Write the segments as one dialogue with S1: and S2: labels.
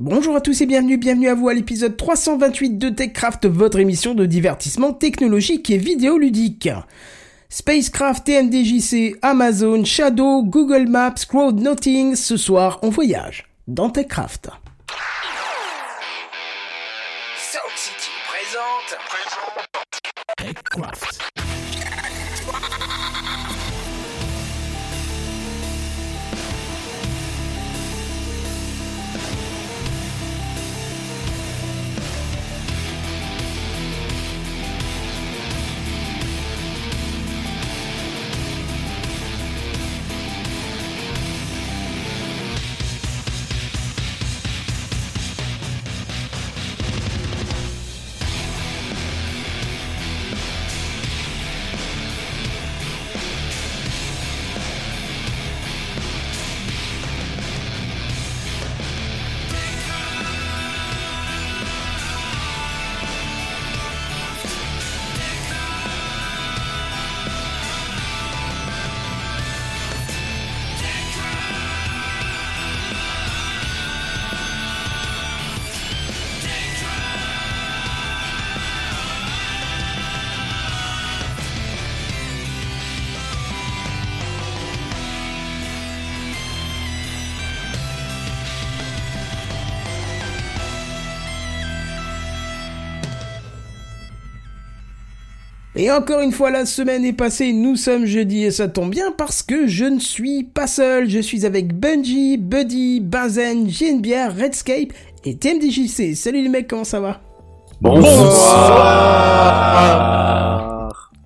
S1: Bonjour à tous et bienvenue, bienvenue à vous à l'épisode 328 de TechCraft, votre émission de divertissement technologique et vidéoludique. Spacecraft, TMDJC, Amazon, Shadow, Google Maps, Crowd Noting, ce soir on voyage dans TechCraft.
S2: Sound City présente.
S1: TechCraft. Et encore une fois, la semaine est passée, nous sommes jeudi et ça tombe bien parce que je ne suis pas seul. Je suis avec Bungie, Buddy, Bazen, Bière, Redscape et TMDJC. Salut les mecs, comment ça va?
S3: Bonsoir.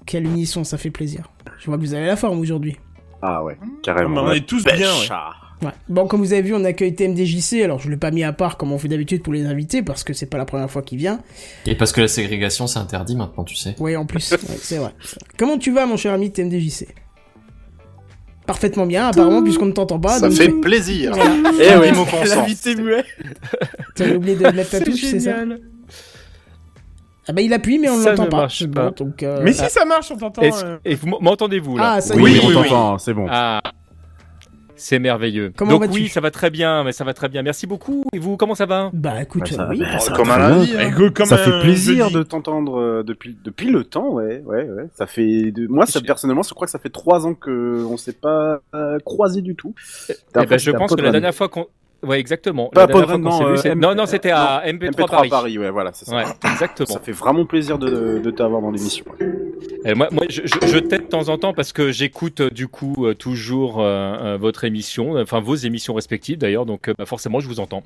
S1: Quelle unisson, ça fait plaisir. Je vois que vous avez la forme aujourd'hui.
S3: Ah ouais,
S4: Ah,
S3: carrément.
S4: on est tous bien, ouais.
S1: Ouais. Bon, comme vous avez vu, on accueille TMDJC. Alors, je l'ai pas mis à part comme on fait d'habitude pour les invités parce que c'est pas la première fois qu'il vient.
S5: Et parce que la ségrégation c'est interdit maintenant, tu sais.
S1: Oui, en plus, ouais, c'est vrai. Comment tu vas, mon cher ami TMDJC Parfaitement bien, apparemment, puisqu'on ne t'entend pas.
S6: Ça
S1: donc-
S6: fait plaisir.
S1: Voilà.
S3: Eh oui,
S6: mon consent.
S4: L'invité muet.
S1: T'avais oublié de mettre ta touche, c'est ça Ah bah il appuie, mais on ne l'entend
S4: ne
S1: pas. Bon, donc, euh,
S4: Mais si ça marche, on t'entend.
S7: Est-ce-
S4: euh.
S7: Et vous m'entendez-vous là?
S1: Ah, ça y
S3: Oui,
S1: est.
S3: on
S6: oui,
S3: t'entend, c'est bon.
S7: Ah, c'est merveilleux.
S1: Comment
S7: Donc oui, ça va très bien, mais ça va très bien. Merci beaucoup. Et vous, comment ça va?
S1: Bah écoute,
S3: Bah, ça-
S1: oui.
S3: ça
S6: Comme un lundi. hein.
S3: Ça
S4: un
S3: fait plaisir
S4: jeudi.
S3: de t'entendre euh, depuis depuis le temps, ouais, ouais, ouais. Ça fait, de... moi, ça personnellement, je crois que ça fait trois ans que on s'est pas euh, croisé du tout.
S7: Eh ben, je pense que la dernière fois qu'on... Ouais, exactement.
S3: Pas
S7: vu,
S3: euh, M-
S7: non, non, c'était à MP3,
S3: MP3
S7: Paris.
S3: ouais, voilà, c'est ça.
S7: Ouais, exactement.
S3: Ça fait vraiment plaisir de, de t'avoir dans l'émission.
S7: Et moi, moi, je, je, je t'aide de temps en temps parce que j'écoute euh, du coup euh, toujours euh, votre émission, enfin vos émissions respectives d'ailleurs, donc bah, forcément je vous entends.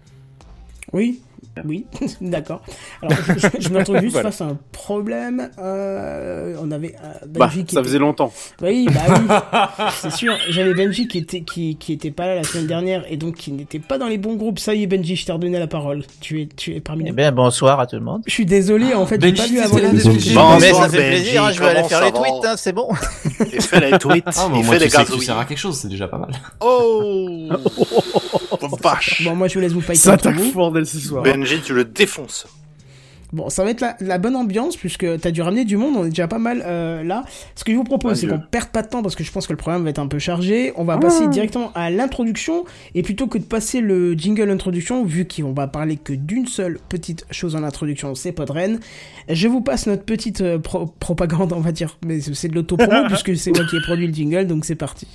S1: Oui, oui, d'accord. Alors, je, je, je me retrouve juste
S7: Voilà.
S1: face à un problème. Euh, on avait euh,
S3: Bah,
S1: Benji qui
S3: ça
S1: était-
S3: faisait longtemps.
S1: Oui, bah oui, c'est sûr. J'avais Benji qui était qui, qui était pas là la semaine dernière et donc qui n'était pas dans les bons groupes. Ça y est, Benji, je t'ai redonné la parole. Tu es tu es parmi
S8: Eh
S1: nous.
S8: bien, bonsoir à tout le monde.
S1: Je suis désolé, en fait, j'ai
S5: Benji,
S1: pas vu avant
S5: le
S6: Bon,
S8: mais ça fait
S6: Benji,
S8: plaisir, hein, je vais aller faire
S6: ça
S8: les tweets, hein, c'est bon.
S6: Et fais les tweets.
S5: Ah, bon,
S6: et
S5: moi,
S6: fais
S5: tu
S6: les gazouilles.
S5: sers à quelque chose, c'est déjà pas mal.
S6: Oh Vache
S1: Bon, moi, je vous laisse vous fighter
S4: Ça
S1: entre
S4: attaque
S1: vous.
S4: bordel ce soir.
S6: Benji, tu le défonces.
S1: Bon, ça va être la, la bonne ambiance puisque t'as dû ramener du monde, on est déjà pas mal euh, là. Ce que je vous propose, c'est qu'on perde pas de temps parce que je pense que le programme va être un peu chargé. On va passer directement à l'introduction et plutôt que de passer le jingle introduction, vu qu'on va parler que d'une seule petite chose en introduction, c'est Podren, je vous passe notre petite euh, pro- propagande, on va dire, mais c'est c'est de l'autopromo puisque c'est moi qui ai produit le jingle, donc c'est parti.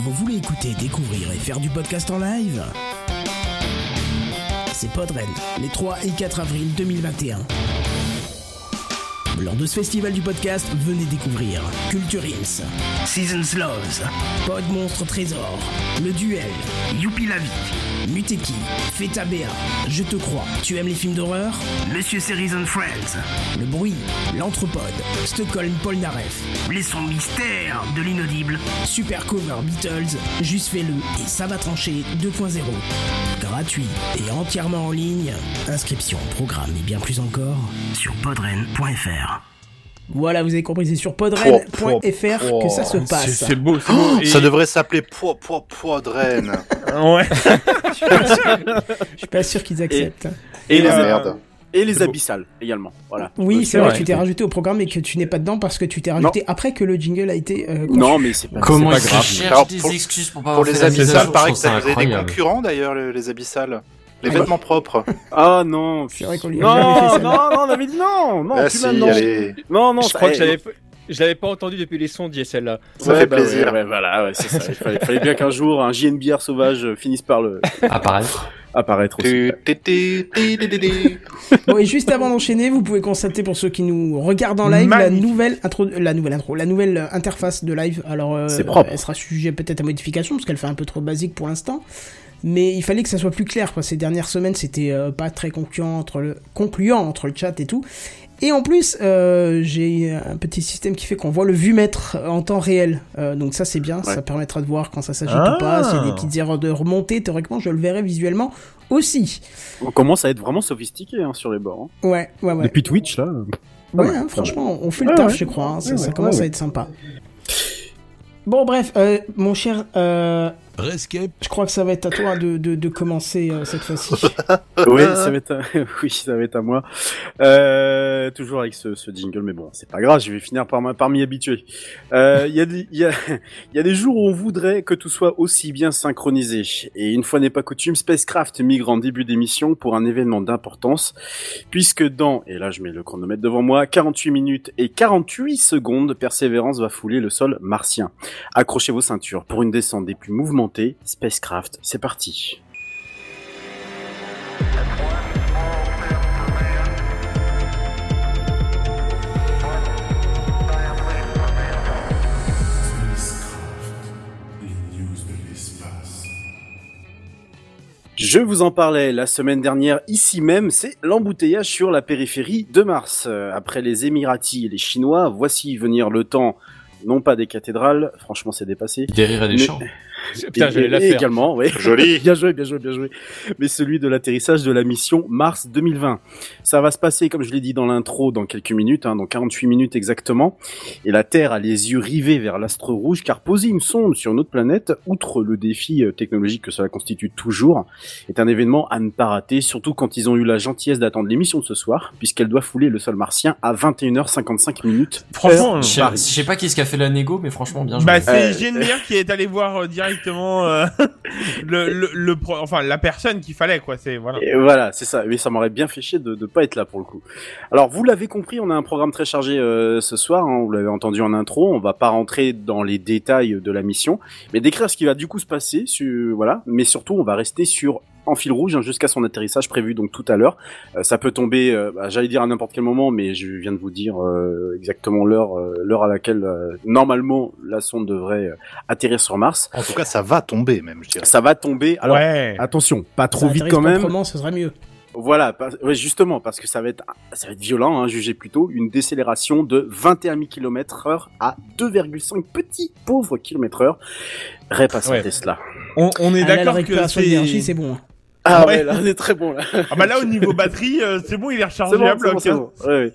S1: Vous voulez écouter, découvrir et faire du podcast en live? C'est Podren, les 3 et 4 avril 2021. Lors de ce festival du podcast, venez découvrir Culture Ins, Seasons Loves, Pod Monstre Trésor, Le Duel, Youpi la vie, Muteki, Feta Béa, Je te crois, tu aimes les films d'horreur? Monsieur Series and Friends, Le Bruit, L'Anthropode, Stockholm Polnareff, Les sons mystères de l'inaudible, Super Cover Beatles, Juste fais-le et ça va trancher. 2.0. Gratuit et entièrement en ligne. Inscription, programme et bien plus encore sur podren.fr. Voilà, vous avez compris, c'est sur podren.fr que ça se passe.
S4: c'est beau, c'est beau. Et-
S6: Ça devrait s'appeler Poids, Poids, Poids Dren.
S4: Ouais.
S1: Je suis pas sûr qu'ils acceptent.
S4: Et
S6: Ah,
S4: euh,
S6: merde.
S3: Et les
S7: beau.
S3: abyssales également. Voilà.
S9: Oui, c'est vrai que tu t'es rajouté au programme et que tu n'es pas dedans parce que tu t'es rajouté après que le jingle a été euh.
S3: Non, mais c'est pas,
S5: Comment
S3: pas grave.
S5: cherchent
S6: Alors,
S5: des
S6: pour-
S5: excuses pour pas
S6: Pour
S5: avoir
S6: les abyssales, pareil vous
S5: ça
S6: avez des concurrents d'ailleurs, les, les abyssales. Les vêtements propres.
S3: Ah non.
S9: C'est vrai qu'on lui a jamais fait
S3: Non,
S9: ça.
S3: non, non, on avait dit non, non,
S6: ah
S3: plus
S6: si,
S3: maintenant.
S6: allez.
S3: Non, non,
S7: je
S3: ça-
S7: crois que
S3: eh,
S7: je l'avais, je l'avais pas entendu depuis les sondiers celle-là.
S6: Ça
S3: ouais,
S6: fait
S3: bah
S6: plaisir.
S3: ouais, ouais, voilà, ouais, c'est ça. Il fallait, fallait bien qu'un jour un JNBR sauvage euh, finisse par le
S5: Apparaître.
S3: apparaître aussi.
S6: Tu- tu- tu- tu- tu- tu- tu.
S9: Bon, et juste avant d'enchaîner, vous pouvez constater pour ceux qui nous regardent en live la
S4: Magnifique.
S9: nouvelle intro, la nouvelle intro, la nouvelle euh, interface de live. Alors, euh,
S3: C'est propre.
S9: elle sera sujet peut-être à modification parce qu'elle fait un peu trop basique pour l'instant. Mais il fallait que ça soit plus clair. Ces dernières semaines, c'était euh, pas très concluant entre le concluant entre le chat et tout. Et en plus, euh, j'ai un petit système qui fait qu'on voit le vumètre en temps réel. Euh, donc ça, c'est bien.
S3: Ouais.
S9: Ça permettra de voir quand ça s'agite
S4: Ah.
S9: ou pas. S'il y a des petites erreurs de remontée, théoriquement, je le verrai visuellement aussi.
S3: On commence à être vraiment sophistiqué hein, sur les bords. hein.
S9: Ouais, ouais, ouais.
S1: Depuis Twitch, là.
S9: Ouais,
S1: Ouais,
S9: hein,
S1: ouais.
S9: franchement, on fait le
S1: Ouais,
S9: taf,
S1: ouais.
S9: je crois. hein, ça,
S1: Ouais,
S9: ça
S1: ouais,
S9: commence
S1: ouais,
S9: à être sympa. Bon, bref, euh, mon cher, euh,
S10: Rescape.
S9: je crois que ça va être à toi de, de, de commencer euh, cette fois-ci.
S3: Oui, ça va être à... oui, ça va être à moi. Euh, toujours avec ce, ce jingle, mais bon, c'est pas grave, je vais finir par, par m'y habituer. Euh, Il y, a des- il y, a, il y a des jours où on voudrait que tout soit aussi bien synchronisé. Et une fois n'est pas coutume, Spacecraft migre en début d'émission pour un événement d'importance, puisque dans, et là je mets le chronomètre devant moi, 48 minutes et 48 secondes, Persévérance va fouler le sol martien. Accrochez vos ceintures pour une descente des plus Spacecraft, c'est parti. Je vous en parlais la semaine dernière ici même, c'est l'embouteillage sur la périphérie de Mars. Après les Émiratis et les Chinois, voici venir le temps, non pas des cathédrales, franchement c'est dépassé.
S5: Des rires et des
S3: Mais-
S5: chants.
S7: Putain,
S3: Et-
S7: j'allais la
S3: et
S7: faire.
S3: également, oui.
S6: Joli.
S3: Bien joué, bien joué, bien joué. Mais celui de l'atterrissage de la mission Mars 2020. Ça va se passer, comme je l'ai dit dans l'intro, dans quelques minutes, hein, dans 48 minutes exactement. Et la Terre a les yeux rivés vers l'astre rouge, car poser une sonde sur notre planète, outre le défi euh, technologique que cela constitue toujours, est un événement à ne pas rater, surtout quand ils ont eu la gentillesse d'attendre l'émission de ce soir, puisqu'elle doit fouler le sol martien à 21h55 minutes.
S4: Franchement,
S5: Je sais- pas qui est-ce qui a fait la négo, mais franchement, bien joué.
S4: Bah c'est
S3: Euh,
S4: qui est allé voir euh, directement euh, le, le, enfin la personne qu'il fallait quoi. C'est voilà.
S3: Voilà, c'est ça. Mais ça m'aurait bien fait chier de ne pas être là pour le coup. Alors, vous l'avez compris, on a un programme très chargé euh, ce soir. hein, vous l'avez entendu en intro. On va pas rentrer dans les détails de la mission, mais décrire ce qui va du coup se passer. Sur, voilà. Mais surtout, on va rester sur en fil rouge hein, jusqu'à son atterrissage prévu donc tout à l'heure. Euh, ça peut tomber, euh, bah, j'allais dire à n'importe quel moment, mais je viens de vous dire euh, exactement l'heure, euh, l'heure à laquelle euh, normalement la sonde devrait euh, atterrir sur Mars.
S6: En tout cas, ça va tomber même, je dirais.
S3: Ça va tomber. Alors,
S4: ouais.
S1: Attention, pas trop
S9: Ça
S1: vite quand même.
S9: proprement, ce serait mieux.
S3: Voilà, pas- ouais, justement, parce que ça va être, ça va être violent, hein, jugez plutôt, une décélération de 21 000 km heure à 2,5 petits pauvres kilomètres heure.
S7: Ouais.
S3: Tesla.
S4: On, on est
S9: Ah,
S4: d'accord que c'est.
S9: c'est bon.
S3: Ah
S4: Ouais.
S3: ouais, là, on est très bon, là.
S4: Ah bah là au niveau batterie, euh, c'est bon, il est
S3: bon, bon, bon. Ouais, ouais.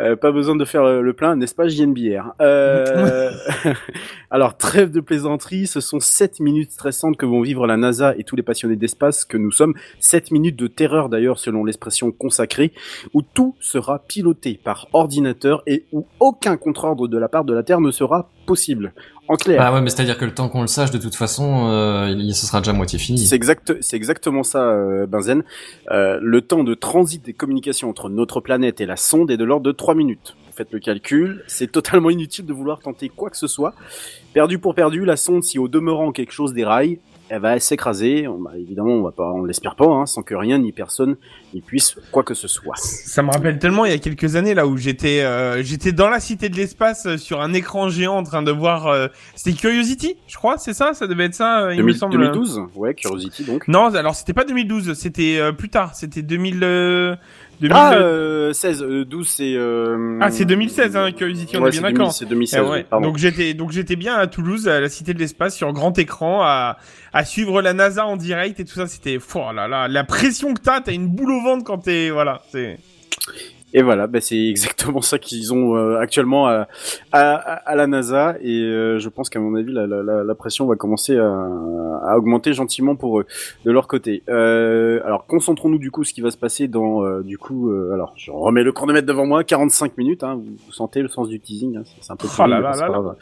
S3: Euh, pas besoin de faire le, le plein, n'est-ce pas, JNBR euh... Alors, trêve de plaisanterie, ce sont 7 minutes stressantes que vont vivre la NASA et tous les passionnés d'espace que nous sommes. 7 minutes de terreur, d'ailleurs, selon l'expression consacrée, où tout sera piloté par ordinateur et où aucun contre-ordre de la part de la Terre ne sera possible. En clair,
S5: Bah ouais, mais c'est-à-dire que le temps qu'on le sache, de toute façon, euh, ce sera déjà moitié fini.
S3: C'est exact, c'est exactement ça, euh, Benzen. Euh, le temps de transit des communications entre notre planète et la sonde est de l'ordre de 3 minutes. Vous faites le calcul, c'est totalement inutile de vouloir tenter quoi que ce soit. Perdu pour perdu, la sonde, si au demeurant quelque chose déraille, elle va s'écraser. On- bah, évidemment, on va pas, on l'espère pas, hein, sans que rien ni personne n'y puisse quoi que ce soit.
S4: Ça me rappelle tellement il y a quelques années là où j'étais euh, j'étais dans la cité de l'espace euh, sur un écran géant en train de voir euh, c'était Curiosity, je crois, c'est ça, ça devait être ça, euh, il me
S3: 2000
S4: semble.
S3: 2012, ouais, Curiosity donc.
S4: Non, alors c'était pas 2012, c'était euh, plus tard, c'était 2000 euh, 2000
S3: Ah, euh, 16, euh, 12, c'est. Euh...
S4: Ah, c'est 2016 hein, Curiosity, on
S3: ouais,
S4: est bien
S3: c'est 2000,
S4: d'accord.
S3: C'est
S4: Eh
S3: 2016,
S4: ouais.
S3: pardon.
S4: Donc j'étais donc j'étais bien à Toulouse à la Cité de l'Espace sur grand écran à à suivre la NASA en direct et tout ça c'était oh là là la pression que t'as t'as une boule au ventre quand t'es voilà c'est
S3: Et voilà, bah, c'est exactement ça qu'ils ont euh, actuellement à, à, à, la NASA. Et euh, je pense qu'à mon avis, la, la, la, pression va commencer à, à, augmenter gentiment pour eux, de leur côté. Euh, alors, concentrons-nous du coup ce qui va se passer dans euh, du coup. alors, je remets le chronomètre devant moi, 45 minutes. Hein, vous, sentez le sens du teasing, hein, c'est un peu.
S4: Oh là là là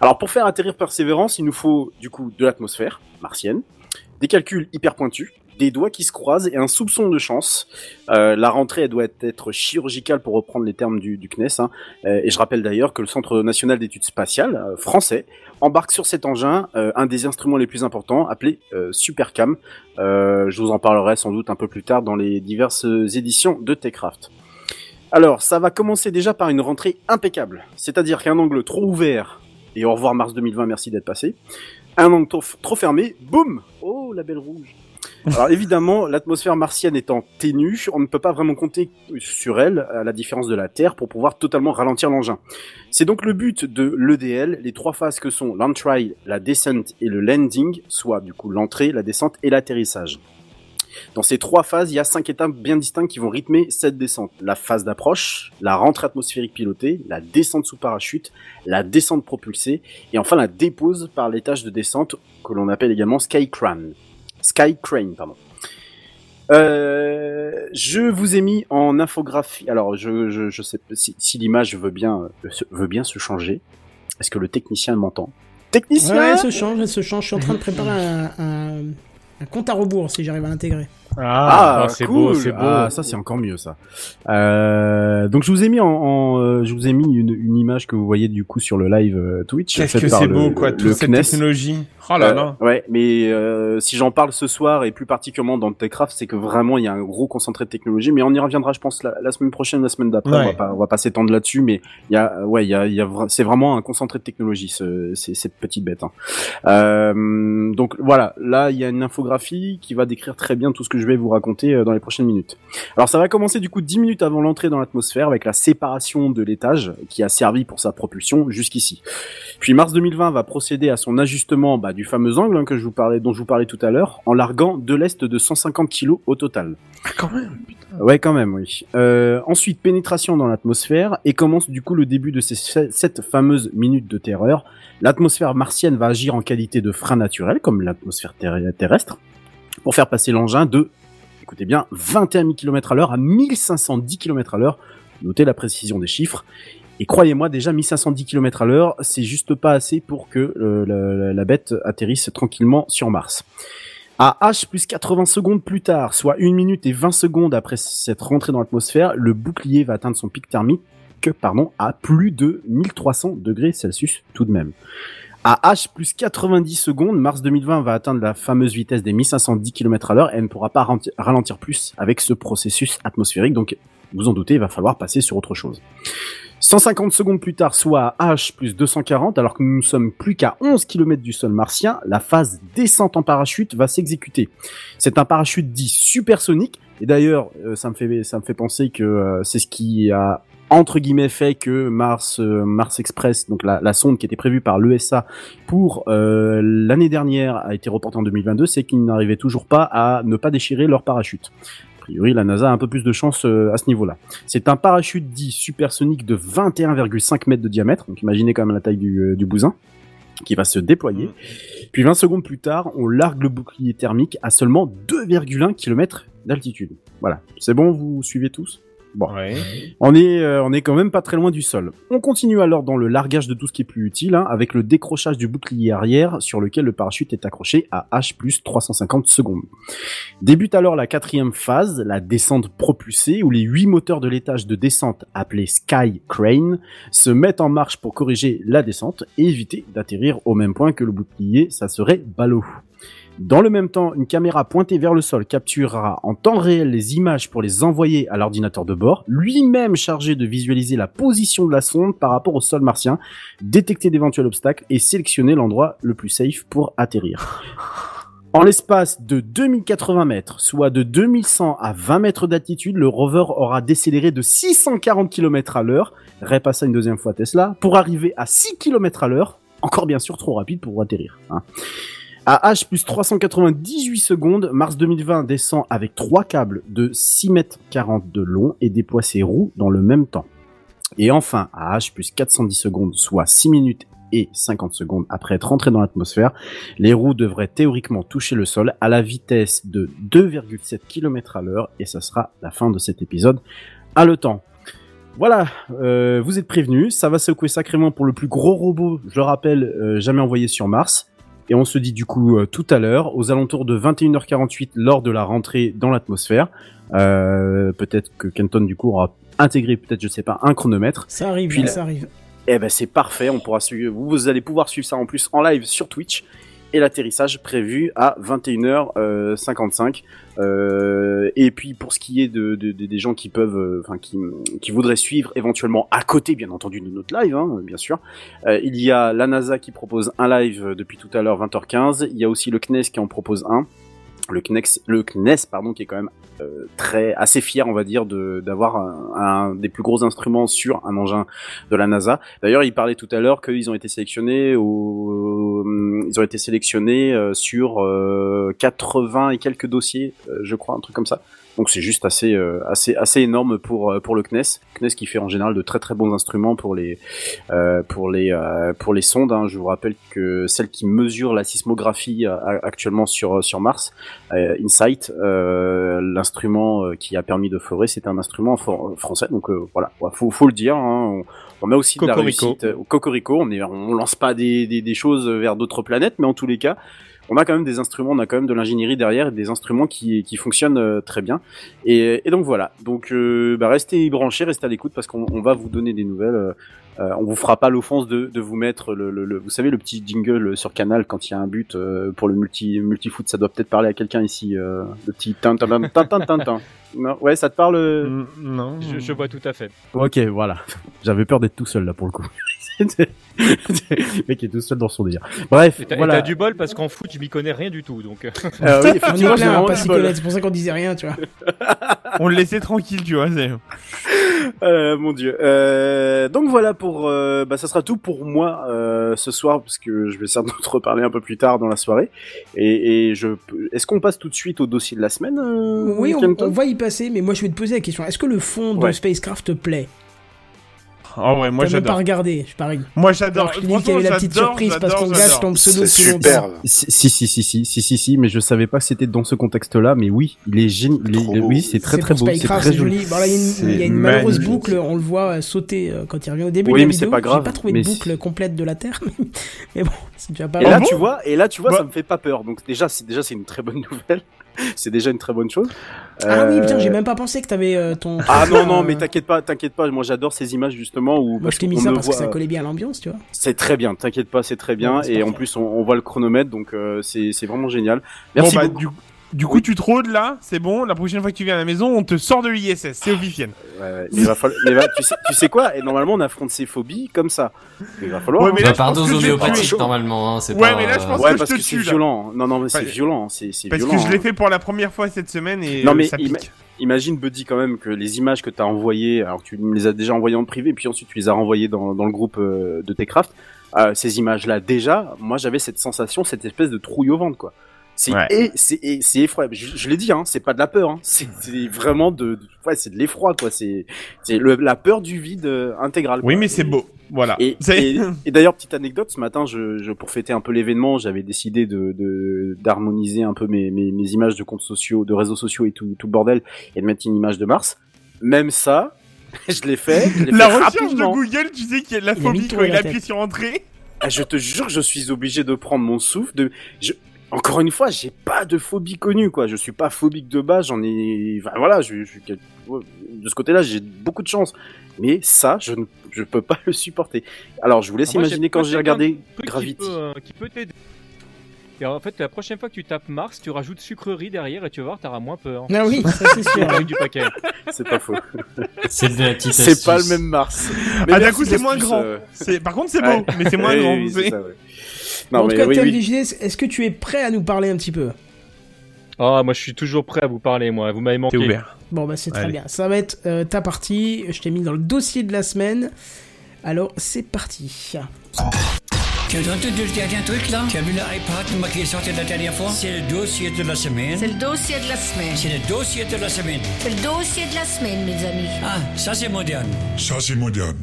S3: alors, pour faire atterrir Persévérance, il nous faut du coup de l'atmosphère martienne, des calculs hyper pointus des doigts qui se croisent et un soupçon de chance. Euh, la rentrée doit être chirurgicale pour reprendre les termes du, CNES. Hein. Euh, et je rappelle d'ailleurs que le Centre national d'études spatiales euh, français embarque sur cet engin un des instruments les plus importants appelé Supercam. je vous en parlerai sans doute un peu plus tard dans les diverses éditions de Techcraft. Alors, ça va commencer déjà par une rentrée impeccable, c'est-à-dire qu'un angle trop ouvert, et au revoir mars 2020, merci d'être passé, un angle trop fermé, boum Oh, la belle rouge alors évidemment, l'atmosphère martienne étant ténue, on ne peut pas vraiment compter sur elle, à la différence de la Terre, pour pouvoir totalement ralentir l'engin. C'est donc le but de l'EDL, les trois phases que sont l'entry, la descente et le landing, soit du coup l'entrée, la descente et l'atterrissage. Dans ces trois phases, il y a cinq étapes bien distinctes qui vont rythmer cette descente. La phase d'approche, la rentrée atmosphérique pilotée, la descente sous parachute, la descente propulsée, et enfin la dépose par l'étage de descente que l'on appelle également Skycran. Sky Crane, pardon. Euh, je vous ai mis en infographie. Alors, je, je, sais si, si l'image veut bien, euh, veut bien se changer. Est-ce que le technicien m'entend? Technicien
S1: Ouais, elle se change, elle se change. Je suis en train de préparer un, un, un compte à rebours si j'arrive à l'intégrer.
S3: Ah, ah c'est beau, c'est beau. Ah, ça c'est encore mieux ça. Euh, donc je vous ai mis en, en euh, je vous ai mis une, une, image que vous voyez du coup sur le live euh, Twitch.
S4: Qu'est-ce que c'est beau quoi, toute cette technologie. Oh là là.
S3: Euh, ouais, mais euh, si j'en parle ce soir et plus particulièrement dans Techcraft, c'est que vraiment il y a un gros concentré de technologie. Mais on y reviendra, je pense, la, la semaine prochaine, la semaine d'après. On va pas, on va pas s'étendre là-dessus, mais il y a, ouais, il y a, il y a, c'est vraiment un concentré de technologie, ce, cette petite bête. Hein. Euh, donc voilà, là il y a une infographie qui va décrire très bien tout ce que je vais vous raconter dans les prochaines minutes. Alors ça va commencer du coup 10 minutes avant l'entrée dans l'atmosphère avec la séparation de l'étage qui a servi pour sa propulsion jusqu'ici. Puis mars 2020 va procéder à son ajustement bah, du fameux angle hein, que je vous parlais, dont je vous parlais tout à l'heure, en larguant de l'est de 150 kg au total.
S4: Ah quand même. Putain.
S3: Ouais quand même oui. Euh, ensuite pénétration dans l'atmosphère et commence du coup le début de ces sept fameuses minutes de terreur. L'atmosphère martienne va agir en qualité de frein naturel comme l'atmosphère terrestre pour faire passer l'engin de écoutez bien, 21 000 km à l'heure à 1510 km à l'heure. Notez la précision des chiffres. Et croyez-moi, déjà 1510 km à l'heure, c'est juste pas assez pour que euh, la, bête atterrisse tranquillement sur Mars. À H plus 80 secondes plus tard, soit 1 minute et 20 secondes après cette rentrée dans l'atmosphère, le bouclier va atteindre son pic thermique pardon, à plus de 1300 degrés Celsius tout de même. À H plus 90 secondes, mars 2020 va atteindre la fameuse vitesse des 1510 km à l'heure et ne pourra pas ralentir plus avec ce processus atmosphérique. Donc, vous en doutez, il va falloir passer sur autre chose. 150 secondes plus tard, soit H plus 240, alors que nous ne sommes plus qu'à 11 km du sol martien, la phase descente en parachute va s'exécuter. C'est un parachute dit supersonique, et d'ailleurs, euh, ça me fait ça me fait penser que euh, c'est ce qui a entre guillemets fait que Mars euh, Mars Express, donc la, sonde qui était prévue par l'ESA pour l'année dernière a été reportée en 2022, c'est qu'ils n'arrivaient toujours pas à ne pas déchirer leur parachute. Priori, la NASA a un peu plus de chance euh, à ce niveau-là. C'est un parachute dit supersonique de 21,5 mètres de diamètre, donc imaginez quand même la taille du, euh, du bousin qui va se déployer. Puis 20 secondes plus tard, on largue le bouclier thermique à seulement 2,1 km d'altitude. Voilà. C'est bon, vous suivez tous? Bon,
S4: ouais.
S3: on est euh, on est quand même pas très loin du sol. On continue alors dans le largage de tout ce qui est plus utile, hein, avec le décrochage du bouclier arrière sur lequel le parachute est accroché à H plus 350 secondes. Débute alors la quatrième phase, la descente propulsée, où les huit moteurs de l'étage de descente appelés Sky Crane se mettent en marche pour corriger la descente et éviter d'atterrir au même point que le bouclier, ça serait ballot. Dans le même temps, une caméra pointée vers le sol capturera en temps réel les images pour les envoyer à l'ordinateur de bord, lui-même chargé de visualiser la position de la sonde par rapport au sol martien, détecter d'éventuels obstacles et sélectionner l'endroit le plus safe pour atterrir. En l'espace de 2080 mètres, soit de 2100 à 20 mètres d'altitude, le rover aura décéléré de 640 km à l'heure, repassa une deuxième fois Tesla, pour arriver à 6 km à l'heure, encore bien sûr trop rapide pour atterrir. Hein. À H plus 398 secondes, mars 2020 descend avec trois câbles de 6 mètres 40 de long et déploie ses roues dans le même temps. Et enfin, à H plus 410 secondes, soit 6 minutes et 50 secondes après être rentré dans l'atmosphère, les roues devraient théoriquement toucher le sol à la vitesse de 2,7 km à l'heure et ça sera la fin de cet épisode à le temps. Voilà, euh, vous êtes prévenus, ça va secouer sacrément pour le plus gros robot, je le rappelle, euh, jamais envoyé sur Mars. Et on se dit du coup euh, tout à l'heure, aux alentours de 21h48 lors de la rentrée dans l'atmosphère. Euh, peut-être que Kenton du coup aura intégré peut-être je sais pas un chronomètre.
S1: Ça arrive,
S3: Puis
S1: ça arrive.
S3: Eh ben c'est parfait, on pourra suivre, vous, vous allez pouvoir suivre ça en plus en live sur Twitch et l'atterrissage prévu à 21h55. Euh, et puis pour ce qui est de, de- de- des gens qui peuvent, euh, enfin qui, voudraient suivre éventuellement à côté, bien entendu, de notre live, hein, bien sûr. euh, il y a la NASA qui propose un live euh, depuis tout à l'heure 20h15. Il y a aussi le CNES qui en propose un. Le CNES, le CNES pardon, qui est quand même euh, très assez fier, on va dire, d'avoir un, des plus gros instruments sur un engin de la NASA. D'ailleurs, il parlait tout à l'heure qu'ils ont été sélectionnés au, ils ont été sélectionnés euh, sur euh, 80 et quelques dossiers, euh, je crois, un truc comme ça. Donc c'est juste assez euh, assez assez énorme pour euh, pour le CNES. CNES qui fait en général de très très bons instruments pour les euh, pour les euh, pour les sondes. hein. Je vous rappelle que celle qui mesure la sismographie actuellement sur sur Mars, InSight, euh, l'instrument qui a permis de forer, c'est un instrument for- français. Donc euh, voilà, faut faut le dire. hein. On, on a aussi de la réussite au Cocorico. On est on lance pas des des, des choses vers d'autres planètes, mais en tous les cas. On a quand même des instruments, on a quand même de l'ingénierie derrière, et des instruments qui, qui fonctionnent euh, très bien. Et, et donc voilà. Donc euh, bah, restez branchés, restez à l'écoute parce qu'on on va vous donner des nouvelles. euh, euh, on vous fera pas l'offense de, de vous mettre le, le, le- vous savez le petit jingle sur Canal quand il y a un but euh, pour le multi multi foot. Ça doit peut-être parler à quelqu'un ici. euh, le petit tin tin tin tin tin tin tin. Non, ouais, ça te parle. euh
S4: Mm, Non.
S7: Je, je vois tout à fait.
S3: Ok, voilà. J'avais peur d'être tout seul là pour le coup. Le mec est tout seul dans son délire. Bref,
S7: Et t'as et
S3: voilà.
S7: t'as du bol parce qu'en foot, je m'y connais rien du tout. Donc, euh,
S3: oui,
S1: On est plein, pas c'est pour ça qu'on disait rien, tu vois.
S4: On le laissait tranquille, tu vois. c'est-
S3: Euh, mon dieu. Euh, donc voilà pour, euh, bah ça sera tout pour moi euh, ce soir parce que je vais certainement te reparler un peu plus tard dans la soirée. Et, et je, est-ce qu'on passe tout de suite au dossier de la semaine euh,
S1: Oui, on, va y passer, mais moi je vais te poser la question. Est-ce que le fond de. Spacecraft te plaît?
S4: Oh ouais, moi
S1: pas regardé, je parie.
S4: Moi j'adore.
S1: Te dis qu'il y avait la petite surprise parce
S4: j'adore,
S1: qu'on gâche
S4: j'adore.
S1: ton pseudo depuis longtemps.
S6: superbe.
S3: Si si si si si si si si mais je savais pas que c'était dans ce contexte-là mais oui il est génial oui c'est très très beau c'est très joli
S1: joli. Bon, là, il y a une, a malheureuse boucle, on le voit euh, sauter euh, quand il revient au début
S3: Oui,
S1: de la
S3: mais c'est
S1: vidéo.
S3: pas grave,
S1: J'ai pas trouvé de boucle complète de la Terre, mais, bon, c'est déjà pas
S3: et
S1: mal.
S3: là
S4: bon
S3: tu vois et là tu vois
S4: Bah.
S3: ça me fait pas peur donc déjà c'est déjà c'est une très bonne nouvelle c'est déjà une très bonne chose
S1: Ah oui, putain,
S3: Euh,
S1: j'ai même pas pensé que t'avais euh, ton.
S3: Ah non non
S1: euh,
S3: mais t'inquiète pas t'inquiète pas moi j'adore ces images justement où
S1: Moi, je t'ai mis ça parce que ça collait bien à l'ambiance, tu vois.
S3: C'est très bien, t'inquiète pas, c'est très bien. Et en plus, on, on voit le chronomètre, donc euh, c'est c'est vraiment génial. Merci
S4: bon, bah,
S3: beaucoup.
S4: Du, coup, tu te rôdes là, c'est bon. La prochaine fois que tu viens à la maison, on te sort de l'ISS. C'est officiel.
S3: Ouais, ouais, mais va falloir- mais va- tu, sais, tu sais quoi? Et normalement, on affronte ces phobies comme ça. Il va falloir.
S4: Ouais,
S3: hein.
S4: mais là, que
S5: homéopathique normalement. Hein, c'est
S4: Ouais,
S5: pas,
S4: mais là, je pense
S3: ouais,
S4: que
S3: parce
S4: je
S3: que
S4: te
S3: c'est
S4: tue, là.
S3: violent. Non, non, mais c'est
S4: Ouais.
S3: violent. C'est c'est
S4: Parce
S3: violent.
S4: que je l'ai
S3: hein.
S4: fait pour la première fois cette semaine et
S3: Non,
S4: euh,
S3: mais
S4: ça pique.
S3: Imagine, Buddy, quand même, que les images que t'as envoyées, alors tu me les as déjà envoyées en privé, puis ensuite tu les as renvoyées dans, dans le groupe euh, de Techcraft. Euh, ces images-là, déjà, moi j'avais cette sensation, cette espèce de trouille au ventre, quoi. C'est
S4: Ouais.
S3: et c'est effroyable. Je, je l'ai dit, hein, c'est pas de la peur, hein. c'est c'est vraiment de, de- ouais, c'est de l'effroi, quoi. C'est c'est le- la peur du vide euh, intégral.
S4: Oui,
S3: quoi.
S4: mais c'est beau. Voilà.
S3: Et,
S4: C'est-
S3: et, et d'ailleurs, petite anecdote, ce matin, je, je, pour fêter un peu l'événement, j'avais décidé de de- d'harmoniser un peu mes, mes, mes images de comptes sociaux, de réseaux sociaux et tout, tout le bordel, et de mettre une image de Mars. Même ça, je l'ai fait. je
S4: La
S3: fait
S4: recherche
S3: rapidement.
S4: de Google, tu sais qu'il y a de la phobie quand il appuie sur entrée.
S3: Ah, je te jure que je suis obligé de prendre mon souffle. De, je, encore une fois, j'ai pas de phobie connue, quoi. Je suis pas phobique de base. J'en ai, enfin, voilà, je, de ce côté-là, j'ai beaucoup de chance. Mais ça, je ne, je peux pas le supporter. Alors, je vous laisse
S7: Alors
S3: imaginer quand j'ai regardé Gravity.
S7: Qui peut, euh, qui peut t'aider. Et en fait, la prochaine fois que tu tapes Mars, tu rajoutes sucrerie derrière et tu vas voir, t'auras moins peur.
S1: Ah oui, ça c'est sûr.
S7: Du paquet.
S3: C'est pas faux.
S5: C'est de la petite
S3: C'est pas le même Mars.
S4: Ah, d'un
S3: merci
S4: coup, c'est moins grand.
S3: euh,
S4: par contre, c'est beau,
S3: ouais.
S4: mais c'est moins grand.
S3: oui, ouais.
S1: en
S3: Non,
S1: tout
S3: mais
S1: cas,
S3: oui, oui.
S1: Est-ce que tu es prêt à nous parler un petit peu?
S7: Ah, moi, je suis toujours prêt à vous parler, moi. Vous m'avez manqué.
S4: T'es ouvert.
S1: Bon, bah c'est très bien. Ça va être euh, ta partie. Je t'ai mis dans le dossier de la semaine. Alors, c'est parti.
S10: Tu as entendu le dernier truc là? Tu as vu l'iPad qui est sorti la dernière fois? C'est le dossier de la semaine.
S11: C'est le dossier de la semaine.
S10: C'est le dossier de la semaine.
S11: C'est le dossier de la semaine, mes amis.
S10: Ah, ça c'est moderne.
S8: Ça, c'est moderne.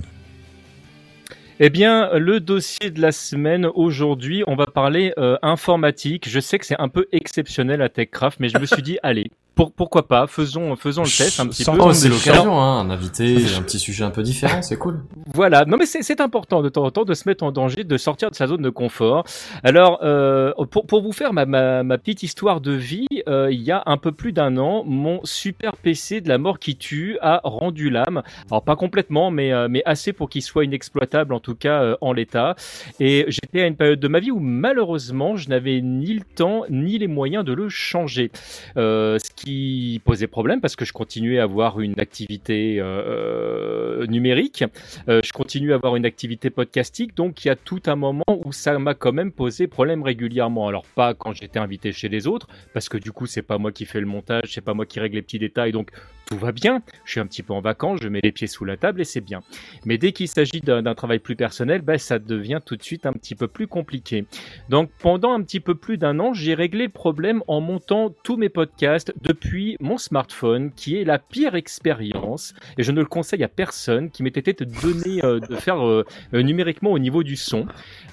S7: Eh bien, le dossier de la semaine aujourd'hui, on va parler euh, informatique. Je sais que c'est un peu exceptionnel à TechCraft, mais je me suis dit, allez, pour, pourquoi pas, faisons, faisons le test un petit peu.
S5: Oh, c'est l'occasion, hein, un invité, un petit sujet un peu différent, c'est cool.
S7: Voilà, non mais c'est c'est important de temps en temps de se mettre en danger, de sortir de sa zone de confort. Alors, euh, pour, pour vous faire ma, ma, ma petite histoire de vie, euh, il y a un peu plus d'un an, mon super PC de la mort qui tue a rendu l'âme. Alors pas complètement, mais, euh, mais assez pour qu'il soit inexploitable, en tout cas euh, en l'état. Et j'étais à une période de ma vie où malheureusement, je n'avais ni le temps ni les moyens de le changer. Euh, ce qui posait problème parce que je continuais à avoir une activité euh, numérique, je continue à avoir une activité podcastique, donc il y a tout un moment où ça m'a quand même posé problème régulièrement. Alors pas quand j'étais invité chez les autres, parce que du coup c'est pas moi qui fais le montage, c'est pas moi qui règle les petits détails, donc tout va bien. Je suis un petit peu en vacances, je mets les pieds sous la table et c'est bien. Mais dès qu'il s'agit d'un travail plus personnel, ben, ça devient tout de suite un petit peu plus compliqué. Donc pendant un petit peu plus d'un an, j'ai réglé le problème en montant tous mes podcasts depuis mon smartphone, qui est la pire expérience, et je ne le conseille à personne, qui m'était été donné euh, de faire euh, numériquement au niveau du son.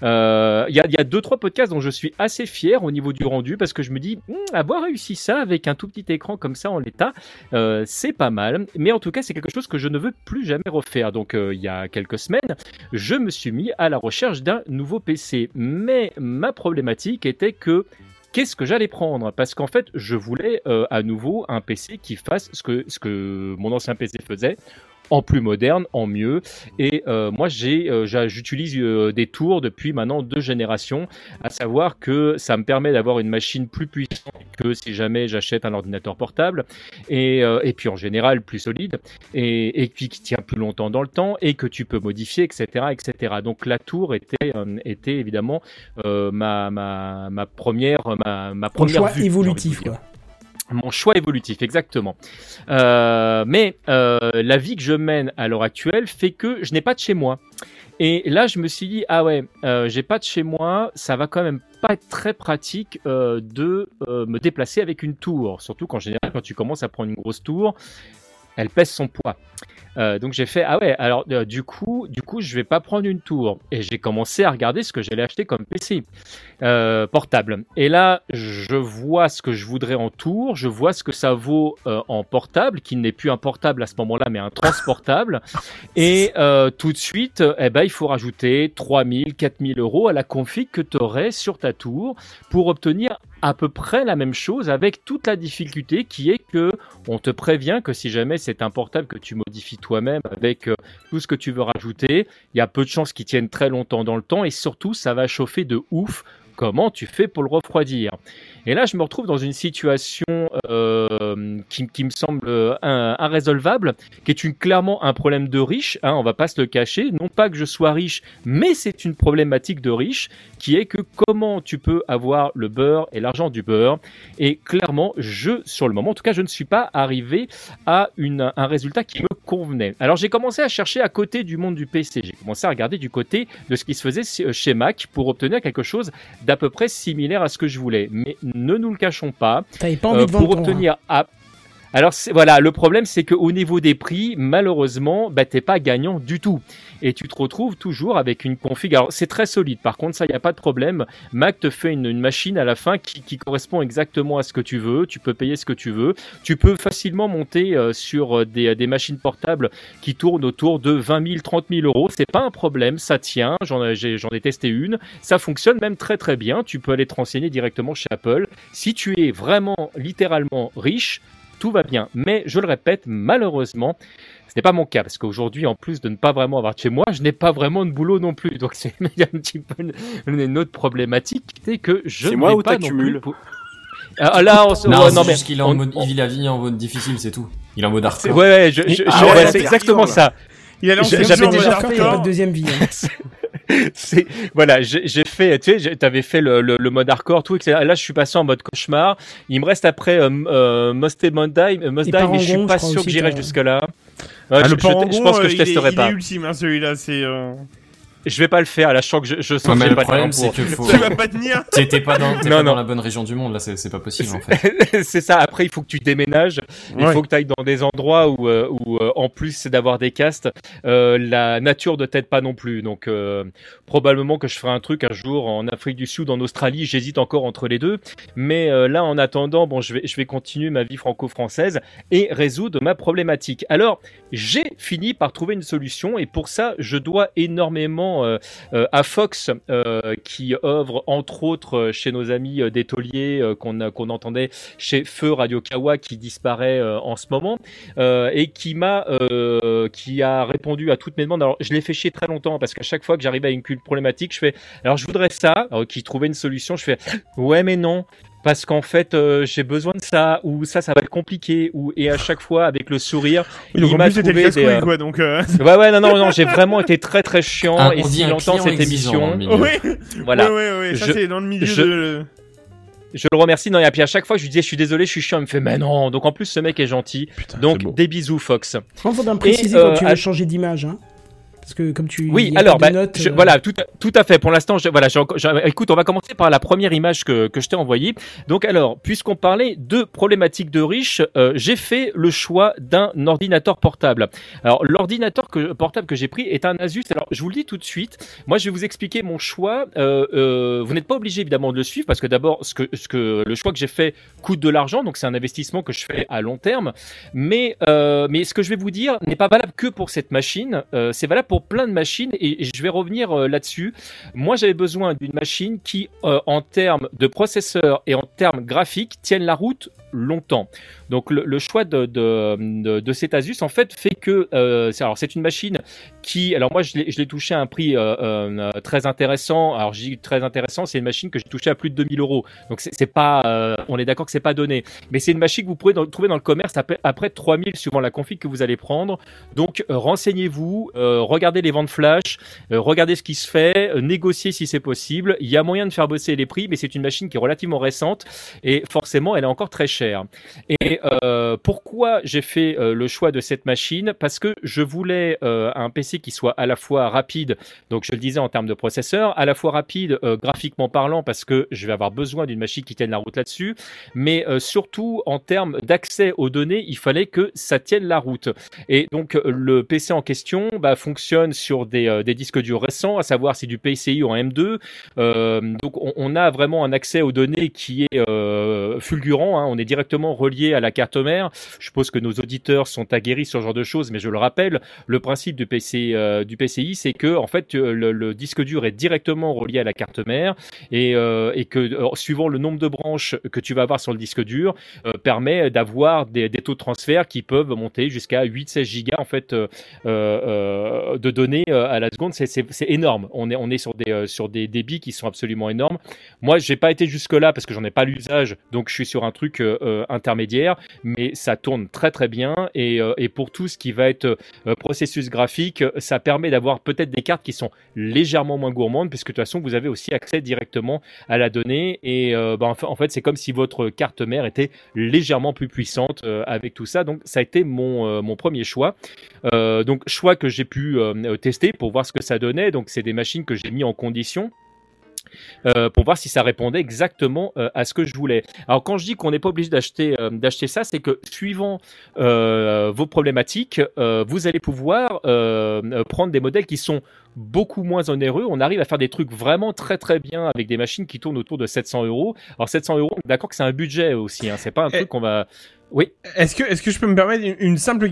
S7: Euh, Il y, a, y a deux trois podcasts dont je suis assez fier au niveau du rendu parce que je me dis Hum, avoir réussi ça avec un tout petit écran comme ça en l'état, euh, c'est pas mal. Mais en tout cas, c'est quelque chose que je ne veux plus jamais refaire. Donc euh, il y a quelques semaines, je me suis mis à la recherche d'un nouveau PC. Mais ma problématique était que qu'est-ce que j'allais prendre? Parce qu'en fait, je voulais euh, à nouveau un PC qui fasse ce que, ce que mon ancien PC faisait en plus moderne, en mieux. Et euh, moi, j'ai, euh, j'utilise euh, des tours depuis maintenant deux générations, à savoir que ça me permet d'avoir une machine plus puissante que si jamais j'achète un ordinateur portable, et, et puis en général plus solide, et, et puis qui tient plus longtemps dans le temps, et que tu peux modifier, etc., etc. Donc la tour était, était évidemment ma, ma, ma première, ma, première
S1: choix
S7: vue,
S1: évolutif, quoi.
S7: Mon choix évolutif, exactement. Euh, mais euh, la vie que je mène à l'heure actuelle fait que je n'ai pas de chez moi. Et là, je me suis dit, ah ouais, euh, j'ai pas de chez moi, ça va quand même pas être très pratique de me déplacer avec une tour. Surtout qu'en général, quand tu commences à prendre une grosse tour, elle pèse son poids. Euh, donc j'ai fait ah ouais alors euh, du coup du coup je vais pas prendre une tour. Et j'ai commencé à regarder ce que j'allais acheter comme PC euh, portable. Et là je vois ce que je voudrais en tour. Je vois ce que ça vaut en portable qui n'est plus un portable à ce moment-là mais un transportable. Et tout de suite eh ben il faut rajouter 3000 4000 euros à la config que tu aurais sur ta tour pour obtenir à peu près la même chose avec toute la difficulté qui est que on te prévient que si jamais c'est un portable que tu modifies toi-même avec euh, tout ce que tu veux rajouter, il y a peu de chances qu'il tienne très longtemps dans le temps et surtout ça va chauffer de ouf. Comment tu fais pour le refroidir? Et là, je me retrouve dans une situation euh, qui, me semble euh, un- irrésolvable, qui est clairement un problème de riche. Hein, on va pas se le cacher. Non pas que je sois riche, mais c'est une problématique de riche qui est que comment tu peux avoir le beurre et l'argent du beurre. Et clairement, je, sur le moment, en tout cas, je ne suis pas arrivé à une, un résultat qui me convenait. Alors j'ai commencé à chercher à côté du monde du PC. J'ai commencé à regarder du côté de ce qui se faisait chez Mac pour obtenir quelque chose d'à peu près similaire à ce que je voulais. Ne nous le cachons pas.
S1: T'avais pas envie
S7: euh,
S1: de
S7: pour
S1: ton
S7: obtenir à- alors voilà, le problème c'est qu'au niveau des prix, malheureusement, bah, t'es pas gagnant du tout. Et tu te retrouves toujours avec une config. Alors c'est très solide, par contre ça, il n'y a pas de problème. Mac te fait une, machine à la fin qui, correspond exactement à ce que tu veux. Tu peux payer ce que tu veux. Tu peux facilement monter euh, sur euh, des, machines portables qui tournent autour de 20 000, 30 000 euros. C'est pas un problème, ça tient. J'en ai testé une. Ça fonctionne même très très bien. Tu peux aller te renseigner directement chez Apple. Si tu es vraiment littéralement riche, tout va bien. Mais je le répète, malheureusement, ce n'est pas mon cas parce qu'aujourd'hui, en plus de ne pas vraiment avoir de chez moi, je n'ai pas vraiment de boulot non plus. Donc c'est il y a un petit peu une, une autre problématique, c'est que je ne
S3: moi
S7: vais
S3: ou
S7: pas non plus. pour- Ah, là, on se-
S5: Non,
S7: ouais,
S5: c'est
S7: non, mais
S5: juste qu'il est en
S7: on-
S5: mode, il vit la vie en mode difficile, c'est tout. Il est en mode hardcore.
S7: ouais, ouais, je, je-
S3: Ah
S7: je-
S3: ouais,
S7: ouais,
S3: là,
S7: c'est exactement ça.
S4: Il a lancé
S7: J'avais déjà-
S1: Il a pas de deuxième vie. hein.
S7: c'est voilà, j'ai fait, tu sais, t'avais fait le, le, le mode hardcore, tout, etc. Et là, je suis passé en mode cauchemar. Il me reste après euh, euh, euh, Must
S1: Et
S7: Die, mais je suis pas sûr que j'irai jusque là.
S4: Ah,
S7: je,
S4: le
S7: je- je
S4: Parangon,
S7: pense que
S4: euh,
S7: je
S4: il est-
S7: testerai
S4: il
S7: pas.
S4: est ultime, hein, celui-là. C'est.
S7: Je vais pas le faire, là, je sens que je, je sens que
S5: le
S7: pas
S5: problème, c'est
S7: pour.
S5: que faut.
S4: Tu vas pas tenir.
S5: T'es pas dans,
S7: Non,
S5: pas
S7: non.
S5: dans la bonne région du monde, là, c'est pas possible, en fait.
S7: c'est ça. Après, il faut que tu déménages. Il faut que tu ailles dans des endroits où, euh, où euh, en plus c'est d'avoir des castes, euh, la nature ne t'aide pas non plus. Donc, euh, probablement que je ferai un truc un jour en Afrique du Sud, en Australie. J'hésite encore entre les deux. Mais euh, là, en attendant, bon, je vais, je vais continuer ma vie franco-française et résoudre ma problématique. Alors, j'ai fini par trouver une solution et pour ça, je dois énormément euh, euh, à Fox, euh, qui œuvre entre autres euh, chez nos amis euh, des tauliers euh, qu'on entendait chez Feu Radio Kawa qui disparaît euh, en ce moment euh, et qui m'a euh, qui a répondu à toutes mes demandes. Alors je l'ai fait chier très longtemps parce qu'à chaque fois que j'arrive à une problématique, je fais alors je voudrais ça, alors qui trouvait une solution, je fais ouais mais non. Parce qu'en fait, euh, j'ai besoin de ça, ou ça, ça va être compliqué, ou et à chaque fois avec le sourire,
S4: Oui, donc
S7: il m'a trouvé des, euh,
S4: quoi, donc, euh...
S7: Ouais, ouais, non, non, non, j'ai vraiment été très, très chiant.
S5: Ah,
S7: et entend
S5: client
S7: cette émission,
S5: milieu.
S4: Ouais.
S7: voilà.
S4: Ouais, ouais, ouais, ça
S7: Je-
S4: c'est dans le milieu
S7: je-
S4: de...
S7: Je le remercie. Non, et puis à chaque fois, je lui disais, je suis désolé, je suis chiant. Il me fait, mais non. Donc en plus, ce mec est gentil.
S4: Putain,
S7: Donc des bisous, Fox.
S1: Il faut bien préciser
S7: Et,
S1: quand
S7: euh,
S1: tu veux changer d'image. Hein. Parce que comme tu.
S7: Oui,
S1: y
S7: alors, bah,
S1: notes,
S7: je-
S1: euh,
S7: voilà, tout, à- tout à fait. Pour l'instant, voilà, écoute, on va commencer par la première image que, que je t'ai envoyée. Donc, alors, puisqu'on parlait de problématiques de riches, euh, j'ai fait le choix d'un ordinateur portable. Alors, l'ordinateur que, portable que j'ai pris est un Asus. Alors, je vous le dis tout de suite. Moi, je vais vous expliquer mon choix. Euh, vous n'êtes pas obligé évidemment de le suivre parce que d'abord, ce que, ce que le choix que j'ai fait coûte de l'argent, donc c'est un investissement que je fais à long terme. Mais, mais ce que je vais vous dire n'est pas valable que pour cette machine. C'est valable pour plein de machines et je vais revenir euh, là-dessus. Moi, j'avais besoin d'une machine qui, euh, en termes de processeur et en termes graphiques, tienne la route longtemps. Donc le, choix de, cet Asus en fait fait que euh, alors c'est une machine qui alors moi je l'ai touché à un prix très intéressant. Alors je dis très intéressant, c'est une machine que j'ai touché à plus de 2000 euros. Donc c'est pas on est d'accord que c'est pas donné, mais c'est une machine que vous pouvez trouver dans le commerce après, après 3000 suivant la config que vous allez prendre. Donc renseignez-vous, euh, les ventes flash, euh, regardez ce qui se fait, euh, négociez si c'est possible. Il y a moyen de faire bosser les prix, mais c'est une machine qui est relativement récente et forcément elle est encore très chère. Et euh, pourquoi j'ai fait le choix de cette machine? Parce que je voulais un PC qui soit à la fois rapide, donc je le disais en termes de processeur, à la fois rapide graphiquement parlant, parce que je vais avoir besoin d'une machine qui tienne la route là-dessus, mais surtout en termes d'accès aux données, il fallait que ça tienne la route. Et donc le PC en question bah, fonctionne sur des, euh, des disques durs récents, à savoir c'est du PCI en M2. Euh, donc on, a vraiment un accès aux données qui est euh, fulgurant. hein. On est directement relié à la carte mère. Je suppose que nos auditeurs sont aguerris sur ce genre de choses, mais je le rappelle, le principe du, du PCI, c'est que en fait le, disque dur est directement relié à la carte mère et, que suivant le nombre de branches que tu vas avoir sur le disque dur, permet d'avoir des, taux de transfert qui peuvent monter jusqu'à 8-16 gigas de données euh, à la seconde. C'est- énorme. On est, sur, des, euh, sur des débits qui sont absolument énormes. Moi, j'ai pas été jusque là parce que j'en ai pas l'usage, donc je suis sur un truc euh, intermédiaire, mais ça tourne très très bien et, pour tout ce qui va être processus graphique, ça permet d'avoir peut-être des cartes qui sont légèrement moins gourmandes puisque de toute façon vous avez aussi accès directement à la donnée et bah, en fa- en fait c'est comme si votre carte mère était légèrement plus puissante avec tout ça donc ça a été mon, mon premier choix donc choix que j'ai pu euh, tester pour voir ce que ça donnait donc c'est des machines que j'ai mis en condition euh, pour voir si ça répondait exactement euh, à ce que je voulais. Alors quand je dis qu'on n'est pas obligé d'acheter euh, d'acheter ça, c'est que suivant euh, vos problématiques, euh, vous allez pouvoir euh, euh, prendre des modèles qui sont beaucoup moins onéreux. On arrive à faire des trucs vraiment très très bien avec des machines qui tournent autour de 700 euros. Alors 700 euros, d'accord que c'est un budget aussi. Hein, c'est pas un
S4: Eh.
S7: truc qu'on va. Oui.
S4: Est-ce que, est-ce que je peux me permettre une, une simple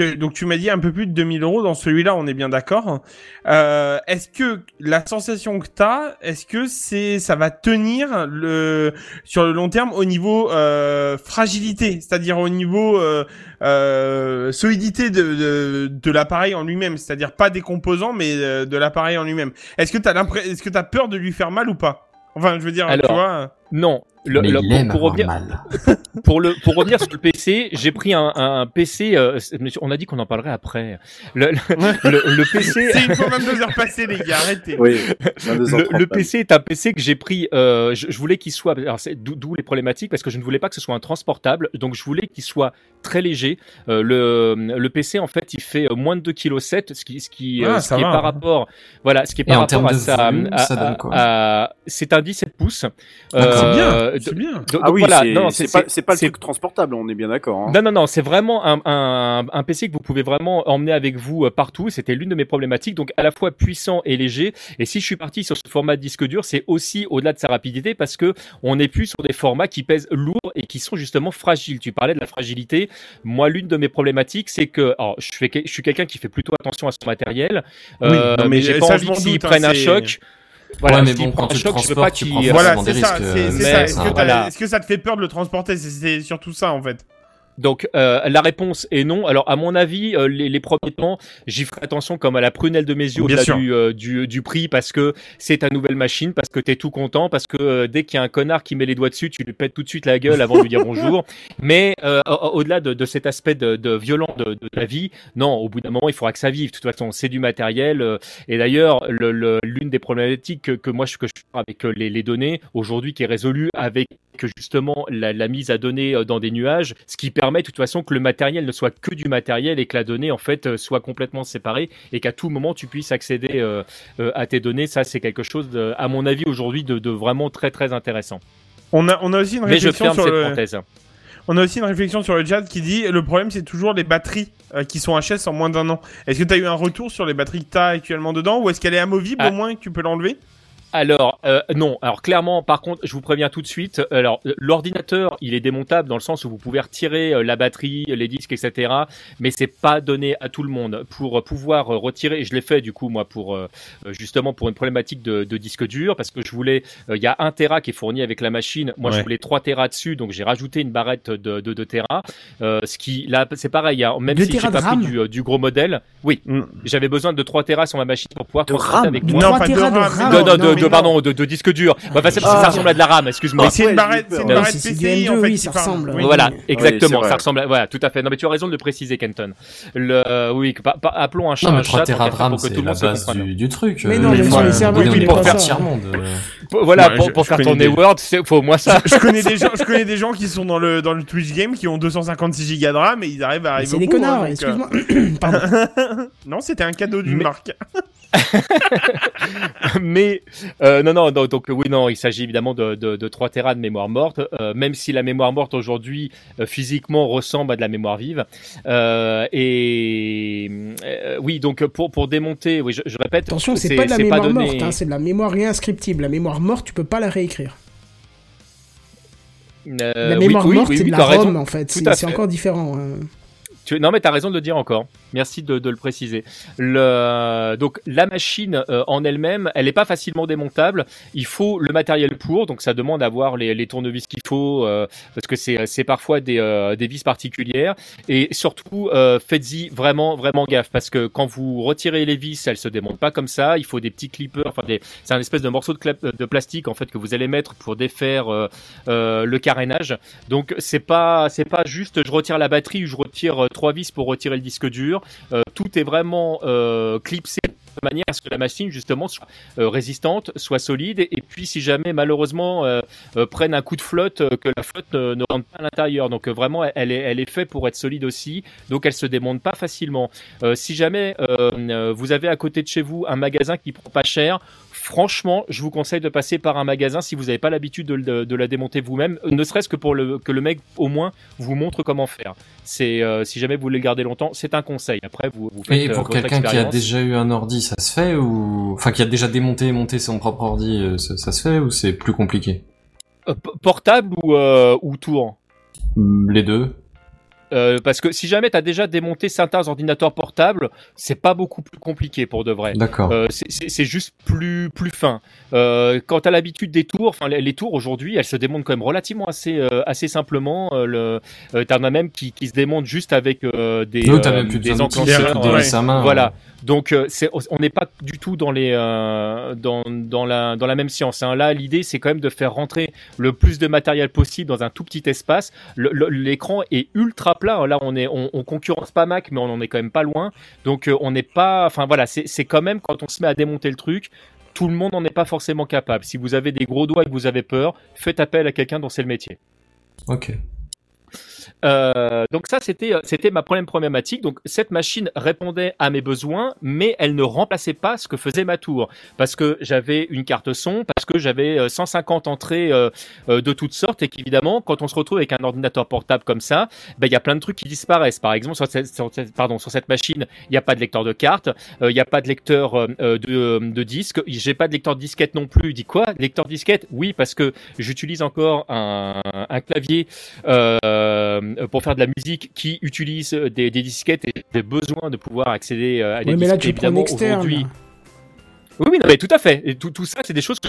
S4: donc tu m'as dit un peu plus de 2000 euros dans celui-là, on est bien d'accord. Euh, est-ce que la sensation que t'as, est-ce que c'est ça va tenir le sur le long terme au niveau euh, fragilité, c'est-à-dire au niveau euh, euh, solidité de, de, de l'appareil en lui-même, c'est-à-dire pas des composants mais euh, de l'appareil en lui-même. Est-ce que t'as l'impression, est-ce que t'as peur de lui faire mal ou pas? Enfin, je veux dire,
S7: Alors,
S4: tu vois.
S7: Non. Le,
S5: Mais
S7: le-
S5: il
S7: pour-
S5: aime
S7: pour,
S5: avoir
S7: revenir,
S5: mal.
S7: pour, le, pour revenir sur le PC, j'ai pris un, un PC. euh, on a dit qu'on en parlerait après. Le, le, le- le PC.
S4: C'est une fois 22 heures passées, les gars, arrêtez.
S3: Oui,
S7: Le,
S3: 22h30,
S7: le PC est un PC que j'ai pris. euh, je, je voulais qu'il soit. alors c'est D'où d'où les problématiques parce que je ne voulais pas que ce soit un transportable. Donc je voulais qu'il soit très léger. Euh, le, le PC en fait, il fait euh, moins de 2 kg, ce qui, ce qui, euh,
S4: Ah,
S7: ce
S4: ça
S7: qui est
S4: va.
S7: par rapport. Voilà, ce qui est
S5: Et
S7: par
S5: en
S7: rapport
S5: termes
S7: à
S5: de
S7: sa.
S5: volume,
S7: à-
S5: ça donne
S7: à-
S5: quoi?
S7: à- C'est un 17 pouces.
S4: Ah, c'est bien,
S7: de-
S4: c'est bien.
S7: donc
S3: Ah oui,
S7: voilà,
S3: c'est pas, c'est pas le truc transportable, on est bien d'accord. Hein.
S7: non, non, non, c'est vraiment un, un, un PC que vous pouvez vraiment emmener avec vous euh, partout. C'était l'une de mes problématiques, donc à la fois puissant et léger. Et si je suis parti sur ce format de disque dur, c'est aussi au-delà de sa rapidité parce que on n'est plus sur des formats qui pèsent lourd et qui sont justement fragiles. Tu parlais de la fragilité. Moi, l'une de mes problématiques, c'est que alors, je, fais, que- je suis quelqu'un qui fait plutôt attention à son matériel,
S4: Oui,
S7: euh,
S4: non, mais
S7: mais j'ai pas
S4: ça,
S7: envie s'il
S4: hein,
S7: prenne un
S4: c'est-
S7: choc.
S5: Ouais, mais
S7: s'il
S5: bon,
S7: prend
S5: quand
S7: un
S5: tu le
S7: choc, je veux
S5: transportes,
S7: pas
S5: tu
S7: qu'il-
S5: prends
S4: Voilà,
S5: forcément
S4: c'est
S5: des
S4: ça.
S5: euh.
S4: Est-ce que,
S5: enfin,
S4: t'as-
S7: voilà.
S4: est-ce que ça te fait peur de le transporter? C'est surtout ça, en fait.
S7: Donc euh, la réponse est non. Alors à mon avis, euh, les, les premiers temps, j'y ferai attention comme à la prunelle de mes yeux au-delà du, euh, du, du prix parce que c'est ta nouvelle machine, parce que t'es tout content, parce que euh, dès qu'il y a un connard qui met les doigts dessus, tu lui pètes tout de suite la gueule avant de lui dire bonjour. Mais euh, au- au-delà de, de cet aspect de, de violent de, de la vie, non, au bout d'un moment, il faudra que ça vive. De toute façon, c'est du matériel. et d'ailleurs, le- le- l'une des problématiques que, que moi je que je fais avec les, les données aujourd'hui qui est résolue avec justement la, la mise à données dans des nuages, ce qui permet de toute façon que le matériel ne soit que du matériel et que la donnée en fait euh, soit complètement séparée et qu'à tout moment tu puisses accéder euh, euh, à tes données. Ça c'est quelque chose, de, à mon avis aujourd'hui, de, de vraiment très très intéressant.
S4: On a, on a aussi une
S7: Mais je
S4: réflexion
S7: ferme
S4: sur
S7: cette
S4: le.
S7: parenthèse.
S4: On a aussi une réflexion sur le chat qui dit le problème c'est toujours les batteries euh, qui sont HS en moins d'un an. Est-ce que tu as eu un retour sur les batteries que tu as actuellement dedans ou est-ce qu'elle est amovible
S7: Ah.
S4: au moins que tu peux l'enlever?
S7: Alors, euh, non. Alors, clairement, par contre, je vous préviens tout de suite. Alors, l'ordinateur, il est démontable dans le sens où vous pouvez retirer euh, la batterie, les disques, etc. Mais c'est pas donné à tout le monde. Pour euh, pouvoir euh, retirer, et je l'ai fait du coup moi pour justement pour une problématique de, de disque dur parce que je voulais, euh, il y a un Tera qui est fourni avec la machine. Moi,
S4: Ouais.
S7: je voulais 3 Tera dessus, donc j'ai rajouté une barrette de, de 2 Tera. Euh, ce qui, là, c'est pareil. hein, même
S1: Deux
S7: si j'ai
S1: Tera de
S7: pas pris du, du gros modèle, oui,
S4: Mm.
S7: j'avais besoin de 3 Tera sur ma machine pour pouvoir
S3: De
S7: transporter
S3: RAM
S7: avec
S1: De
S7: moi.
S4: Non, pas de
S1: de
S4: RAM.
S7: De,
S4: non,
S7: de, de, pardon, de, de disque dur. Bah, enfin, ça,
S3: Ah.
S7: ça ressemble à de la RAM, excuse-moi.
S4: Mais c'est une barrette, c'est une
S1: du
S4: PCI en
S1: M2,
S4: fait.
S1: oui,
S4: qui
S1: ça ressemble.
S7: Voilà, exactement. ça ressemble. À... Voilà, tout à fait. Non, mais tu as raison de le préciser, Kenton. Le, euh, oui, appelons un chat
S5: Non,
S7: un
S5: mais 3
S7: chat pour que
S5: c'est
S7: tout le monde se comprenne.
S5: du, du truc.
S1: Mais
S5: euh,
S1: non,
S5: moi,
S4: les serveurs,
S5: pour faire
S1: ça.
S5: euh,
S7: Voilà, pour, faire tourner Word, c'est faut au moins ça.
S4: Je connais des gens, je connais des gens qui sont dans le dans le Twitch game qui ont 256 Go de RAM et ils arrivent à arriver
S1: C'est des
S4: hein,
S1: connards,
S4: euh,
S1: excuse-moi. Pardon.
S4: Non, c'était un cadeau d'une
S7: Mais-
S4: marque.
S7: mais euh, non, non, non, donc oui, non, il s'agit évidemment de, de, de 3 Tera de mémoire morte, euh, même si la mémoire morte aujourd'hui euh, physiquement ressemble à de la mémoire vive. Euh, et euh, oui, donc pour pour démonter, oui, je, je répète,
S1: Attention, c'est pas de la mémoire
S7: donné-
S1: morte, hein, c'est de la mémoire réinscriptible. La mémoire morte, tu peux pas la réécrire.
S7: Euh,
S1: La mémoire
S7: oui,
S1: morte,
S7: oui,
S1: c'est de la
S7: raison.
S1: ROM en fait. C'est encore différent. hein.
S7: Tu- Non, mais t'as raison de le dire encore. Merci de, le préciser. Donc la machine euh, en elle-même, elle n'est pas facilement démontable. Il faut le matériel pour, donc ça demande d'avoir les, tournevis qu'il faut, euh, parce que c'est parfois des, euh, des vis particulières. Et surtout, faites-y vraiment vraiment gaffe, parce que quand vous retirez les vis, elles se démontent pas comme ça. Il faut des petits clippers, c'est un espèce de morceau de, de plastique en fait que vous allez mettre pour défaire le carénage. Donc c'est pas pas juste je retire la batterie ou je retire trois vis pour retirer le disque dur. Euh, tout est vraiment euh, clipsé de manière à ce que la machine justement soit euh, résistante, soit solide et, puis si jamais malheureusement prenne un coup de flotte, que la flotte ne, rentre pas à l'intérieur. Donc vraiment elle est faite pour être solide aussi. Donc elle se démonte pas facilement. Si jamais vous avez à côté de chez vous un magasin qui prend pas cher, franchement, je vous conseille de passer par un magasin si vous n'avez pas l'habitude de, de- de la démonter vous-même, ne serait-ce que pour le, que le mec au moins vous montre comment faire. C'est euh, si jamais vous voulez le garder longtemps, c'est un conseil. Après, vous, vous faites
S5: Et
S7: euh,
S5: pour quelqu'un qui a déjà eu un ordi, ça se fait ou enfin qui a déjà démonté et monté son propre ordi, euh, ça, ça se fait ou c'est plus compliqué?
S7: Euh, portable ou euh, ou tour.
S5: Les deux.
S7: Euh, parce que si jamais tu as déjà démonté certains ordinateurs portables, c'est pas beaucoup plus compliqué pour de vrai.
S5: D'accord.
S7: Euh, c'est- juste plus plus fin. Euh, quand tu as l'habitude des tours, enfin les, les tours aujourd'hui, elles se démontent quand même relativement assez euh, assez simplement. Le, t'en as même qui, qui se démontent juste avec des, des enclencheurs.
S5: main.
S7: Voilà. Donc euh, on n'est pas du tout dans les euh, dans, dans la dans la même science. hein. Là, l'idée c'est quand même de faire rentrer le plus de matériel possible dans un tout petit espace. L'écran est ultra plat. Là, on est on, on concurrence pas Mac, mais on en est quand même pas loin. Donc euh, on n'est pas. Enfin voilà, c'est quand même quand on se met à démonter le truc. Tout le monde n'en est pas forcément capable. Si vous avez des gros doigts et que vous avez peur, faites appel à quelqu'un dont c'est le métier.
S5: Ok.
S7: Euh, donc ça, c'était euh, c'était ma première problématique. Donc cette machine répondait à mes besoins, mais elle ne remplaçait pas ce que faisait ma tour, parce que j'avais une carte son, parce que j'avais euh, 150 entrées euh, euh, de toutes sortes, et qu'évidemment, quand on se retrouve avec un ordinateur portable comme ça, ben, il y a plein de trucs qui disparaissent. Par exemple, sur cette, pardon, sur cette machine, il n'y a pas de lecteur de carte, euh, il n'y a pas de lecteur de, de disque, j'ai pas de lecteur de disquette non plus. Dit quoi? Lecteur disquette? Oui, parce que j'utilise encore un, un clavier euh, pour faire de la musique qui utilise des, des disquettes et j'ai besoin de pouvoir accéder euh, à des
S1: Ouais, mais là, tu prends en externe.
S7: Oui, oui, non, mais tout à fait. Et tout, tout ça, c'est des choses que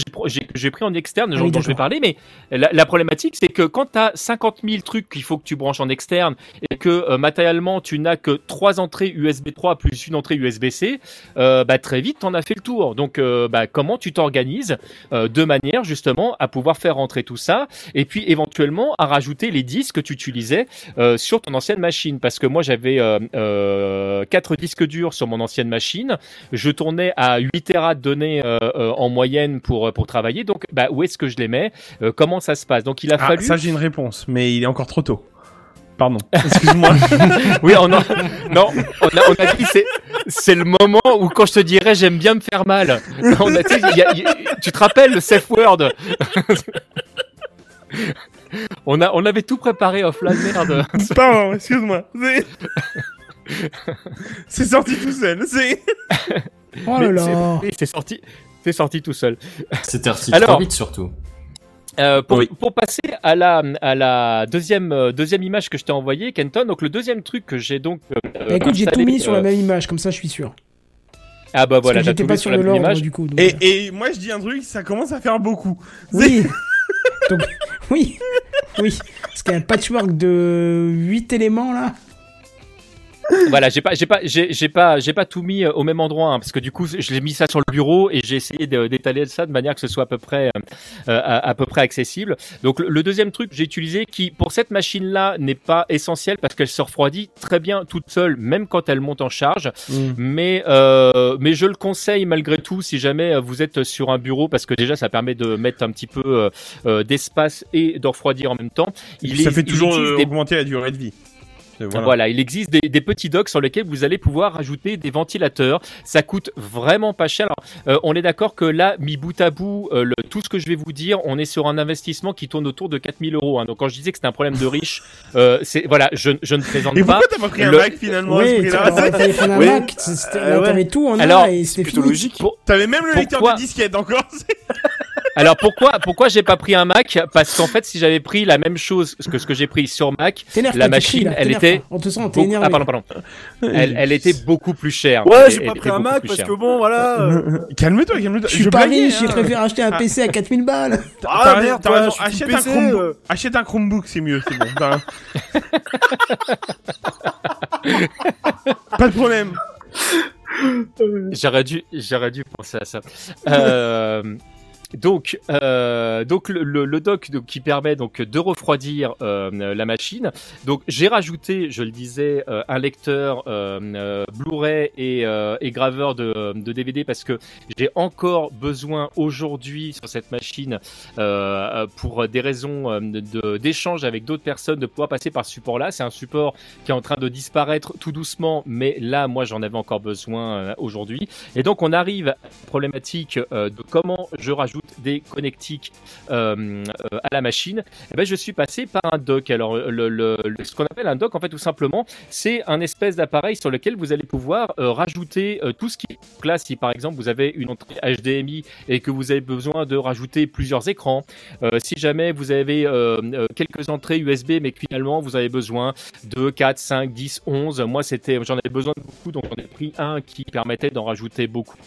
S7: j'ai pris en externe,
S1: Ah
S7: dont,
S1: oui,
S7: dont je vais parler. Mais la, la problématique, c'est que quand tu as 50 000 trucs qu'il faut que tu branches en externe que euh, matériellement, tu n'as que trois entrées USB 3 plus une entrée USB-C, euh, bah, très vite, tu en as fait le tour. Donc, euh, bah, comment tu t'organises de manière justement à pouvoir faire rentrer tout ça et puis éventuellement à rajouter les disques que tu utilisais sur ton ancienne machine? Parce que moi j'avais quatre disques durs sur mon ancienne machine. Je tournais à 8 Tera de données en moyenne pour pour travailler. Donc bah où est-ce que je les mets? Euh, comment ça se passe? Donc il a
S4: Ah,
S7: fallu
S4: ça j'ai une réponse, mais il est encore trop tôt. Pardon. Excuse-moi.
S7: oui on a... non on a, on a dit c'est c'est le moment où quand je te dirais j'aime bien me faire mal on a, tu sais, il y a- il y a- tu te rappelles le safe word? On a on avait tout préparé offline merde
S4: Pardon, excuse-moi. C'est- C'est sorti tout seul. C'est.
S1: Oh là
S7: c'est-
S1: là.
S7: oui, c'est sorti, c'est sorti tout seul.
S5: C'était article
S7: Alors-
S5: trop vite surtout.
S7: Euh, pour,
S4: Oui.
S7: pour passer à la, à la deuxième, euh, deuxième image que je t'ai envoyée, Kenton, donc le deuxième truc que j'ai donc. euh,
S1: Bah, écoute, j'ai tout mis sur la même image, comme ça je suis sûr.
S7: Ah bah voilà,
S1: Parce j'étais
S7: tout
S1: pas
S7: sur même
S1: l'ordre
S7: image.
S1: du coup. donc,
S4: Et, et moi je dis un truc, ça commence à faire beaucoup.
S1: Oui. donc, oui. Oui. Parce qu'il y a un patchwork de 8 éléments là.
S7: Voilà, j'ai pas, j'ai pas, j'ai, j'ai pas, j'ai pas tout mis euh, au même endroit hein, parce que du coup, je l'ai mis ça sur le bureau et j'ai essayé d'étaler ça de manière que ce soit à peu près, euh, euh, à, à peu près accessible. Donc le, le deuxième truc que j'ai utilisé, qui pour cette machine-là n'est pas essentiel parce qu'elle se refroidit très bien toute seule, même quand elle monte en charge. Mais euh, mais je le conseille malgré tout si jamais euh, vous êtes sur un bureau parce que déjà ça permet de mettre un petit peu euh, d'espace et de refroidir en même temps. Il
S4: ça
S7: est-
S4: fait toujours
S7: des
S4: augmenter la durée de vie. Euh,
S7: voilà.
S4: Voilà.
S7: il existe des, des petits docks sur lesquels vous allez pouvoir rajouter des ventilateurs. Ça coûte vraiment pas cher. Alors, euh, on est d'accord que là, mis bout à bout, euh, le- tout ce que je vais vous dire, on est sur un investissement qui tourne autour de 4000 euros. hein. Donc quand je disais que c'était un problème de riche, euh, c'est voilà, je, je ne plaisante
S4: Et
S7: pas.
S4: pourquoi t'as pas pris un
S7: Le-
S4: Mac finalement
S1: Oui, fallait prendre un
S3: Oui.
S1: Mac.
S3: Euh,
S1: Là,
S3: ouais.
S1: t'avais tout en
S7: Alors,
S1: et c'était
S3: plutôt
S1: fini.
S3: logique.
S7: Pour-
S4: T'avais même le lecteur de disquette encore.
S7: Alors pourquoi pourquoi j'ai pas pris un Mac? Parce qu'en fait, si j'avais pris la même chose que ce que j'ai pris sur Mac, la machine, elle était
S1: pas. On te sent, t'es
S7: beaucoup- ah pardon pardon, elle, elle était beaucoup plus chère.
S3: Ouais, j'ai pas pris un Mac parce que bon, voilà. euh,
S4: calme-toi, calme-toi.
S1: Je suis pas riche, j'ai
S4: hein.
S1: préféré acheter un
S4: Ah.
S1: PC à 4000 balles.
S3: Ah merde,
S4: Achète un
S3: PC,
S4: Chromebook.
S3: euh.
S4: Achète un Chromebook, c'est mieux, c'est bon. T'as- Pas de problème.
S7: J'aurais dû, j'aurais dû penser à ça. Euh, donc, euh, donc le, le, qui permet donc de refroidir euh, la machine. Donc, j'ai rajouté, je le disais, euh, un lecteur Blu-ray et, graveur de, DVD parce que j'ai encore besoin aujourd'hui sur cette machine pour des raisons d'échange avec d'autres personnes de pouvoir passer par ce support-là. C'est un support qui est en train de disparaître tout doucement, mais là, moi, j'en avais encore besoin aujourd'hui. Et donc, on arrive à la problématique de comment je rajoute des connectiques euh, euh, à la machine, eh ben, je suis passé par un dock. Alors, ce qu'on appelle un dock, en fait, tout simplement, c'est un espèce d'appareil sur lequel vous allez pouvoir euh, rajouter tout ce qui est là. Si par exemple vous avez une entrée HDMI et que vous avez besoin de rajouter plusieurs écrans, si jamais vous avez quelques entrées USB, mais que finalement vous avez besoin de 4, 5, 10, 11. Moi, c'était, j'en avais besoin de beaucoup, donc j'en ai pris un qui permettait d'en rajouter beaucoup,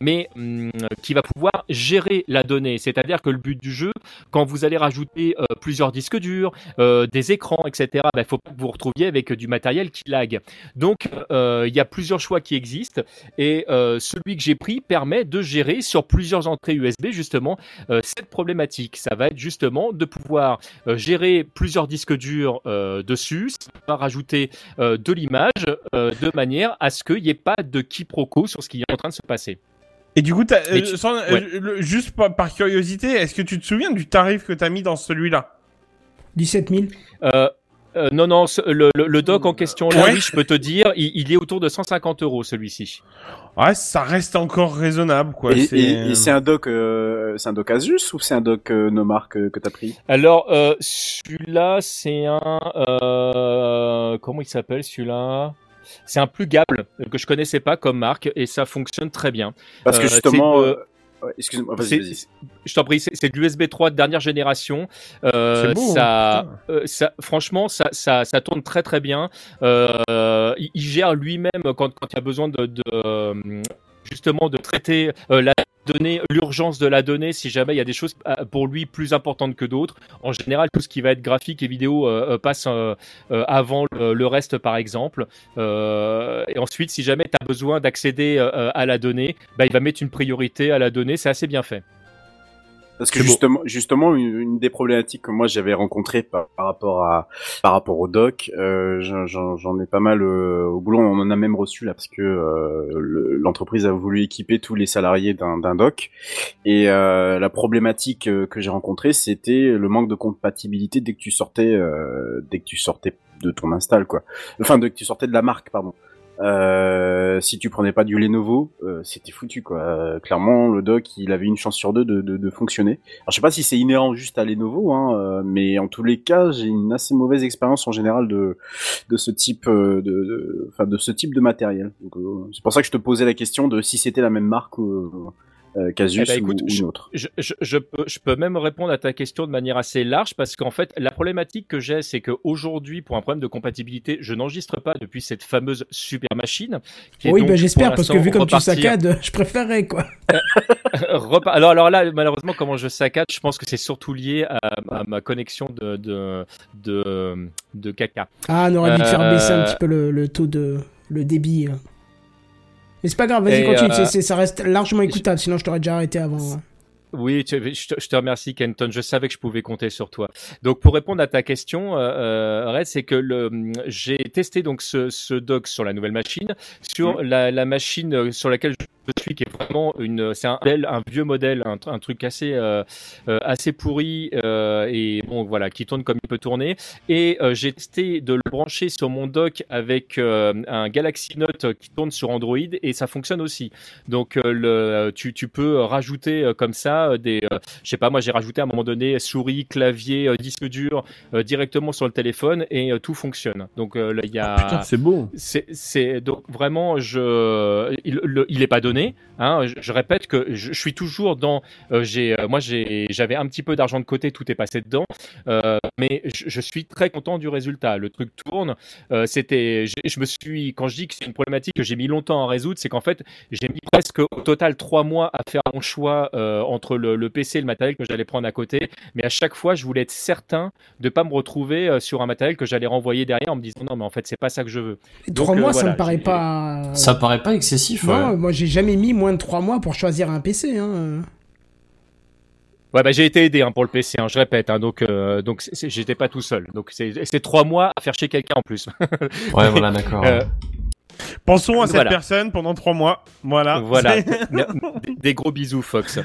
S7: mais hum, qui va pouvoir gérer la donnée. C'est-à-dire que le but du jeu, quand vous allez rajouter euh, plusieurs disques durs, euh, des écrans, etc., il bah, faut pas que vous retrouviez avec du matériel qui lag. Donc, euh, il y a plusieurs choix qui existent, et euh, celui que j'ai pris permet de gérer sur plusieurs entrées USB justement euh, cette problématique. Ça va être justement de pouvoir euh, gérer plusieurs disques durs euh, dessus, rajouter euh, de l'image euh, de manière à ce qu'il n'y ait pas de quiproquo sur ce qui est en train de se passer.
S4: Et du coup, euh,
S7: tu-
S4: sans- euh,
S7: ouais.
S4: le- juste par, par curiosité, est-ce que tu te souviens du tarif que t'as mis dans celui-là?
S1: 17 000.
S7: Euh, euh, non, non, ce- le, le, le doc en question, là,
S4: Ouais.
S7: oui, je peux te dire, il, il est autour de 150 euros celui-ci.
S4: Ouais, ça reste encore raisonnable, quoi.
S3: et
S4: c'est-
S3: et- et c'est un doc, euh, c'est un doc Asus ou c'est un doc euh, Nomark euh, que t'as pris?
S7: Alors, euh, celui-là, c'est un. Euh, comment il s'appelle celui-là? C'est un plugable euh, que je connaissais pas comme marque et ça fonctionne très bien.
S3: Parce que
S7: Euh,
S3: justement, euh, ouais, excuse-moi, vas-y,
S7: C'est-
S3: vas-y.
S7: Je t'en prie, c'est de l'USB 3 de dernière génération. Euh,
S4: C'est beau,
S7: ça,
S4: hein,
S7: euh, ça, franchement, ça, ça, ça tourne très très bien. Euh, il, il gère lui-même quand, quand il y a besoin de, de, justement de traiter euh, la donnée, l'urgence de la donnée, si jamais il y a des choses euh, pour lui plus importantes que d'autres. En général, tout ce qui va être graphique et vidéo euh, passe avant le, reste, par exemple. Et ensuite, si jamais tu as besoin d'accéder à la donnée, bah, il va mettre une priorité à la donnée. C'est assez bien fait.
S3: Parce que justement, justement, une, des problématiques que moi j'avais rencontrées par, par rapport à, par rapport au doc, euh, j'en- ai pas mal euh, au boulot. On en a même reçu là parce que euh, le- l'entreprise a voulu équiper tous les salariés d'un doc. Et euh, la problématique que j'ai rencontrée, c'était le manque de compatibilité dès que tu sortais, euh, dès que tu sortais de ton install, quoi. Enfin, dès que tu sortais de la marque, pardon. Euh, si tu prenais pas du Lenovo, euh, c'était foutu quoi. Euh, clairement, le dock, il avait une chance sur deux de, de, de fonctionner. Alors, je sais pas si c'est inhérent juste à Lenovo, hein, euh, mais en tous les cas, j'ai une assez mauvaise expérience en général de de ce type de, de, de ce type de matériel. C'est pour ça que je te posais la question de si c'était la même marque ou euh, qu'Asus
S7: Eh ben, écoute,
S3: ou, ou une autre?
S7: Je, je, je peux, je peux même répondre à ta question de manière assez large parce qu'en fait, la problématique que j'ai, c'est qu'aujourd'hui, pour un problème de compatibilité, je n'enregistre pas depuis cette fameuse super machine. qui est
S1: Oui, bah, j'espère, parce que vu comme tu
S7: repartir-
S1: saccades, je préférerais, quoi.
S7: Repa- alors, alors là, malheureusement, comment je saccade, je pense que c'est surtout lié à, à ma connexion de, de, de, de caca.
S1: Ah, on aurait dû faire
S7: Euh,
S1: baisser un petit peu le, le taux de. le débit. euh. Mais c'est pas grave, vas-y, continue,
S7: euh,
S1: ça reste largement écoutable, sinon je t'aurais déjà arrêté avant.
S7: Oui, tu- je, te, je te remercie Kenton. Je savais que je pouvais compter sur toi. Donc pour répondre à ta question, euh, euh, Red, c'est que le, j'ai testé donc ce, ce dock sur la nouvelle machine, sur la, la machine euh, sur laquelle je suis, qui est vraiment une, c'est un vieux modèle, un, tr- un truc assez euh, assez pourri euh, et bon voilà, qui tourne comme il peut tourner. Et euh, j'ai testé de le brancher sur mon dock avec un Galaxy Note qui tourne sur Android et ça fonctionne aussi. Donc le, tu, tu peux rajouter comme ça euh, des, euh, je sais pas, moi j'ai rajouté à un moment donné souris, clavier, euh, disque dur euh, directement sur le téléphone et euh, tout fonctionne. Donc euh, là il y a,
S4: Putain, c'est beau.
S7: c'est, donc vraiment je, il, le- il est pas donné. Hein, je, je répète que je, je suis toujours dans, euh, j'ai, euh, moi j'ai, j'avais un petit peu d'argent de côté, tout est passé dedans, euh, mais je, je suis très content du résultat. Le truc tourne. Euh, c'était, je me suis, quand je dis que c'est une problématique que j'ai mis longtemps à résoudre, c'est qu'en fait j'ai mis presque au total trois mois à faire mon choix euh, entre le, le PC et le matériel que j'allais prendre à côté. Mais à chaque fois, je voulais être certain de pas me retrouver euh, sur un matériel que j'allais renvoyer derrière en me disant non, mais en fait, c'est pas ça que je veux.
S1: Trois
S7: euh,
S1: mois, ça
S7: voilà,
S1: me paraît pas.
S5: Ça paraît pas excessif,
S1: Non,
S5: ouais.
S1: moi j'ai jamais mis moins de trois mois pour choisir un PC. Hein.
S7: Ouais, bah, j'ai été aidé hein, pour le PC, hein, je répète. Hein, donc, euh, donc j'étais pas tout seul. Donc, c'est c'est trois mois à faire chez quelqu'un en plus.
S5: Ouais, voilà, d'accord.
S7: Euh,
S4: Pensons à cette
S7: Voilà.
S4: personne pendant trois mois. Voilà.
S7: Voilà, des, des gros bisous Fox.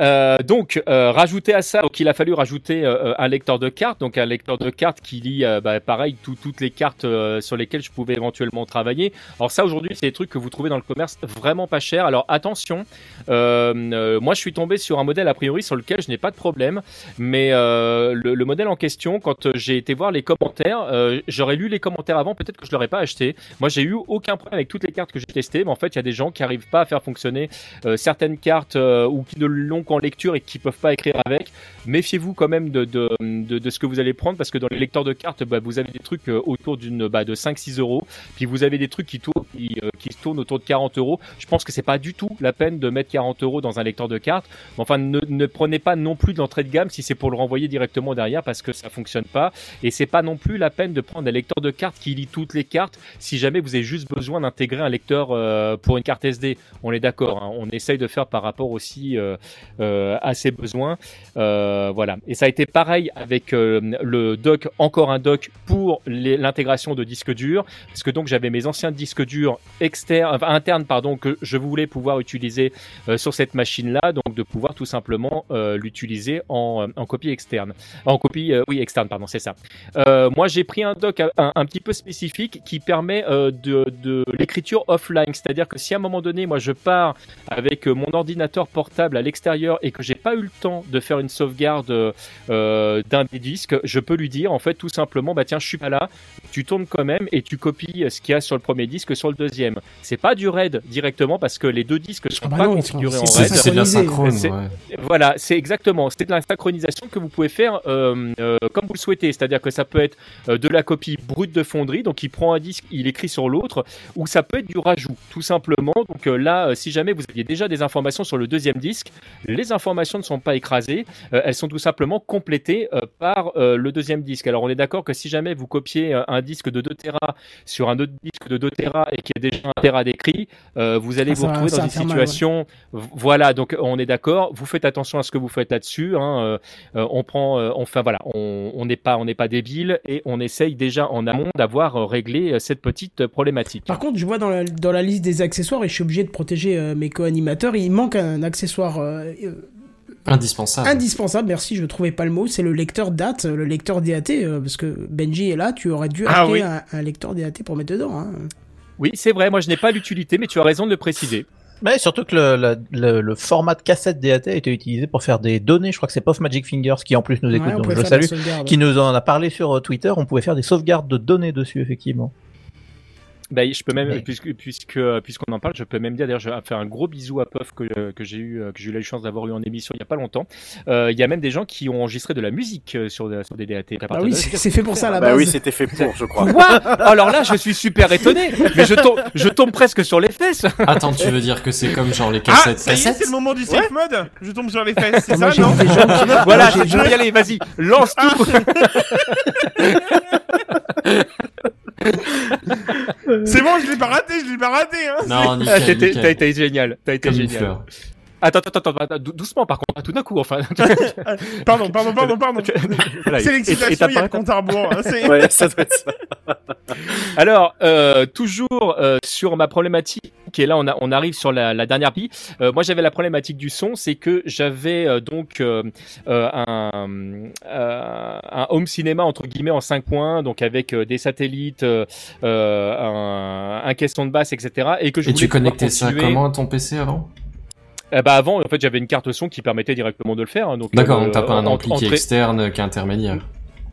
S7: Euh, donc, euh, rajouter à ça, donc il a fallu rajouter euh, un lecteur de cartes, donc un lecteur de cartes qui lit, euh, bah, pareil, tout- toutes les cartes euh, sur lesquelles je pouvais éventuellement travailler. Alors ça, aujourd'hui, c'est des trucs que vous trouvez dans le commerce vraiment pas cher. Alors attention, euh, euh, moi, je suis tombé sur un modèle a priori sur lequel je n'ai pas de problème, mais euh, le, le modèle en question, quand euh, j'ai été voir les commentaires, euh, j'aurais lu les commentaires avant, peut-être que je l'aurais pas acheté. Moi, j'ai eu aucun problème avec toutes les cartes que j'ai testées, mais en fait, il y a des gens qui arrivent pas à faire fonctionner euh, certaines cartes euh, ou qui ne l'ont qu'en lecture et qui peuvent pas écrire avec. Méfiez-vous quand même de, de, de, ce que vous allez prendre parce que dans les lecteurs de cartes, bah, vous avez des trucs euh, autour d'une bah, de 5-6 euros, puis vous avez des trucs qui tournent, qui, tournent autour de 40 euros. Je pense que c'est pas du tout la peine de mettre 40 euros dans un lecteur de cartes. Enfin, ne, ne prenez pas non plus de l'entrée de gamme si c'est pour le renvoyer directement derrière parce que ça fonctionne pas. Et c'est pas non plus la peine de prendre un lecteur de cartes qui lit toutes les cartes si jamais vous avez juste besoin d'intégrer un lecteur euh, pour une carte SD. On est d'accord. hein. On essaye de faire par rapport aussi euh, euh, à ses besoins. Voilà. Et ça a été pareil avec le dock, encore un dock pour l'intégration de disques durs, parce que donc j'avais mes anciens disques durs externes, enfin, internes, pardon, que je voulais pouvoir utiliser sur cette machine-là, donc de pouvoir tout simplement l'utiliser en, copie externe, en copie, oui externe, pardon, c'est ça. Moi, j'ai pris un dock un, petit peu spécifique qui permet euh, de, de l'écriture offline, c'est-à-dire que si à un moment donné, moi, je pars avec euh, mon ordinateur portable à l'extérieur et que j'ai pas eu le temps de faire une sauvegarde euh, d'un des disques, je peux lui dire en fait tout simplement, bah tiens, je suis pas là, tu tournes quand même et tu copies ce qu'il y a sur le premier disque sur le deuxième. C'est pas du RAID directement parce que les deux disques sont
S1: Ah bah
S7: pas
S1: non, ils sont-
S7: configurés en
S1: c'est-
S7: RAID.
S1: c'est de la
S5: synchrone,
S7: C'est-
S5: ouais.
S7: Voilà, c'est exactement. C'est de la synchronisation que vous pouvez faire euh, euh, comme vous le souhaitez. C'est-à-dire que ça peut être de la copie brute de fonderie, donc il prend un disque, il écrit sur l'autre, ou ça peut être du rajout, tout simplement. Donc euh, là, euh, si jamais vous aviez déjà des informations sur le deuxième disque, les informations ne sont pas écrasées, euh, elles sont tout simplement complétées par le deuxième disque. Alors on est d'accord que si jamais vous copiez un disque de 2 Tera sur un autre disque de 2 Tera et qu'il y a déjà un Tera d'écrit, vous allez
S1: Ah,
S7: vous retrouver dans une
S1: faire mal, ouais.
S7: situation Voilà, donc on est d'accord. Vous faites attention à ce que vous faites là-dessus. hein, on prend, enfin voilà, on on n'est pas, on n'est pas débile et on essaye déjà en amont d'avoir réglé cette petite euh, problématique.
S1: Par contre, je vois dans la, dans la liste des accessoires, et je suis obligé de protéger euh, mes co-animateurs, il manque un accessoire euh, euh,
S5: Indispensable.
S1: indispensable, merci, je ne trouvais pas le mot, c'est le lecteur date, le lecteur DAT, euh, parce que Benji est là, tu aurais dû
S7: Ah
S1: acheter
S7: oui.
S1: un, un lecteur DAT pour mettre dedans. Hein.
S7: Oui, c'est vrai. Moi, je n'ai pas l'utilité, mais tu as raison de le préciser.
S8: Mais surtout que le, le, le- le format de cassette DAT a été utilisé pour faire des données. Je crois que c'est Puff Magic Fingers qui en plus nous écoute,
S1: on
S8: donc je le salue, qui nous en a parlé sur Twitter. On pouvait faire des sauvegardes de données dessus, effectivement.
S7: Ben, je peux même,
S8: Mais-
S7: puisque puisque puisqu'on en parle, je peux même dire d'ailleurs, je vais faire un gros bisou à Puff que que j'ai eu que j'ai eu la chance d'avoir eu en émission il y a pas longtemps. Euh, Il y a même des gens qui ont enregistré de la musique euh, sur sur des DAT.
S1: Ah oui, c'est c'est fait pour ça la
S3: Bah oui, c'était fait pour, je crois.
S7: Quoi? Alors là, je suis super étonné, mais je tombe, je tombe presque sur les fesses.
S5: Attends, tu veux dire que c'est comme genre les
S4: Ah,
S5: cassettes
S4: ça y est,
S5: cassettes
S4: c'est le moment du safe mode. Je tombe sur les fesses, c'est
S1: Ah, moi,
S4: ça,
S1: j'ai
S4: non
S1: vu des gens qui-
S7: Voilà,
S1: j'ai
S7: je vais y aller, vas-y, lance tout.
S4: C'est bon, je l'ai pas raté, je l'ai pas raté. Hein.
S5: Non,
S7: Ah,
S5: nickel, nickel.
S7: T'as été génial, t'as été
S5: Comme une
S7: génial. Attends, attends, attends, attends, dou- doucement par contre, tout d'un coup, enfin.
S4: Pardon, pardon, pardon, pardon.
S7: Voilà,
S4: C'est l'excitation, il y a le compte à rebours. hein,
S3: Ouais, ça doit être ça.
S7: Alors, euh, toujours euh, sur ma problématique, et là on, a, on arrive sur la, la dernière pie. Euh, moi j'avais la problématique du son, c'est que j'avais euh, donc euh, euh, un, euh, un home cinéma entre guillemets en 5 points, donc avec euh, des satellites, un, un caisson de basse, etc. Et que je
S5: Et tu connectais ça comment à ton PC avant?
S7: Eh bah avant, en fait, j'avais une carte son qui permettait directement de le faire. hein, donc
S5: D'accord,
S7: euh,
S5: donc t'as pas un ampli qui est
S7: entrée-
S5: externe, qui est intermédiaire.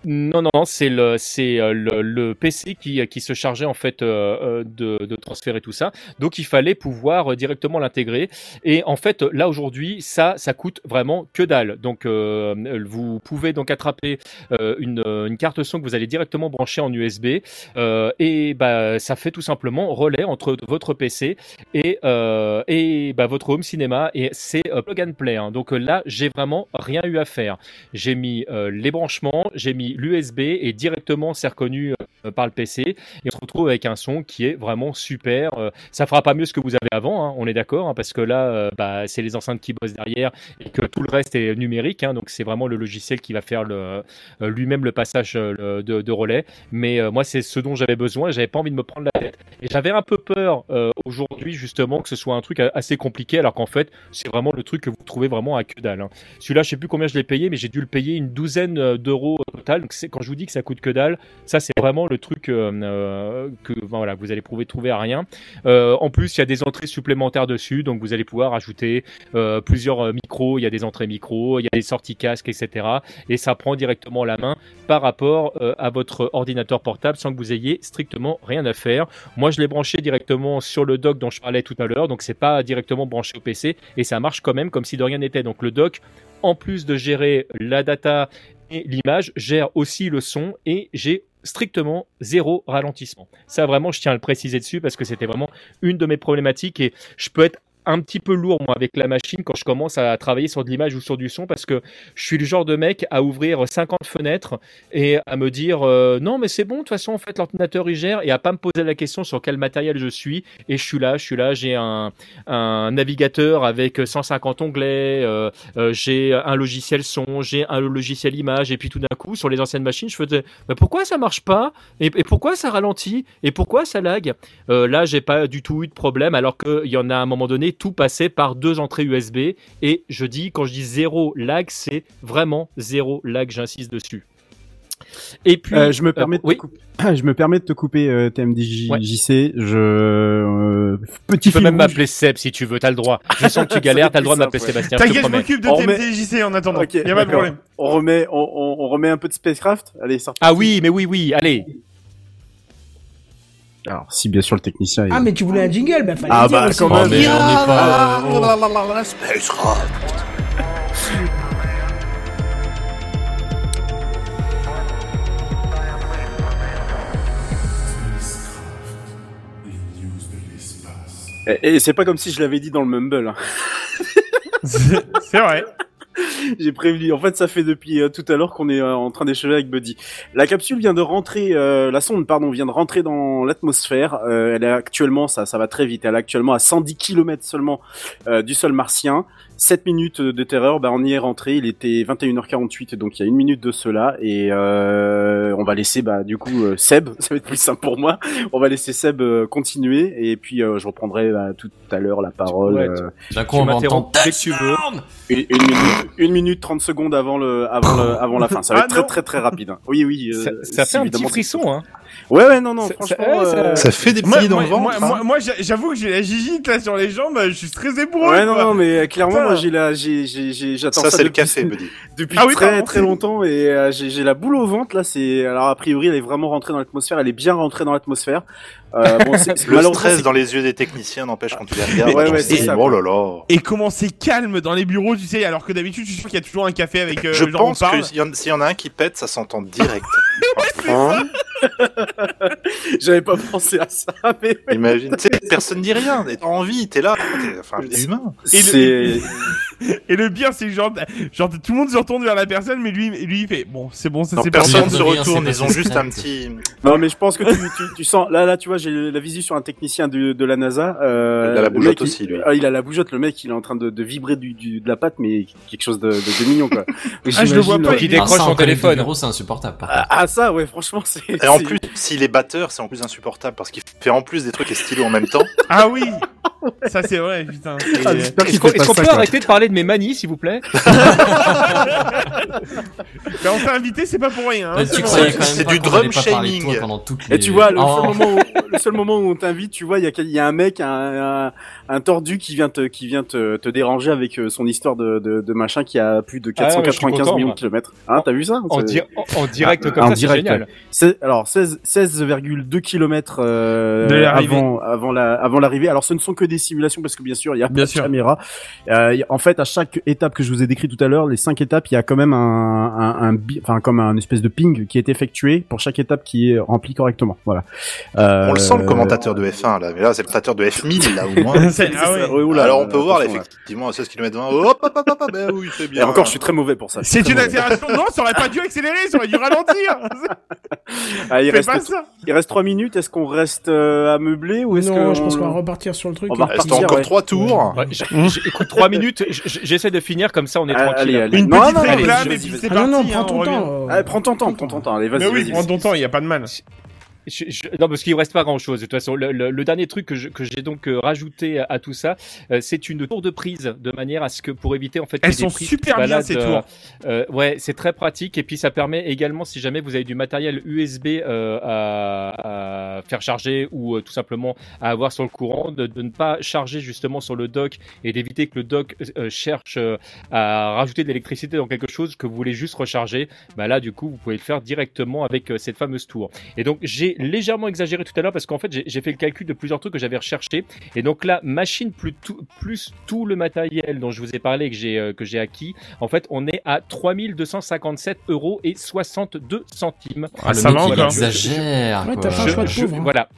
S7: Non, non, c'est le, euh, PC qui, qui se chargeait en fait euh, euh, de, transférer tout ça. Donc il fallait pouvoir euh, directement l'intégrer. Et en fait, là aujourd'hui, ça, ça coûte vraiment que dalle. Donc euh, vous pouvez donc attraper euh, une, carte son que vous allez directement brancher en USB euh, et bah ça fait tout simplement relais entre votre PC et euh, et bah, votre home cinéma et c'est euh, plug and play. hein. Donc euh, là, j'ai vraiment rien eu à faire. J'ai mis euh, les branchements, j'ai mis l'USB est directement c'est reconnu euh, par le PC et on se retrouve avec un son qui est vraiment super. Euh, ça fera pas mieux ce que vous avez avant, hein, on est d'accord, hein, parce que là, euh, bah, c'est les enceintes qui bossent derrière et que tout le reste est numérique, hein, donc c'est vraiment le logiciel qui va faire lui-même le passage de, relais. Mais moi, c'est ce dont j'avais besoin j'avais pas envie de me prendre la tête. Et j'avais un peu peur aujourd'hui justement que ce soit un truc assez compliqué, alors qu'en fait, c'est vraiment le truc que vous trouvez vraiment à que dalle. Celui-là, je sais plus combien je l'ai payé, mais j'ai dû le payer une douzaine d'euros au total. Donc quand je vous dis que ça coûte que dalle, ça c'est vraiment le truc euh, euh, que voilà, vous allez prouver trouver à rien. Euh, en plus, il y a des entrées supplémentaires dessus, donc vous allez pouvoir ajouter plusieurs micros. Il y a des entrées micro, il y a des sorties casques, etc. Et ça prend directement la main par rapport à votre ordinateur portable sans que vous ayez strictement rien à faire. Moi, je l'ai branché directement sur le dock dont je parlais tout à l'heure, donc c'est pas directement branché au PC et ça marche quand même comme si de rien n'était. Donc le dock, en plus de gérer la data et l'image, gère aussi le son et j'ai strictement zéro ralentissement. Ça vraiment, je tiens à le préciser dessus parce que c'était vraiment une de mes problématiques et je peux être un petit peu lourd moi avec la machine quand je commence à travailler sur de l'image ou sur du son parce que je suis le genre de mec à ouvrir 50 fenêtres et à me dire euh, non mais c'est bon de toute façon en fait l'ordinateur il gère et à pas me poser la question sur quel matériel je suis et je suis là je suis là j'ai un, un navigateur avec 150 onglets euh, euh, j'ai un logiciel son j'ai un logiciel image et puis tout d'un coup sur les anciennes machines je faisais mais pourquoi ça marche pas et, et pourquoi ça ralentit et pourquoi ça lag? Là j'ai pas du tout eu de problème alors qu'il y en a à un moment donné tout passait par deux entrées USB et je dis quand je dis zéro lag c'est vraiment zéro lag j'insiste dessus. Et puis
S3: Euh, je me permets de te
S7: oui.
S3: couper. Je me permets de te couper euh, TMDJC. Je euh, petit
S7: tu peux même m'appeler Seb si tu veux t'as le droit. Je sens que tu galères t'as le droit de m'appeler Sébastien
S4: T'inquiète, je
S7: promets.
S4: m'occupe de
S3: On remet-
S4: TMTJC en attendant.
S3: Ok,
S4: y a pas de problème.
S3: On remet, on, on, on remet un peu de spacecraft. Allez,
S7: ah oui mais oui oui allez
S3: Alors, si bien sûr le technicien. Est...
S1: Ah, mais tu voulais un jingle, bah fallait
S3: Ah
S1: le dire
S3: bah,
S1: aussi.
S3: quand
S5: Oh,
S3: même.
S5: mais on n'est pas. oh.
S3: Et, et c'est pas comme si je l'avais dit dans le mumble. hein.
S4: C'est vrai.
S3: J'ai prévenu. En fait, ça fait depuis euh, tout à l'heure qu'on est euh, en train d'échanger avec Buddy. La capsule vient de rentrer, euh, la sonde, pardon, vient de rentrer dans l'atmosphère. Elle est actuellement, ça, ça va très vite. Elle est actuellement à 110 km seulement du sol martien. 7 minutes de terreur, bah on y est rentré. Il était 21h48, donc il y a une minute de cela. Et euh, on va laisser, bah du coup, euh, Seb, ça va être plus simple pour moi. On va laisser Seb euh, continuer, et puis euh, je reprendrai bah, tout à l'heure la parole.
S7: Ouais,
S3: euh,
S5: D'un coup,
S7: tu
S5: on
S7: dès que tu veux
S3: une, une minute, une minute 30 secondes avant le, avant le, avant la fin. Ça va
S4: Ah,
S3: être très
S4: non.
S3: très très rapide. hein. Oui, oui. euh,
S7: ça, ça fait un petit frisson hein
S3: Ouais, ouais, non, non,
S7: Ça-
S3: franchement.
S7: ça-
S3: euh,
S6: Ça fait des
S4: Moi,
S6: petits dans
S4: moi,
S6: le ventre.
S4: moi,
S6: hein.
S4: moi, moi, j'a- j'avoue que j'ai la gigite là sur les jambes, je suis très éprouvé.
S3: Ouais, non, non, mais euh, clairement,
S4: Putain.
S3: moi, j'ai la, j'ai, j'ai, j'attends ça,
S6: Ça, c'est le
S3: depuis-
S6: café, Buddy.
S3: Depuis
S4: Ah oui,
S3: très très longtemps et euh, j'ai, la boule au ventre là. C'est alors a priori, elle est vraiment rentrée dans l'atmosphère. Elle est bien rentrée dans l'atmosphère. Euh, bon,
S6: Le stress dans les yeux des techniciens n'empêche quand tu les regardes.
S3: Ouais,
S6: j'en
S3: ouais,
S6: sais,
S3: c'est ça,
S6: Oh là là.
S4: Et comment c'est calme dans les bureaux, tu sais, alors que d'habitude, je suis sûr qu'il y a toujours un café avec.
S6: Je pense que s'il y, en- s'il y en a un qui pète, ça s'entend direct.
S3: J'avais pas pensé à ça, mais
S6: Imagine, tu sais, personne dit rien. T'as envie, t'es là. t'es- Enfin, t'es humain.
S3: c'est.
S4: Et le pire, c'est que genre, genre, tout le monde se retourne vers la personne, mais lui, lui il fait bon, c'est bon, ça c'est pas
S6: personne se retourne.
S5: c'est
S6: Ils ont juste un petit.
S3: Non, mais je pense que tu, tu, tu sens. Là, là, tu vois, j'ai la visu sur un technicien de, de la NASA. Euh,
S6: Il a la
S3: le
S6: bougeotte
S3: mec, il-
S6: aussi, lui.
S3: Ah, il a la bougeotte. Le mec, il est en train de, de vibrer du, du, de la patte, mais quelque chose de, de, de mignon, quoi.
S4: Ah, je le vois pas,
S3: euh,
S7: qui
S4: il
S5: Ah,
S7: décroche
S5: ça,
S7: son
S5: en
S7: téléphone
S5: c'est insupportable.
S3: Ah, ah, ça, ouais, franchement, c'est.
S6: Et en plus, s'il est batteur, c'est en plus insupportable parce qu'il fait en plus des trucs et stylos en même temps.
S4: Ah oui Ça c'est vrai, putain.
S3: Ah,
S7: est-ce qu'on peut
S3: quoi.
S7: arrêter de parler de mes manies s'il vous plaît?
S4: Mais on t'a invité, c'est pas pour rien. hein,
S5: Là,
S4: c'est
S6: du drum shaming.
S5: les...
S3: Et tu vois, le,
S5: Oh.
S3: seul moment où, le seul moment où on t'invite, tu vois, il y a, y un mec, un, un, un tordu qui vient te, qui vient te, te déranger avec euh, son histoire de, de, de machin qui a plus de
S7: Ah ouais, je suis
S3: 495
S7: content,
S3: millions de kilomètres. Hein, t'as vu ça?
S7: En, di- en- direct
S3: Ah,
S7: comme
S3: en
S7: ça c'est
S3: direct,
S7: génial
S3: ouais. C'est- alors 16 16,2 km euh,
S4: De
S3: avant avant la avant l'arrivée. Alors ce ne sont que des simulations parce que bien sûr, il y a
S4: Bien
S3: pas de
S4: sûr.
S3: caméra. Euh, en fait, à chaque étape que je vous ai décrit tout à l'heure, les cinq étapes, il y a quand même un, un, un enfin comme un espèce de ping qui est effectué pour chaque étape qui est remplie correctement. Voilà. Euh,
S6: On le sent le commentateur de F1 là, mais là c'est le commentateur de F1000 là au moins.
S4: Ah
S3: oula,
S6: Alors on peut voir là, effectivement à 16 km 20. Hop hop hop hop, hop, ben oui c'est
S3: Et
S6: bien.
S3: encore, je suis très mauvais pour ça.
S4: C'est une accélération. Non, ça aurait pas dû accélérer, ça aurait dû ralentir.
S3: Ah, il reste,
S4: pas ça.
S3: il reste trois minutes. Est-ce qu'on reste euh, à meubler ou est-ce
S1: Non,
S3: que
S1: je pense
S3: on-
S1: qu'on va repartir sur le truc.
S3: On va.
S6: Reste
S3: repartir,
S6: encore
S3: ouais.
S6: 3 tours.
S7: Écoute, trois minutes, j- j- j'essaie de finir comme ça, on est
S3: Ah,
S7: tranquille.
S3: allez, allez.
S4: Une
S3: Non,
S4: petite
S3: non, non,
S4: réclame et puis c'est
S1: Ah
S4: parti.
S1: non, non,
S4: hein,
S1: prends
S4: on
S1: ton
S4: revient.
S1: temps.
S3: prends ton temps, prends ton temps. Allez, vas-y,
S4: Mais oui,
S3: vas-y.
S4: prends ton temps, il y a pas de mal.
S7: Je- je- non, parce qu'il ne reste pas grand-chose. De toute façon, le, le- le dernier truc que je- que j'ai donc euh, rajouté à, à tout ça, euh, c'est une tour de prise, de manière à ce que pour éviter en fait.
S4: Elles sont super bien, ces
S7: euh,
S4: tours.
S7: euh, ouais, c'est très pratique et puis ça permet également, si jamais vous avez du matériel USB euh, à, à faire charger ou euh, tout simplement à avoir sur le courant, de, de ne pas charger justement sur le dock et d'éviter que le dock euh, cherche euh, à rajouter de l'électricité dans quelque chose que vous voulez juste recharger. Bah là, du coup, vous pouvez le faire directement avec euh, cette fameuse tour. Et donc j'ai légèrement exagéré tout à l'heure parce qu'en fait j'ai- fait le calcul de plusieurs trucs que j'avais recherché. Et donc là, machine plus tout, plus tout le matériel dont je vous ai parlé et que j'ai euh, que j'ai acquis, en fait on est à 3257 euros et 62 centimes.
S4: Ah,
S5: le
S4: ça
S5: mec,
S4: va
S5: il
S4: encore.
S5: exagère.
S1: Ouais,
S5: quoi.
S1: t'as pas un
S7: Je-
S1: choix de
S7: je-
S1: pauvre, hein.
S7: Voilà.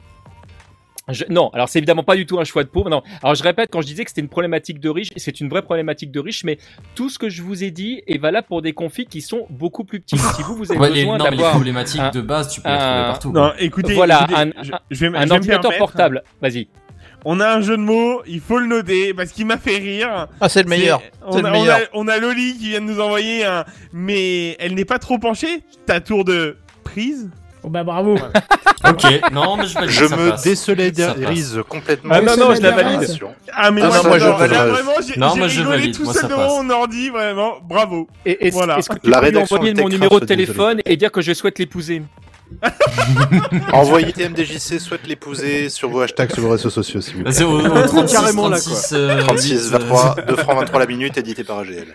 S7: Je- non, alors c'est évidemment pas du tout un choix de pauvre. Non, alors je répète quand je disais que c'était une problématique de riche, et c'est une vraie problématique de riche, mais tout ce que je vous ai dit est valable pour des configs qui sont beaucoup plus petits. Si vous vous avez
S5: Ouais,
S7: besoin
S5: non, mais les
S7: d'avoir
S5: problématiques
S7: un-
S5: de base, tu peux les trouver partout. quoi.
S4: Non, écoutez,
S7: Voilà,
S4: écoutez,
S7: un-
S4: je,
S7: un-
S4: je vais, m- je
S7: un
S4: vais me
S7: ordinateur
S4: permettre.
S7: portable, vas-y.
S4: On a un jeu de mots, il faut le noter parce qu'il m'a fait rire.
S8: Ah, c'est le meilleur.
S4: On
S8: le
S4: a, on,
S8: meilleur.
S4: a, on a Loli qui vient de nous envoyer un. Mais elle n'est pas trop penchée. Ta tour de prise.
S1: Oh, bah bravo.
S5: Ok, non, mais je valide.
S6: Je
S5: ça
S6: me
S5: passe.
S6: désolidarise complètement.
S7: Ah non, non, je la valide.
S4: Ah mais
S6: Ah,
S4: moi,
S6: non, moi, je-
S4: Là,
S6: je-
S4: vraiment, j'ai
S5: Non,
S4: j'ai
S5: moi, je valide.
S4: tout
S5: Moi,
S4: seul
S5: ça
S4: devant mon ordi, vraiment. Bravo.
S7: Et est-ce
S4: Voilà.
S7: est-ce que tu
S6: La
S7: peux lui envoyer mon numéro de téléphone et dire que je souhaite l'épouser
S6: Envoyez TMDJC souhaite l'épouser sur vos hashtags sur vos réseaux sociaux s'il vous plaît.
S5: C'est au, au 36,
S3: Carrément là,
S5: 36, euh,
S6: 36
S5: 8, euh,
S6: 23 2 francs 23 la minute édité par AGL.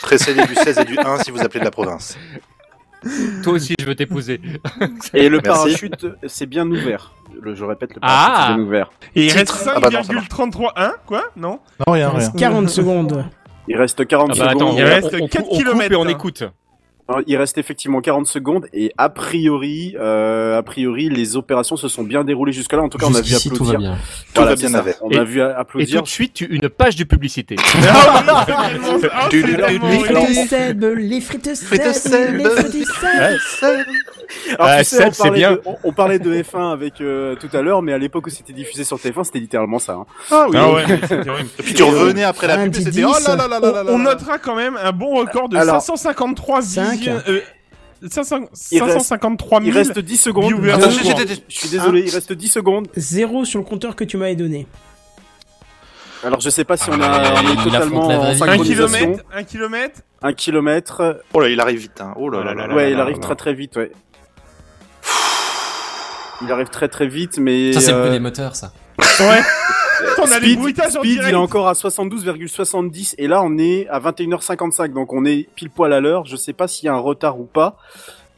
S6: Précédé du 16 et du 1 si vous appelez de la province.
S7: Toi aussi, je veux t'épouser.
S3: Et le
S6: Merci.
S3: parachute, c'est bien ouvert. Le, je répète, le parachute
S7: Ah.
S3: c'est bien ouvert.
S4: Et il reste
S6: Ah bah non, ça marche
S4: 5,33. Hein Quoi Non?
S6: Non rien
S1: Il reste 40 secondes.
S3: Il reste 40
S7: Ah bah attends,
S3: secondes.
S4: il reste
S7: on, on,
S4: 4
S7: on coupe
S4: kilomètres,
S7: et on
S4: hein.
S7: écoute.
S3: Hein, il reste effectivement 40 secondes et a priori, euh, a priori, les opérations se sont bien déroulées jusqu'à là. En tout cas, on a vu applaudir.
S5: Bien.
S3: Voilà,
S6: va bien
S3: on
S7: et,
S3: a vu applaudir.
S7: Et tout de suite, une page de publicité.
S4: Ah, ah,
S1: les frites les frites les frites
S7: c'est bien.
S3: On parlait de F1 avec euh, tout à l'heure, mais à l'époque où c'était diffusé sur TF1, c'était littéralement ça. Hein.
S6: Ah oui.
S4: Ah
S6: et puis tu revenais après la pub, c'était.
S4: On notera quand même un bon record de 553
S3: vies 5.
S4: 553 000
S3: il reste 10 secondes. Je, suis désolé, il reste 10 secondes.
S1: Zéro sur le compteur que tu m'avais donné.
S3: Alors je sais pas si on a
S5: ah,
S3: totalement en
S4: un kilomètre, un kilomètre,
S3: un.
S6: Oh là, il arrive vite. Hein. Oh là là là.
S3: Ouais, il arrive très très vite. Ouais. Il arrive très très vite, mais.
S5: Ça c'est le bruit euh, des moteurs, ça.
S4: ouais. On a
S3: Speed,
S4: bruitages en
S3: Speed, il est encore à 72,70 et là on est à 21h55 donc on est pile poil à l'heure. Je sais pas s'il y a un retard ou pas,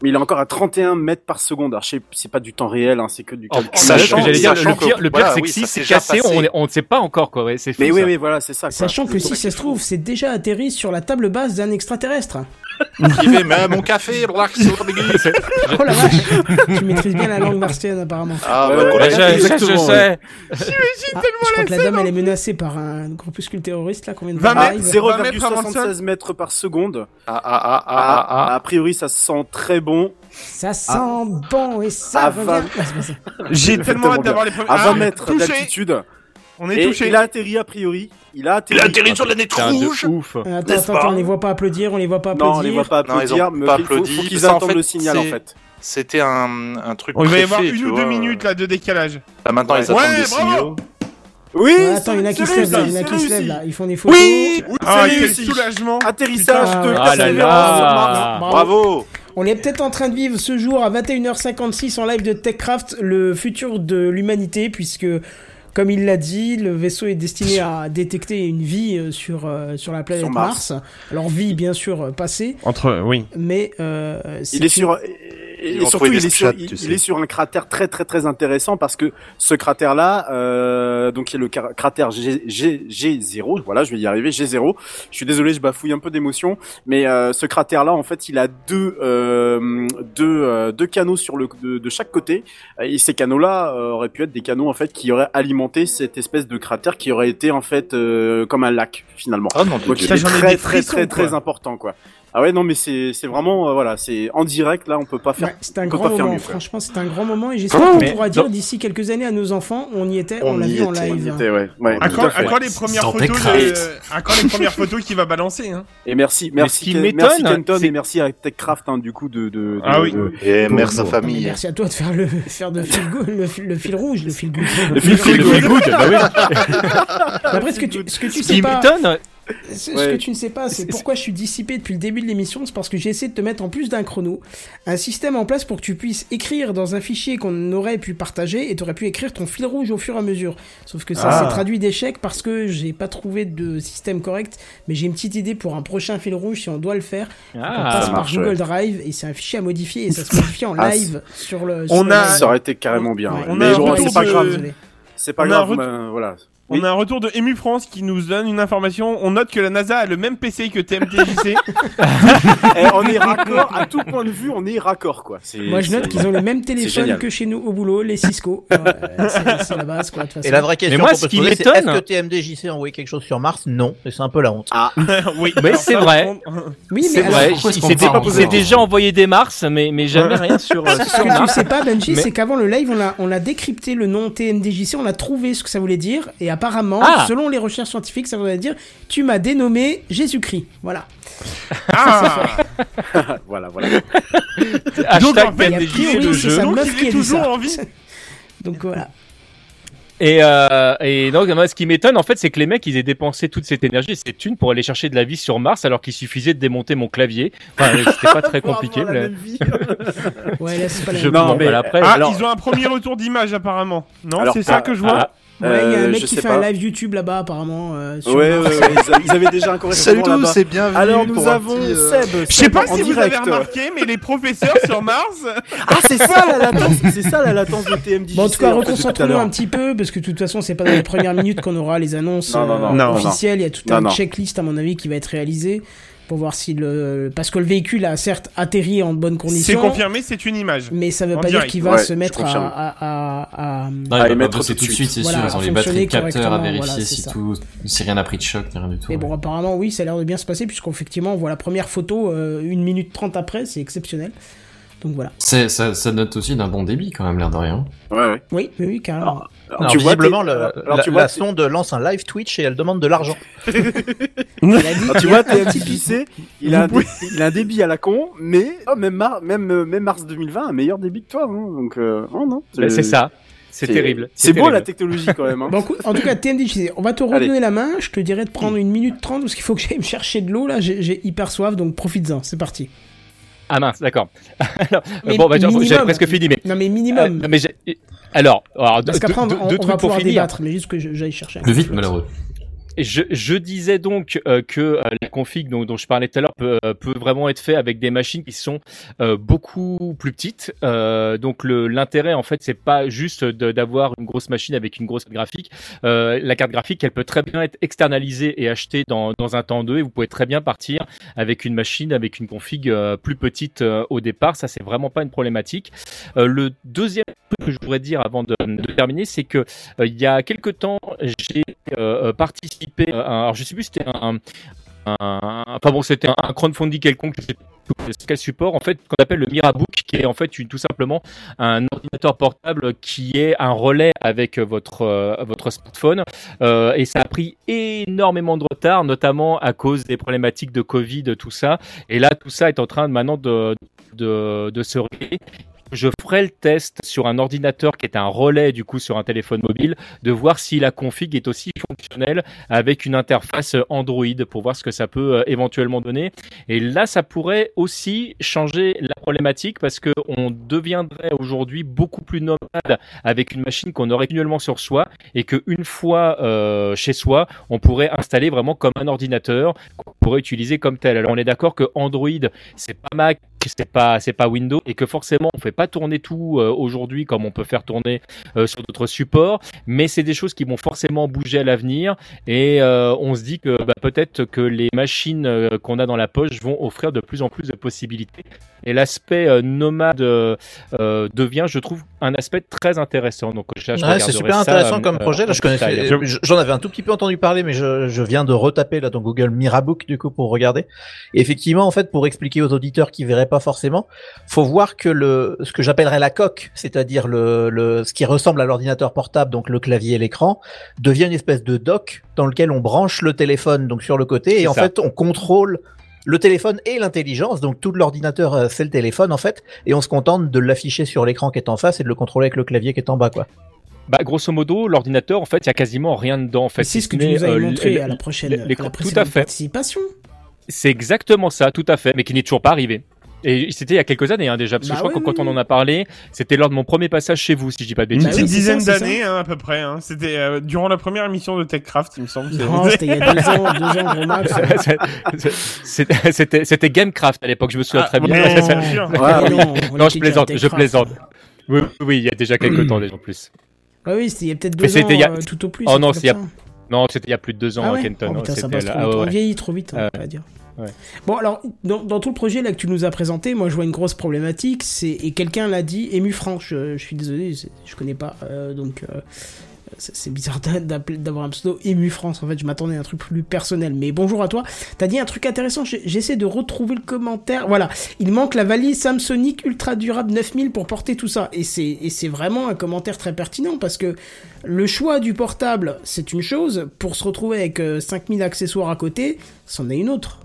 S3: mais il est encore à 31 mètres par seconde. Alors je sais, c'est pas du temps réel, hein, c'est que du
S7: Oh,
S3: calcul.
S6: Sachant-
S7: que j'allais dire, le pire,
S6: que-
S7: le pire
S6: voilà,
S7: c'est
S6: oui,
S7: que si c'est cassé,
S6: passé.
S7: on ne sait pas encore quoi. Ouais, c'est fou,
S3: Mais oui,
S7: ça.
S3: oui, voilà, c'est ça. quoi.
S1: Sachant que si
S3: ça
S1: se trouve, c'est déjà atterri sur la table basse d'un extraterrestre.
S6: Qui fait mais mon café.
S1: Oh la vache Tu maîtrises bien la langue martienne apparemment.
S6: Ah
S3: Ouais,
S6: bah
S3: ouais,
S7: je, je
S3: Exactement,
S7: sais.
S1: Ah, je crois que la dame elle est menacée par un groupuscule terroriste là, combien de
S4: 20
S1: fois
S3: Ah,
S4: mètres,
S1: arrive
S4: 20 mètres avant le
S3: 0,76 mètres par seconde.
S6: Ah ah ah ah
S3: Ah,
S6: ah ah.
S3: A priori, ça sent très bon.
S1: Ça sent bon et ça
S3: À
S1: revient.
S3: 20.
S1: Ah, c'est pas ça.
S4: J'ai tellement hâte d'avoir les premiers.
S3: À 20
S4: Ah,
S3: mètres d'altitude.
S4: On est
S3: Et
S4: touché.
S3: il a atterri a priori. Il a atterri.
S6: Il a atterri sur la nette rouge.
S7: ouf.
S1: Euh, Attends, attends, attends, on les voit pas applaudir, on les voit pas applaudir.
S3: Non, on les voit pas
S6: Non, ils ont
S3: applaudir. mais
S6: pas
S3: il faut-
S6: applaudi.
S3: Faut qu'ils
S6: Ça, en
S3: attendent
S6: fait,
S3: le signal en fait.
S6: C'était un, un truc.
S4: On va y avoir une ou deux minutes là de décalage.
S6: Là maintenant ils
S3: Ouais.
S6: attendent
S4: Ouais,
S6: des signaux.
S3: Oui.
S1: Ouais, attends, il y en a qui
S3: c'est
S1: se lèvent là, il y en a qui se lèvent là. Ils font des photos.
S3: Oui.
S4: Ah,
S3: c'est
S4: quel soulagement.
S3: Atterrissage
S1: Putain.
S3: de
S1: Ah
S7: là.
S1: Bravo. On est peut-être en train de vivre ce jour à 21h56 en live de TechCraft le futur de l'humanité puisque comme il l'a dit, le vaisseau est destiné à détecter une vie euh, sur, euh, sur la planète
S3: Sur
S1: Mars.
S3: Mars.
S1: Alors, vie, bien sûr, euh, passée,
S4: Entre, oui.
S1: mais euh, c'est
S3: Il est sur. Et, surtout, il est, sur,
S6: screenshots,
S3: il,
S6: tu
S3: il
S6: sais.
S3: est sur un cratère très très très intéressant parce que ce cratère-là, euh, donc il y a le cra- cratère G, G, G0, voilà, je vais y arriver, G0. Je suis désolé, je bafouille un peu d'émotion, mais euh, ce cratère-là, en fait, il a deux euh, deux euh, deux canaux sur le de, de chaque côté, et ces canaux-là auraient pu être des canaux en fait qui auraient alimenté cette espèce de cratère qui aurait été en fait euh, comme un lac finalement.
S6: Oh non,
S3: Donc
S4: Ça,
S3: très très très très
S4: quoi.
S3: important quoi. Ah ouais non mais c'est c'est vraiment euh, voilà c'est en direct là on peut pas faire
S1: Ouais, c'est un
S3: on
S1: grand moment.
S3: mieux.
S1: Franchement, c'est un grand moment et j'espère qu'on pourra dire d'ici quelques années à nos enfants, on y était, on,
S6: On
S1: l'a
S6: y
S1: vu en
S6: était,
S1: live.
S3: Il était, ouais, ouais,
S4: À
S3: à
S4: à quand les premières photos de... À quand les premières photos qu'il va balancer hein
S3: Et merci, merci,
S7: ce qui
S3: merci Kenton et merci à TechCraft hein, du coup de, de, de-
S4: Ah oui.
S3: de-
S6: Et
S3: Bon, bon.
S1: Mais
S6: famille.
S1: Merci à toi de faire le faire de fil go- le, fil- le fil rouge, le fil good.
S3: Le fil good.
S7: feel good, bah oui.
S1: Après, ce que tu, ce que tu
S7: Ce qui
S1: sais pas, ce, ce
S3: Ouais.
S1: que tu ne sais pas, c'est pourquoi je suis dissipé depuis le début de l'émission, c'est parce que j'ai essayé de te mettre en plus d'un chrono un système en place pour que tu puisses écrire dans un fichier qu'on aurait pu partager et tu aurais pu écrire ton fil rouge au fur et à mesure. Sauf que ça
S4: Ah.
S1: s'est traduit d'échec parce que j'ai pas trouvé de système correct, mais j'ai une petite idée pour un prochain fil rouge si on doit le faire. on
S7: Ah,
S1: passe
S3: ça
S1: par Google
S3: ouais.
S1: Drive et c'est un fichier à modifier et ça se modifie en
S3: Ah,
S1: live sur le.
S4: On
S1: sur le
S4: a-.
S3: Ça aurait été carrément bien.
S1: Ouais.
S3: ouais.
S4: On a
S3: Mais bon, c'est pas
S4: de-
S3: grave. C'est pas
S4: On
S3: grave.
S4: un
S3: ben, voilà.
S4: On a un retour de Emu France qui nous donne une information. On note que la NASA a le même PC que TMTJC.
S3: Eh, on est raccord à tout point de vue. On est raccord quoi. C'est-
S1: Moi, je note
S3: c'est-
S1: qu'ils ont le même téléphone
S3: génial.
S1: que chez nous au boulot, les Cisco. C'est c'est la base, quoi, de toute façon.
S8: Et la vraie question
S7: moi,
S8: qu'on
S7: ce
S8: peut se
S7: qui
S8: poser, c'est
S7: m'étonne-
S8: est-ce que TMDJC a envoyé quelque chose sur Mars? Non, et c'est un peu la honte.
S3: Ah,
S4: oui,
S7: Mais
S4: alors
S7: c'est
S4: ça,
S7: vrai.
S1: Oui, mais
S7: c'est
S1: alors,
S7: vrai,
S5: pourquoi est-ce qu'on
S7: s'était
S5: parle
S7: déjà envoyé des Mars, mais, mais jamais rien sur, euh,
S1: ce
S7: sur
S1: que tu
S7: Mars.
S1: sais pas, Benji,
S7: Mais-
S1: c'est qu'avant le live, on a, on a décrypté le nom TMDJC, on a trouvé ce que ça voulait dire, et apparemment,
S7: Ah.
S1: selon les recherches scientifiques, ça voulait dire tu m'as dénommé Jésus-Christ. Voilà.
S4: Ah
S3: voilà, voilà.
S4: Donc, en fait,
S1: Et a priori, c'est sa meuf qui
S4: est toujours
S1: ça.
S4: en vie.
S1: Donc voilà.
S7: Et, euh, et donc, ce qui m'étonne, en fait, c'est que les mecs, ils aient dépensé toute cette énergie et cette thune pour aller chercher de la vie sur Mars, alors qu'il suffisait de démonter mon clavier. Enfin, c'était pas très compliqué.
S3: avoir la
S7: mais-
S3: même vie.
S1: Ouais, là, c'est pas la
S7: Je.
S3: Non, mais-
S7: après.
S4: Ah,
S3: alors-
S4: ils ont un premier retour d'image apparemment. Non, c'est ça
S3: ah,
S4: que je vois.
S7: ah,
S1: Ouais, il y a un
S3: Euh,
S1: mec qui fait
S3: pas.
S1: un live YouTube là-bas, apparemment. euh, sur
S3: Ouais, ouais, ils avaient déjà un correspondant
S6: Salut tous, c'est bienvenu.
S3: Alors nous avons
S6: petit, euh,
S3: Seb.
S4: Je sais pas
S3: en
S4: si vous avez remarqué, mais les professeurs sur Mars.
S3: Ah, c'est ça la latence, c'est ça la latence de TMDJC.
S1: Bon, en tout cas, reconcentrons-nous un petit peu, parce que de toute façon, c'est pas dans les premières minutes qu'on aura les annonces
S3: Non, non, non,
S1: euh,
S4: non, non.
S1: officielles. Il y a tout un checklist, à mon avis, qui va être réalisé pour voir si le. Parce que le véhicule a certes atterri en bonnes
S4: C'est
S1: conditions.
S4: confirmé, c'est une image.
S1: Mais ça veut
S4: En
S1: pas
S4: direct.
S1: dire qu'il va
S3: Ouais,
S1: se mettre à, à, à, à-
S5: Non,
S3: À émettre tout
S5: tout
S3: de
S5: suite,
S3: suite.
S5: c'est
S1: Voilà,
S5: sûr. Ils ont les batteries capteurs à vérifier
S1: voilà, c'est
S5: si
S1: ça.
S5: tout, si rien n'a pris de choc, ni rien du tout.
S1: Mais bon, apparemment, oui, ça a l'air de bien se passer, puisqu'effectivement, on voit la première photo euh, une minute trente après, c'est exceptionnel. Donc voilà.
S5: C'est, ça, ça note aussi d'un bon débit quand même, l'air de rien.
S3: Ouais, ouais.
S1: Oui, oui, oui, carrément.
S3: Alors,
S8: Alors,
S3: tu vois,
S8: visiblement,
S3: t'es-
S8: le-
S3: alors,
S8: la,
S3: tu vois,
S8: la
S3: t'es-
S8: sonde lance un live Twitch et elle demande de l'argent.
S1: Il a dit-
S3: alors, tu vois, il a un
S4: Vous
S3: dé- il a un débit à la con, mais oh, même mar- même euh, même mars 2020 un meilleur débit que toi, hein, donc euh, oh non.
S7: C'est ça. C'est terrible.
S3: C'est beau la technologie quand même. Hein.
S1: Bon, en tout cas, TMDJC, on va te
S3: Allez.
S1: redonner la main. Je te dirais de prendre une minute trente parce qu'il faut que j'aille me chercher de l'eau. Là, j'ai hyper soif, donc profites-en. C'est parti.
S7: Ah mince, d'accord. Alors,
S1: Mais
S7: bon, bah, j'ai- presque fini, mais.
S1: Non, mais
S7: euh,
S1: minimum.
S7: mais j'ai- alors, alors deux,
S1: parce qu'après,
S7: deux-
S1: on,
S7: deux
S1: on
S7: trucs
S1: va
S7: pour
S1: pouvoir
S7: finir.
S1: débattre, mais juste que je- j'aille chercher. peu
S5: vite, malheureux.
S7: Je, je disais donc euh, que euh, la config dont, dont je parlais tout à l'heure peut, euh, peut vraiment être fait avec des machines qui sont euh, beaucoup plus petites. Euh, donc le- l'intérêt en fait c'est pas juste d'avoir une grosse machine avec une grosse carte graphique. Euh, la carte graphique elle peut très bien être externalisée et achetée dans, dans un temps 2 et vous pouvez très bien partir avec une machine avec une config euh, plus petite euh, au départ. Ça c'est vraiment pas une problématique. Euh, le deuxième que je voudrais dire avant de, terminer c'est que euh, il y a quelque temps j'ai euh, participé à un- alors je sais plus c'était un, enfin bon c'était un, un crowdfunding quelconque je sais quel support en fait qu'on appelle le Mirabook qui est en fait tout simplement un ordinateur portable qui est un relais avec votre euh, votre smartphone. Euh, et ça a pris énormément de retard notamment à cause des problématiques de Covid tout ça. Et là tout ça est en train de, maintenant de de, de se régler je ferai le test sur un ordinateur qui est un relais du coup sur un téléphone mobile, de voir si la config est aussi fonctionnelle avec une interface Android pour voir ce que ça peut euh, éventuellement donner. Et là, ça pourrait aussi changer la problématique parce que on deviendrait aujourd'hui beaucoup plus nomade avec une machine qu'on aurait continuellement sur soi et qu'une fois euh, chez soi, on pourrait installer vraiment comme un ordinateur qu'on pourrait utiliser comme tel. Alors on est d'accord que Android, c'est pas Mac, c'est pas c'est pas Windows et que forcément on fait pas tourner tout euh, aujourd'hui comme on peut faire tourner euh, sur d'autres supports, mais c'est des choses qui vont forcément bouger à l'avenir et euh, on se dit que bah, peut-être que les machines qu'on a dans la poche vont offrir de plus en plus de possibilités et l'aspect nomade devient, je trouve, un aspect très intéressant. Donc
S8: Ouais, c'est super intéressant comme projet. Là, je connaissais, j'en avais un tout petit peu entendu parler, mais je, je viens de retaper là dans Google Mirabook du coup pour regarder. Et effectivement, en fait, pour expliquer aux auditeurs qui verraient pas forcément, faut voir que le, ce que j'appellerais la coque, c'est-à-dire le, le, ce qui ressemble à l'ordinateur portable, donc le clavier et l'écran, devient une espèce de dock dans lequel on branche le téléphone donc sur le côté et en
S7: ça.
S8: fait on contrôle le téléphone et l'intelligence, donc tout l'ordinateur euh, c'est le téléphone en fait, et on se contente de l'afficher sur l'écran qui est en face et de le contrôler avec le clavier qui est en bas quoi.
S7: Bah, grosso modo, l'ordinateur, en fait, il y a quasiment rien dedans. En fait,
S1: C'est
S7: si
S1: ce que tu nous avais
S7: euh,
S1: montré à la prochaine,
S7: l'écran.
S1: à la
S7: Tout à fait.
S1: participation.
S7: C'est exactement ça, tout à fait, mais qui n'est toujours pas arrivé. Et c'était il y a quelques années hein, déjà, parce que
S1: Bah
S7: je crois
S1: oui,
S7: que quand
S1: oui,
S7: on en a parlé, c'était lors de mon premier passage chez vous, si je dis pas de
S4: Une
S7: bêtises.
S1: Bah
S4: petite
S1: ça,
S4: dizaine
S1: ça.
S4: d'années, hein, à peu près. Hein. C'était euh, durant la première émission de TechCraft, il me semble.
S1: Non, c'était il y a deux ans, deux ans, gros max.
S7: C'était- Gamecraft à l'époque, je me souviens
S4: Ah,
S7: très bien.
S1: Ah, non, on
S7: Non, je plaisante, je plaisante. Oui, oui, il y a déjà quelques temps déjà en plus.
S1: Ah oui, c'était il y a peut-être deux ans,
S7: c'était il y a-
S1: euh, tout au plus.
S7: Oh non,
S1: truc
S7: c'est il y a-
S1: comme ça.
S7: Non, c'était il y a plus de deux ans
S1: Ah
S7: à
S1: ouais
S7: Kenton.
S1: Oh putain, ça passe trop
S7: ah
S1: vite.
S7: ouais,
S1: vieillit trop vite, on
S7: Euh,
S1: va pas dire. Bon, alors, dans, tout le projet là que tu nous as présenté, moi je vois une grosse problématique, et quelqu'un l'a dit, Ému Franc, je, suis désolé, je connais pas, euh, donc euh, c'est bizarre d'avoir un pseudo Ému France, en fait, je m'attendais à un truc plus personnel. Mais bonjour à toi, t'as dit un truc intéressant, j'essaie de retrouver le commentaire, voilà, il manque la valise Samsonic Ultra Durable 9000 pour porter tout ça, et c'est, vraiment un commentaire très pertinent, parce que le choix du portable, c'est une chose, pour se retrouver avec euh, 5000 accessoires à côté, c'en est une autre.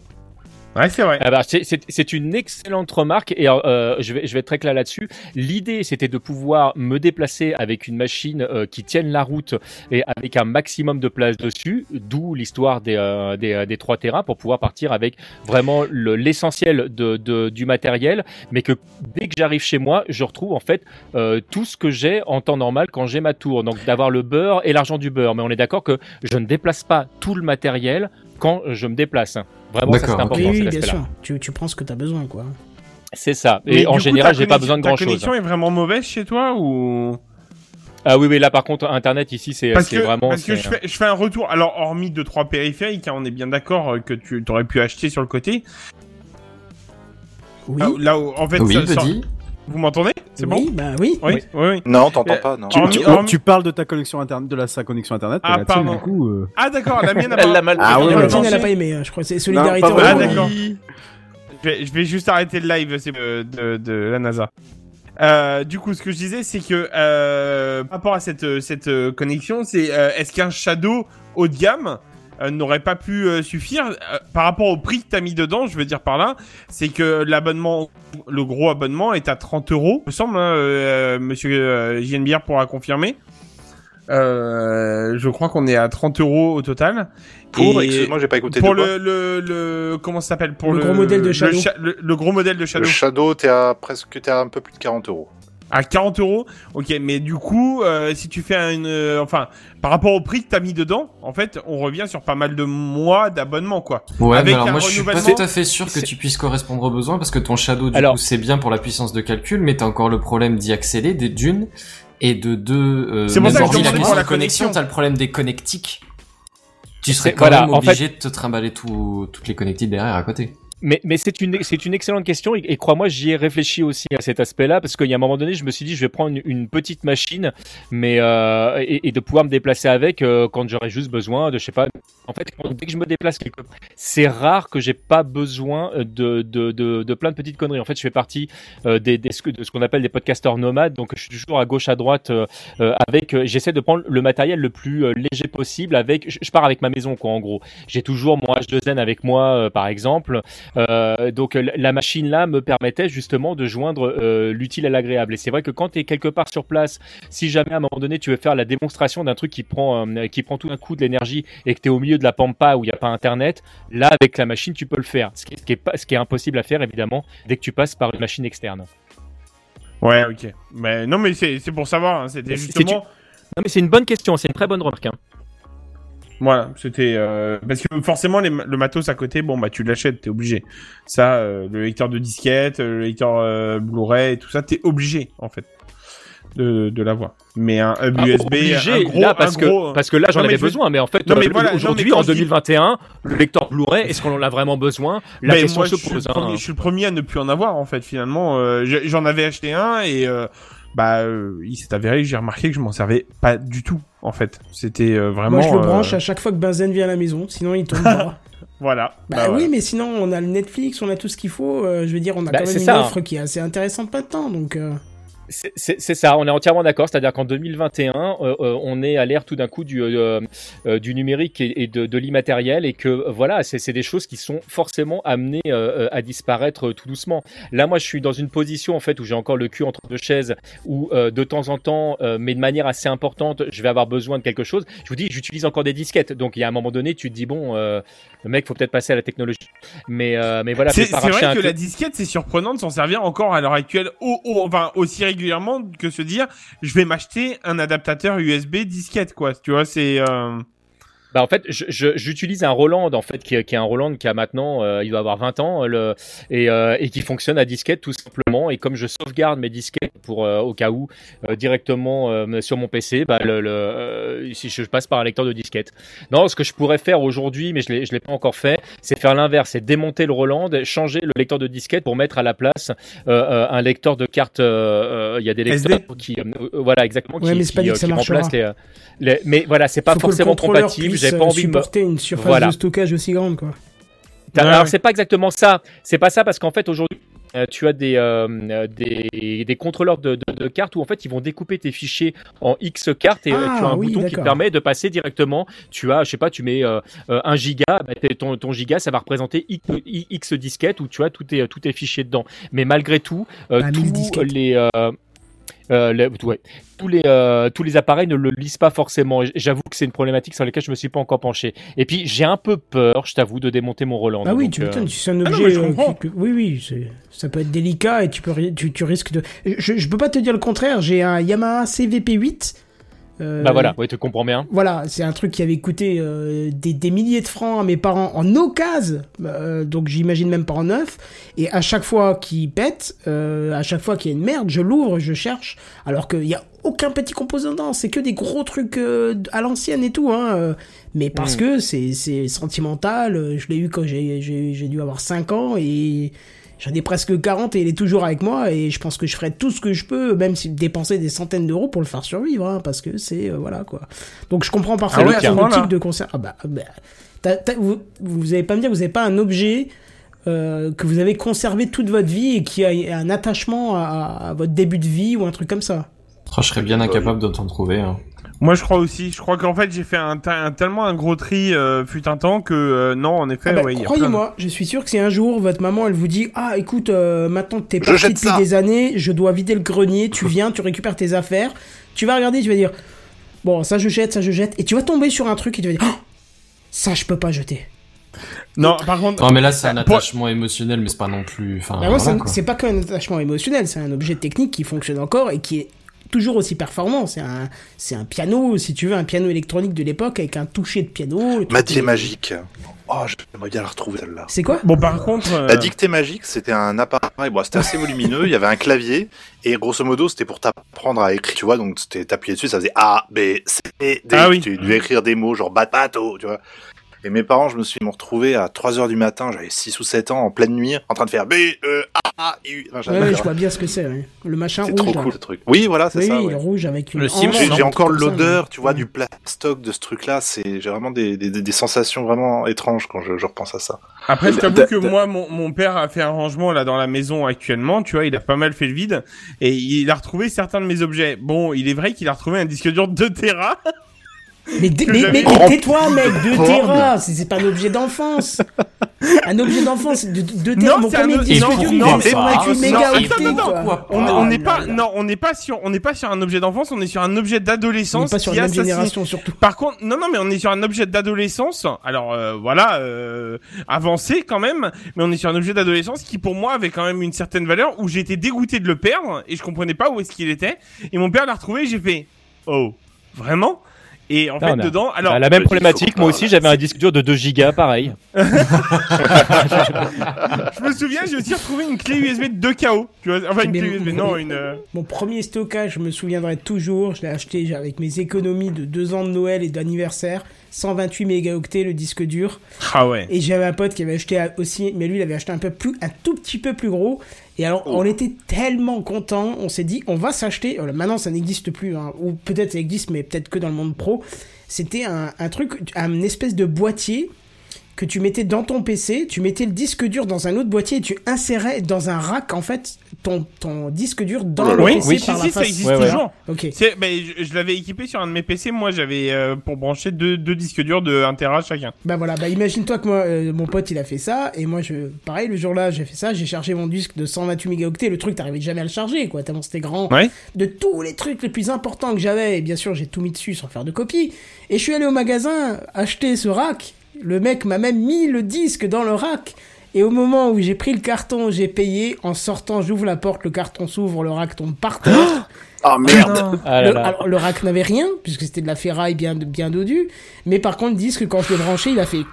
S4: Ouais, c'est vrai.
S7: Ah bah, c'est- une excellente remarque et euh, je, vais, je vais être très clair là-dessus. L'idée, c'était de pouvoir me déplacer avec une machine euh, qui tienne la route et avec un maximum de place dessus, d'où l'histoire des, euh, euh, 3 terrains pour pouvoir partir avec vraiment le- l'essentiel du matériel, mais que dès que j'arrive chez moi, je retrouve en fait euh, tout ce que j'ai en temps normal quand j'ai ma tour. Donc d'avoir le beurre et l'argent du beurre. Mais on est d'accord que je ne déplace pas tout le matériel quand je me déplace. Vraiment, ça c'est important.
S1: oui, bien sûr. Tu, tu prends ce que t'as besoin, quoi.
S7: C'est ça.
S4: Mais
S7: Et en général, j'ai pas besoin de
S4: Ta
S7: grand chose.
S4: connexion est vraiment mauvaise chez toi ou?
S7: Ah oui, oui, là par contre, Internet ici, c'est vraiment.
S4: parce que je fais, je fais un retour. Alors hormis deux trois périphériques, hein, on est bien d'accord euh, que tu aurais pu acheter sur le côté.
S1: Oui,
S4: Là, où- là où, en fait,
S5: Oui,
S4: ça-. Vous m'entendez C'est
S1: oui,
S4: bon
S1: bah oui.
S4: oui, oui, oui.
S6: Non, t'entends
S4: Euh,
S6: pas, non.
S4: tu-
S3: parles de ta connexion internet, de la, sa connexion internet,
S4: Ah, pardon.
S3: du coup. euh,
S4: Ah d'accord, la mienne a
S8: Elle
S4: pas.
S8: l'a mal
S3: Ah ouais,
S1: la tienne,
S3: ouais.
S1: elle a pas aimé, hein, je crois. C'est solidarité
S3: Non,
S4: Ah, d'accord. Je vais, je vais juste arrêter le live c'est, euh, de, de la NASA. Euh, du coup, ce que je disais, c'est que euh, par rapport à cette, euh, cette euh, connexion, c'est euh, est-ce qu'un Shadow haut de gamme euh, n'aurait pas pu euh, suffire Euh, par rapport au prix que t'as mis dedans Je veux dire par là, c'est que l'abonnement, le gros abonnement est à 30 euros, me semble. Hein, euh, Monsieur euh, JNBR pourra confirmer. Euh, je crois qu'on est à 30 euros au total.
S6: Pour,
S4: Et-
S6: excuse-moi, j'ai pas écouté
S4: pour
S6: de quoi.
S4: le, le, le comment ça s'appelle pour
S1: Le
S4: le,
S1: gros modèle de
S4: le
S1: Shadow.
S4: cha- le, le gros modèle de
S6: Le
S4: Shadow
S6: Shadow, t'es à presque, t'es à un peu plus de 40 euros.
S4: À 40 euros. Ok mais du coup euh, si tu fais une euh, enfin par rapport au prix que t'as mis dedans en fait on revient sur pas mal de mois d'abonnement quoi.
S5: Ouais,
S4: Avec
S5: mais alors moi je suis pas tout à fait sûr que tu puisses correspondre aux besoins parce que ton Shadow du
S7: Alors-
S5: coup c'est bien pour la puissance de calcul mais t'as encore le problème d'y accéder des d'une et de deux euh,
S4: C'est pour ça que je
S5: la
S4: pour la
S5: connexion. t'as le problème des connectiques. Tu serais quand
S7: voilà,
S5: même
S7: en fait-
S5: obligé de te trimballer tout, toutes les connectiques derrière à côté
S7: Mais, mais c'est une, c'est une excellente question et, crois-moi, j'y ai réfléchi aussi à cet aspect-là parce qu'il y a un moment donné, je me suis dit, je vais prendre une, petite machine, mais euh, et, de pouvoir me déplacer avec euh, quand j'aurais juste besoin de, je sais pas, En fait, dès que je me déplace quelque c'est rare que j'ai pas besoin de, de, de, de plein de petites conneries. En fait, je fais partie euh, des, des, de ce qu'on appelle des podcasteurs nomades, donc je suis toujours à gauche, à droite, euh, euh, avec. euh, J'essaie de prendre le matériel le plus euh, léger possible. Avec, je, je pars avec ma maison, quoi, en gros. J'ai toujours mon H2N avec moi, euh, par exemple. Euh, donc la machine là me permettait justement de joindre euh, l'utile à l'agréable. Et c'est vrai que quand tu es quelque part sur place, si jamais à un moment donné tu veux faire la démonstration d'un truc qui prend euh, qui prend tout d'un coup de l'énergie et que tu es au milieu de la pampa où il n'y a pas internet, là avec la machine tu peux le faire. Ce qui, est, ce qui est pas, ce qui est impossible à faire évidemment dès que tu passes par une machine externe.
S4: Ouais, ok. Mais non, mais c'est pour savoir. hein, C'était justement.
S7: Non mais c'est une bonne question, c'est une très bonne remarque. hein.
S4: Voilà, c'était euh, parce que forcément les, le matos à côté, bon bah tu l'achètes, t'es obligé. Ça, euh, le lecteur de disquette, euh, le lecteur euh, Blu-ray, et tout ça, t'es obligé en fait de, de l'avoir. Mais un hub
S7: Ah,
S4: USB,
S7: obligé,
S4: un gros,
S7: là, parce
S4: un
S7: que parce que là j'en avais
S4: je
S7: besoin mais en fait euh,
S4: voilà,
S7: aujourd'hui en
S4: je dis-
S7: 2021 le lecteur Blu-ray est-ce qu'on en a vraiment besoin? La
S4: Mais
S7: question
S4: moi,
S7: se
S4: je suis,
S7: pose
S4: le premier,
S7: hein.
S4: je suis le premier à ne plus en avoir en fait finalement. Euh, J'en avais acheté un et euh, bah euh, il s'est avéré, j'ai remarqué que je m'en servais pas du tout en fait. C'était euh, vraiment.
S1: Moi, je le
S4: euh,
S1: branche à chaque fois que Benzen vient à la maison, sinon il pas.
S4: Voilà.
S1: Bah,
S4: Bah,
S1: oui, mais sinon on a le Netflix, on a tout ce qu'il faut. euh, je veux dire, on a
S7: Bah,
S1: quand même une
S7: ça,
S1: offre qui est assez intéressante maintenant, donc. euh,
S7: C'est- C'est ça, on est entièrement d'accord. C'est-à-dire qu'en 2021, euh, euh, on est à l'ère tout d'un coup du, euh, euh, du numérique et, et de, de l'immatériel et que voilà, c'est des choses qui sont forcément amenées euh, euh, à disparaître tout doucement. Là, moi, je suis dans une position en fait où j'ai encore le cul entre deux chaises, où euh, de temps en temps, euh, mais de manière assez importante, je vais avoir besoin de quelque chose. Je vous dis, j'utilise encore des disquettes, donc il y a un moment donné, tu te dis bon, euh, le mec, faut peut-être passer à la technologie. Mais mais, mais voilà,
S4: C'est vrai que la disquette, c'est surprenant de s'en servir encore à l'heure actuelle, au, au- enfin aussi régulièrement que se dire, je vais m'acheter un adaptateur USB disquette, quoi. Tu vois, c'est. euh,
S7: Bah en fait, j'utilise un Roland en fait qui, est- qui est un Roland qui a maintenant, euh, il doit avoir 20 ans, le, et, euh, et qui fonctionne à disquette tout simplement. Et comme je sauvegarde mes disquettes pour euh, au cas où euh, directement euh, sur mon PC, bah le, le, euh, si je passe par un lecteur de disquette. Non, ce que je pourrais faire aujourd'hui, mais je l'ai l'ai pas encore fait, c'est faire l'inverse, c'est démonter le Roland, changer le lecteur de disquette pour mettre à la place un lecteur de carte. Il y a des lecteurs
S1: SD?
S7: qui, voilà exactement,
S1: Ouais,
S7: qui,
S1: mais
S7: qui, qui remplacent les, les- mais voilà, c'est pas
S1: faut
S7: forcément compatible. J'ai pas envie de me...
S1: supporter une surface
S7: Voilà.
S1: de stockage aussi grande, quoi. Ouais,
S7: Alors
S1: ouais.
S7: c'est pas exactement ça. C'est pas ça parce qu'en fait aujourd'hui euh, tu as des, euh, des, des contrôleurs de, de, de cartes où en fait ils vont découper tes fichiers en X cartes et
S1: Ah,
S7: tu as un
S1: oui,
S7: bouton qui te permet de passer directement. Tu as, je sais pas, tu mets euh, euh, un giga, bah, ton, ton giga ça va représenter X, X disquettes où tu as tous tes, tous tes fichiers dedans. Mais malgré tout, euh,
S1: Ah, 1000
S7: tous les euh, les- ouais, tous les euh, tous les appareils ne le lisent pas forcément. J'avoue que c'est une problématique sur laquelle je me suis pas encore penché. Et puis j'ai un peu peur, je t'avoue, de démonter mon Roland.
S1: Ah oui,
S7: Donc,
S1: tu
S7: euh,
S1: m'étonnes, c'est un
S4: Ah non,
S1: objet. euh, qui- oui, oui, ça peut être délicat et tu, peux, tu, tu risques de. Je, je peux pas te dire le contraire, j'ai un Yamaha CVP8. Euh,
S7: Bah voilà, ouais, tu comprends bien.
S1: Voilà, c'est un truc qui avait coûté euh, des, des milliers de francs à mes parents en occasion, euh, donc j'imagine même pas en neuf. Et à chaque fois qu'il pète, euh, à chaque fois qu'il y a une merde, je l'ouvre, je cherche, alors qu'il y a aucun petit composant dedans, c'est que des gros trucs euh, à l'ancienne et tout, hein. euh, mais parce
S7: Mm.
S1: que c'est c'est sentimental, je l'ai eu quand j'ai j'ai j'ai dû avoir 5 ans et J'en ai presque 40 et il est toujours avec moi et je pense que je ferai tout ce que je peux, même si dépenser des centaines d'euros pour le faire survivre, hein, parce que c'est euh, voilà quoi. Donc je comprends parfaitement
S4: Ah ouais,
S1: son
S4: voilà.
S1: de concert. Ah bah, bah, t'as- t'as- vous, vous allez pas me dire que vous n'avez pas un objet euh, que vous avez conservé toute votre vie et qui a un attachement à, à votre début de vie ou un truc comme ça.
S5: Oh, je serais bien incapable de t'en trouver. hein.
S4: Moi, je crois aussi. Je crois qu'en fait, j'ai fait un, tellement un gros tri euh, fut un temps que euh, non, en effet,
S1: Ah bah,
S4: ouais, il y a plein de-
S1: Croyez-moi, je suis sûr que si un jour votre maman elle vous dit ah écoute euh, maintenant que t'es parti depuis
S6: ça.
S1: des années, je dois vider le grenier, tu viens, tu récupères tes affaires, tu vas regarder, tu vas dire bon ça je jette, ça je jette, et tu vas tomber sur un truc et tu vas dire Oh, ça je peux pas jeter.
S4: Non, par contre.
S5: Non, mais là, c'est un
S4: Pour-
S5: attachement émotionnel, mais c'est pas non plus. Enfin,
S1: Bah,
S5: voilà,
S1: c'est pas qu'un attachement émotionnel, c'est un objet technique qui fonctionne encore et qui est toujours aussi performant. C'est un, c'est un piano, si tu veux, un piano électronique de l'époque avec un toucher de piano.
S6: Ma dictée
S1: est-
S6: magique. Oh, j'aimerais bien la retrouver celle-là.
S1: C'est quoi?
S4: Bon, par contre. euh,
S6: La dictée magique, c'était un appareil, bon, c'était assez volumineux, il y avait un clavier, et grosso modo, c'était pour t'apprendre à écrire, tu vois, donc c'était t'appuyais dessus, ça faisait A, B, C, D,
S4: Ah oui.
S6: tu devais écrire des mots, genre bat, bateau, tu vois. Et mes parents, je me suis retrouvé à 3 heures du matin, j'avais 6 ou 7 ans, en pleine nuit, en train de faire B, E, A, Enfin,
S1: Ouais,
S6: j'adore.
S1: ouais, je vois bien ce que c'est. ouais. Le machin
S6: C'est
S1: rouge.
S6: trop
S1: là.
S6: cool ce truc. Oui, voilà, c'est
S1: Oui,
S6: ça.
S1: oui,
S6: ouais.
S1: le rouge avec une.
S8: Le
S6: J'ai encore l'odeur, tu vois, du plastoc de ce truc-là. C'est j'ai vraiment des, des, des sensations vraiment étranges quand je, je repense à ça.
S4: Après, je t'avoue que moi, mon, mon père a fait un rangement là dans la maison actuellement. Tu vois, il a pas mal fait le vide et il a retrouvé certains de mes objets. Bon, il est vrai qu'il a retrouvé un disque dur 2 Tera.
S1: Mais, tais-toi, mec, 2
S6: Porn.
S1: Tera, c'est pas un objet d'enfance. un objet d'enfance, 2 Tera,
S4: Non,
S1: mon premier disque
S4: non,
S1: dur,
S4: non,
S1: il
S4: c'est
S1: fait
S4: pas-
S1: 128
S4: non,
S1: mégaoctets,
S4: attends, attends,
S1: quoi.
S4: On on n'est pas, non, on n'est pas sur, on n'est pas sur un objet d'enfance, on est sur un objet d'adolescence.
S1: pas sur
S4: assassine-
S1: génération, surtout.
S4: Par contre, non, non, mais on est sur un objet d'adolescence. Alors euh, voilà, euh, avancé quand même, mais on est sur un objet d'adolescence qui pour moi avait quand même une certaine valeur où j'ai été dégoûté de le perdre et je comprenais pas où est-ce qu'il était. Et mon père l'a retrouvé, et j'ai fait oh vraiment? Et en fait
S7: on a-
S4: dedans, alors
S7: Bah, la même
S6: faut
S7: problématique, moi aussi j'avais un disque dur de 2 gigas, pareil.
S4: je me souviens, j'ai aussi retrouvé une clé USB de 2 KO. Tu vois, enfin une
S1: Mais
S4: clé USB, non une. euh,
S1: Mon premier stockage, je me souviendrai toujours, je l'ai acheté avec mes économies de 2 ans de Noël et d'anniversaire, 128 mégaoctets le disque dur.
S4: Ah ouais.
S1: Et j'avais un pote qui avait acheté aussi, mais lui il avait acheté un peu plus, un tout petit peu plus gros. Et alors
S3: Oh.
S1: on était tellement contents, on s'est dit on va s'acheter. voilà, maintenant ça n'existe plus, hein, ou peut-être ça existe, mais peut-être que dans le monde pro. C'était un, un truc, un espèce de boîtier que tu mettais dans ton PC, tu mettais le disque dur dans un autre boîtier et tu insérais dans un rack en fait ton, ton disque dur dans le
S4: Oui,
S1: PC
S4: oui,
S1: par
S4: si,
S1: la
S4: si, ça existe
S7: Ouais, ouais.
S4: toujours.
S1: Ok.
S4: C'est, ben, je, je l'avais équipé sur un de mes PC. Moi, j'avais euh, pour brancher deux, deux disques durs de 1 Tera chacun.
S1: Bah voilà, bah imagine-toi que moi, euh, mon pote il a fait ça, et moi je, pareil, le jour-là j'ai fait ça, j'ai chargé mon disque de 128 mégaoctets, le truc t'arrivais jamais à le charger quoi, tellement c'était grand.
S4: Ouais.
S1: De tous les trucs les plus importants que j'avais, et bien sûr j'ai tout mis dessus sans faire de copie, et je suis allé au magasin acheter ce rack, le mec m'a même mis le disque dans le rack, et au moment où j'ai pris le carton, j'ai payé, en sortant j'ouvre la porte, le carton s'ouvre, le rack tombe par terre.
S3: Ah merde
S7: Ah
S1: Le, alors, le rack n'avait rien, puisque c'était de la ferraille bien, bien dodue. Mais par contre, le disque, quand je l'ai branché, il a fait.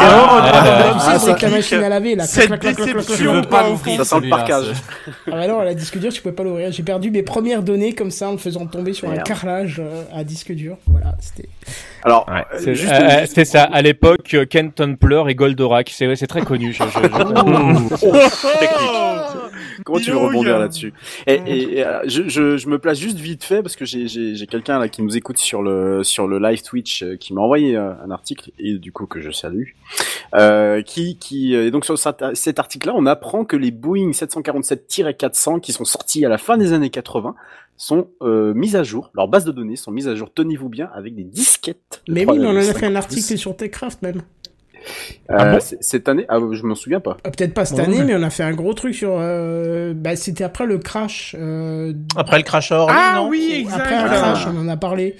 S7: Ah,
S3: ah,
S1: bruit que la machine à laver, là.
S4: Cette déception.
S5: pas
S3: Ça sent le
S5: c'est-
S1: Ah bah non, la disque dur, tu pouvais pas l'ouvrir. J'ai perdu mes premières données comme ça en le faisant tomber sur un carrelage euh, à disque dur. Voilà, c'était.
S3: Alors,
S4: Ouais,
S3: euh,
S7: C'est
S3: juste,
S7: euh, c'est ça, à l'époque, euh, Kenton Pleur et Goldorak, c'est c'est très connu. je- je- je-
S3: comment tu veux rebondir
S4: euh,
S3: là-dessus et, et, et, euh, je, je, je me place juste vite fait parce que j'ai j'ai j'ai quelqu'un là qui nous écoute sur le sur le live Twitch euh, qui m'a envoyé euh, un article et du coup que je salue euh, qui qui euh, et donc sur cet, cet article là on apprend que les Boeing 747-400 qui sont sortis à la fin des années 80 sont euh, mises à jour leurs bases de données sont mises à jour tenez-vous bien avec des disquettes de
S1: Mais oui, mais on en a
S3: 3,5
S1: fait un article sur Techcraft même.
S3: euh,
S4: Ah bon?
S3: cette année? Ah je m'en souviens pas
S1: Ah, Peut-être pas cette année, mais on a fait un gros truc sur. euh, Bah, c'était après le crash. euh,
S8: Après le crash ligne,
S4: Ah
S8: non?
S4: oui, exact.
S1: Après un crash, on en a parlé.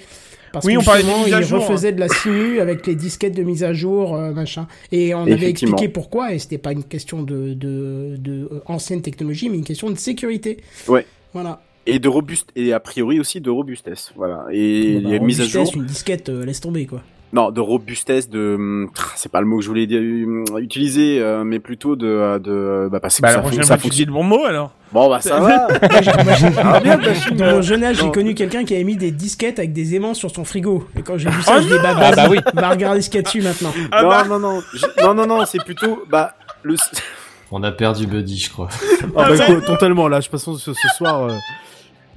S1: Parce
S4: Oui,
S1: que
S4: on parlait mises à jour.
S1: refaisait de la simu avec les disquettes de mise à jour, euh, machin. Et on avait expliqué pourquoi, et c'était pas une question de, de, de euh, ancienne technologie, mais une question de sécurité.
S3: Ouais.
S1: Voilà.
S3: et de robuste et a priori aussi de robustesse voilà et
S1: Bon, bah,
S3: les mises à jour
S1: Une disquette, euh, laisse tomber, quoi.
S3: Non, de robustesse, de hum, c'est pas le mot que je voulais dire, hum, utiliser, euh, mais plutôt de euh, de bah parce que
S4: Bah,
S3: ça, fon-
S4: prochaine
S3: ça
S4: dis
S3: fonctionne.
S4: le bon mot alors.
S3: Bon bah ça va.
S1: Moi, j'ai- moi, j'ai-
S3: Ah,
S1: Dans
S3: euh,
S1: mon jeune âge, j'ai
S3: non.
S1: connu quelqu'un qui avait mis des disquettes avec des aimants sur son frigo. Et quand j'ai vu ça,
S4: Oh
S1: je dis, bah,
S7: Ah bah oui.
S1: va regarder ce qu'il y a dessus maintenant.
S4: Ah
S3: non,
S4: bah.
S3: non non je- non non non, c'est plutôt bah le
S5: On a perdu Buddy, je crois.
S3: Ah bah, écoute, totalement là, je que ce, ce soir euh,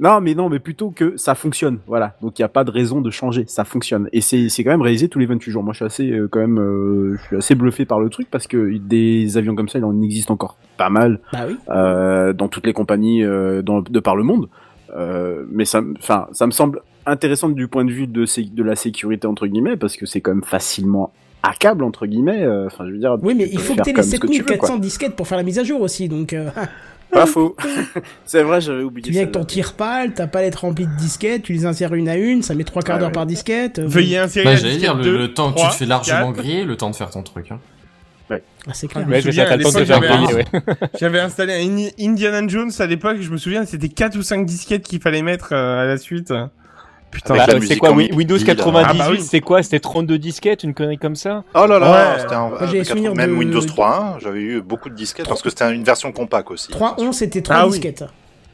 S3: Non, mais non, mais plutôt que ça fonctionne, voilà. Donc il y a pas de raison de changer, ça fonctionne et c'est quand même réalisé tous les 28 jours. Moi je suis assez euh, quand même euh, je suis assez bluffé par le truc parce que des avions comme ça, il en existe encore pas mal.
S1: Bah oui.
S3: euh, dans toutes les compagnies euh, dans, de par le monde. Euh, mais ça, me- enfin, ça me semble intéressant du point de vue de, de la sécurité entre guillemets parce que c'est quand même facilement hackable entre guillemets. Enfin, je veux dire.
S1: Oui, mais il faut que aies les
S3: comme ce que tu veux,
S1: 7400
S3: quoi.
S1: disquettes pour faire la mise à jour aussi, donc euh,
S3: Pas faux. c'est vrai, j'avais
S1: tu
S3: oublié.
S1: viens avec ton tire-pale, ta palette remplie de disquettes, tu les insères une à une, ça met trois quarts
S3: Ouais,
S1: d'heure
S3: ouais.
S1: par disquette. euh,
S4: Veuillez insérer
S5: Bah, j'allais dire,
S4: disquette
S5: le, le temps que tu
S4: trois,
S5: te fais largement
S4: quatre.
S5: griller, le temps de faire ton truc. Hein.
S1: Ah, c'est clair.
S7: Ouais,
S4: j'avais
S7: griller, ouais.
S4: J'avais installé un Indi- Indiana Jones à l'époque, je me souviens, c'était 4 ou 5 disquettes qu'il fallait mettre euh, à la suite. Putain,
S7: Bah, c'est quoi, Windows
S6: là.
S7: 98,
S4: Ah bah oui.
S7: c'est quoi? C'était 32 disquettes, une connerie comme ça?
S6: Oh là là,
S4: Ouais.
S6: c'était un,
S1: Moi, j'ai
S6: euh,
S1: souvenir
S6: même
S1: de-
S6: Windows 3.1, j'avais eu beaucoup de disquettes parce que c'était une version compact aussi.
S1: 3.11, c'était 3
S4: Ah oui.
S1: disquettes.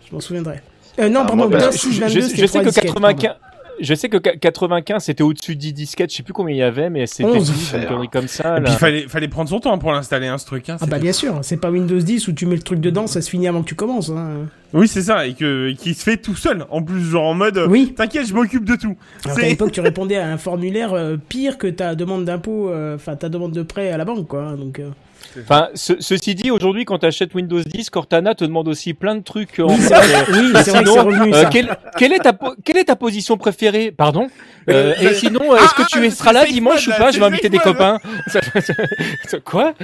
S1: Je m'en souviendrai. Euh, non,
S6: Ah,
S1: pardon,
S6: moi, bah,
S1: DOS
S7: je,
S1: 622,
S7: je- sais
S1: 3
S7: que
S1: disquettes.
S7: 95, je sais que qua- 95 c'était au-dessus de 10 disquettes, je sais plus combien il y avait, mais c'était
S1: 11.
S7: 10, une connerie comme ça.
S4: Et puis il fallait, fallait prendre son temps pour l'installer, hein, ce truc. Hein,
S1: Ah bah bien sûr, c'est pas Windows 10 où tu mets le truc dedans, ça se finit avant que tu commences. Hein.
S4: Oui, c'est ça, et que, qui se fait tout seul. En plus, genre en mode,
S1: Oui.
S4: t'inquiète, je m'occupe de tout.
S1: Alors
S4: C'est-
S1: l'époque, tu répondais à un formulaire euh, pire que ta demande d'impôt, euh, enfin ta demande de prêt à la banque, quoi. Donc, euh,
S7: Enfin, ce- ceci dit, aujourd'hui, quand tu achètes Windows 10, Cortana te demande aussi plein de trucs. en
S1: Oui, c'est
S7: euh,
S1: oui, revenu,
S7: euh, quelle, quelle est ta, quelle est ta position préférée? Pardon? Euh,
S4: Euh,
S7: Et sinon, euh, est-ce que
S4: ah,
S7: tu
S4: ah,
S7: seras là dimanche ou pas? Je vais inviter des copains. Quoi?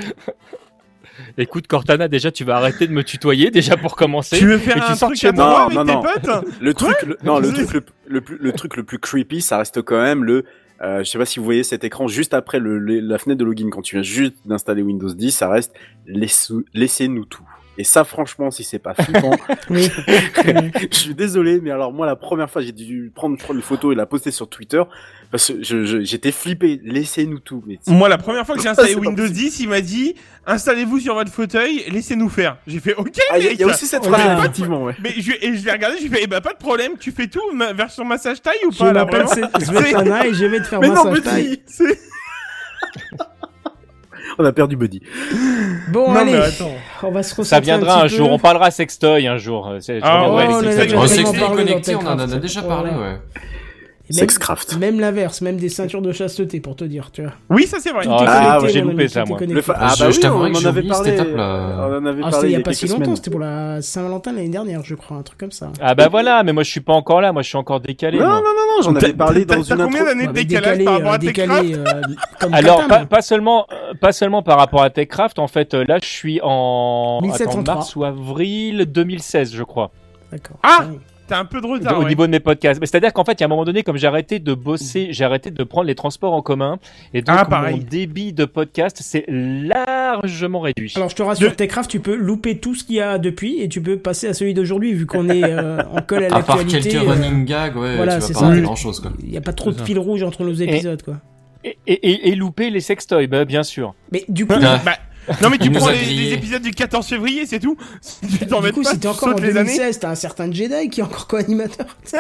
S7: Écoute, Cortana, déjà, tu vas arrêter de me tutoyer, déjà pour commencer.
S4: Tu veux faire
S7: et tu
S4: un
S7: sors
S4: truc
S7: chez
S4: à
S7: moi.
S4: avec
S3: non,
S4: tes
S3: non.
S4: potes?
S3: Le truc, le, non, le truc le, le plus, le truc le plus creepy, ça reste quand même le. Euh, je sais pas si vous voyez cet écran juste après la fenêtre de login quand tu viens juste d'installer Windows 10, ça reste laisse- laissez-nous tout. Et ça, franchement, si c'est pas flippant,
S1: oui.
S3: je suis désolé, mais alors moi, la première fois, j'ai dû prendre, prendre une photo et la poster sur Twitter parce que je- je- j'étais flippé. Laissez-nous tout. Mais
S4: Moi, la première fois que j'ai installé Windows
S3: possible.
S4: 10, il m'a dit installez-vous sur votre fauteuil, laissez-nous faire. J'ai fait ok.
S3: Ah, il y, a- y aussi cette
S1: Ouais.
S3: phrase, effectivement, ouais.
S4: Mais je, et je l'ai regardé, j'ai fait eh bah pas de problème, tu fais tout, ma version massage taille ou
S1: Je
S4: pas là vraiment
S1: Svetlana et je vais te faire
S3: Mais non,
S1: massage taille.
S3: On a perdu Buddy.
S1: Bon,
S4: Non,
S1: allez,
S4: mais attends.
S1: on va se
S7: Ça viendra un,
S1: petit
S7: jour.
S1: peu.
S7: On parlera sextoy un jour.
S4: Ah ouais,
S7: sextoy.
S5: connecté, on en a déjà parlé, ouais.
S1: Même-
S3: Sexcraft.
S1: Même l'inverse, même des ceintures de chasteté pour te dire, tu vois.
S4: Oui, ça c'est vrai.
S7: Ah,
S3: Ah,
S7: ouais, j'ai loupé ça, moi.
S1: connecté.
S3: Le fa-
S5: Je-
S3: ah bah
S5: je
S3: oui,
S5: t'avouerai
S3: on
S5: que
S3: en avait parlé.
S5: étape-là.
S3: On en avait
S1: Ah,
S3: parlé
S1: il y a pas
S3: y a
S1: si longtemps, c'était pour la Saint-Valentin l'année dernière, je crois, un truc comme ça.
S7: Ah bah voilà, mais moi je suis pas encore là, moi je suis encore décalé.
S3: Non,
S7: moi.
S3: non, non, non, j'en avais parlé dans une
S4: combien d'années de décalage par rapport à Techcraft
S1: décalé, euh,
S7: Alors pas, seulement euh, pas seulement par rapport à Techcraft, en fait euh, là je suis en attends,
S1: 1703.
S7: mars ou avril 2016 je crois.
S1: D'accord.
S4: Ah T'as un peu de retard.
S7: au
S4: ouais.
S7: niveau de mes podcasts. Mais c'est-à-dire qu'en fait, il y a un moment donné, comme j'ai arrêté de bosser, j'ai arrêté de prendre les transports en commun, et donc
S4: Ah,
S7: mon débit de podcast s'est largement réduit.
S1: Alors je te rassure,
S4: De-
S1: Techcraft, tu peux louper tout ce qu'il y a depuis et tu peux passer à celui d'aujourd'hui vu qu'on est euh, en colle à
S5: À part
S1: l'actualité.
S5: quelques
S1: euh,
S5: running gags, ouais,
S1: voilà,
S5: tu vas pas rater grand chose, quoi.
S1: Il n'y a pas trop de fil rouge entre nos épisodes, quoi.
S7: Et, et, et, louper les sextoys, bah, bien sûr.
S1: Mais du coup,
S5: Ah.
S4: Bah, non mais tu prends les, épisodes du 14 février, c'est tout. Tu t'en
S1: du
S4: mets
S1: coup,
S4: pas,
S1: si t'es encore en
S4: sautes les années.
S1: 2016, t'as un certain Jedi qui est encore co-animateur.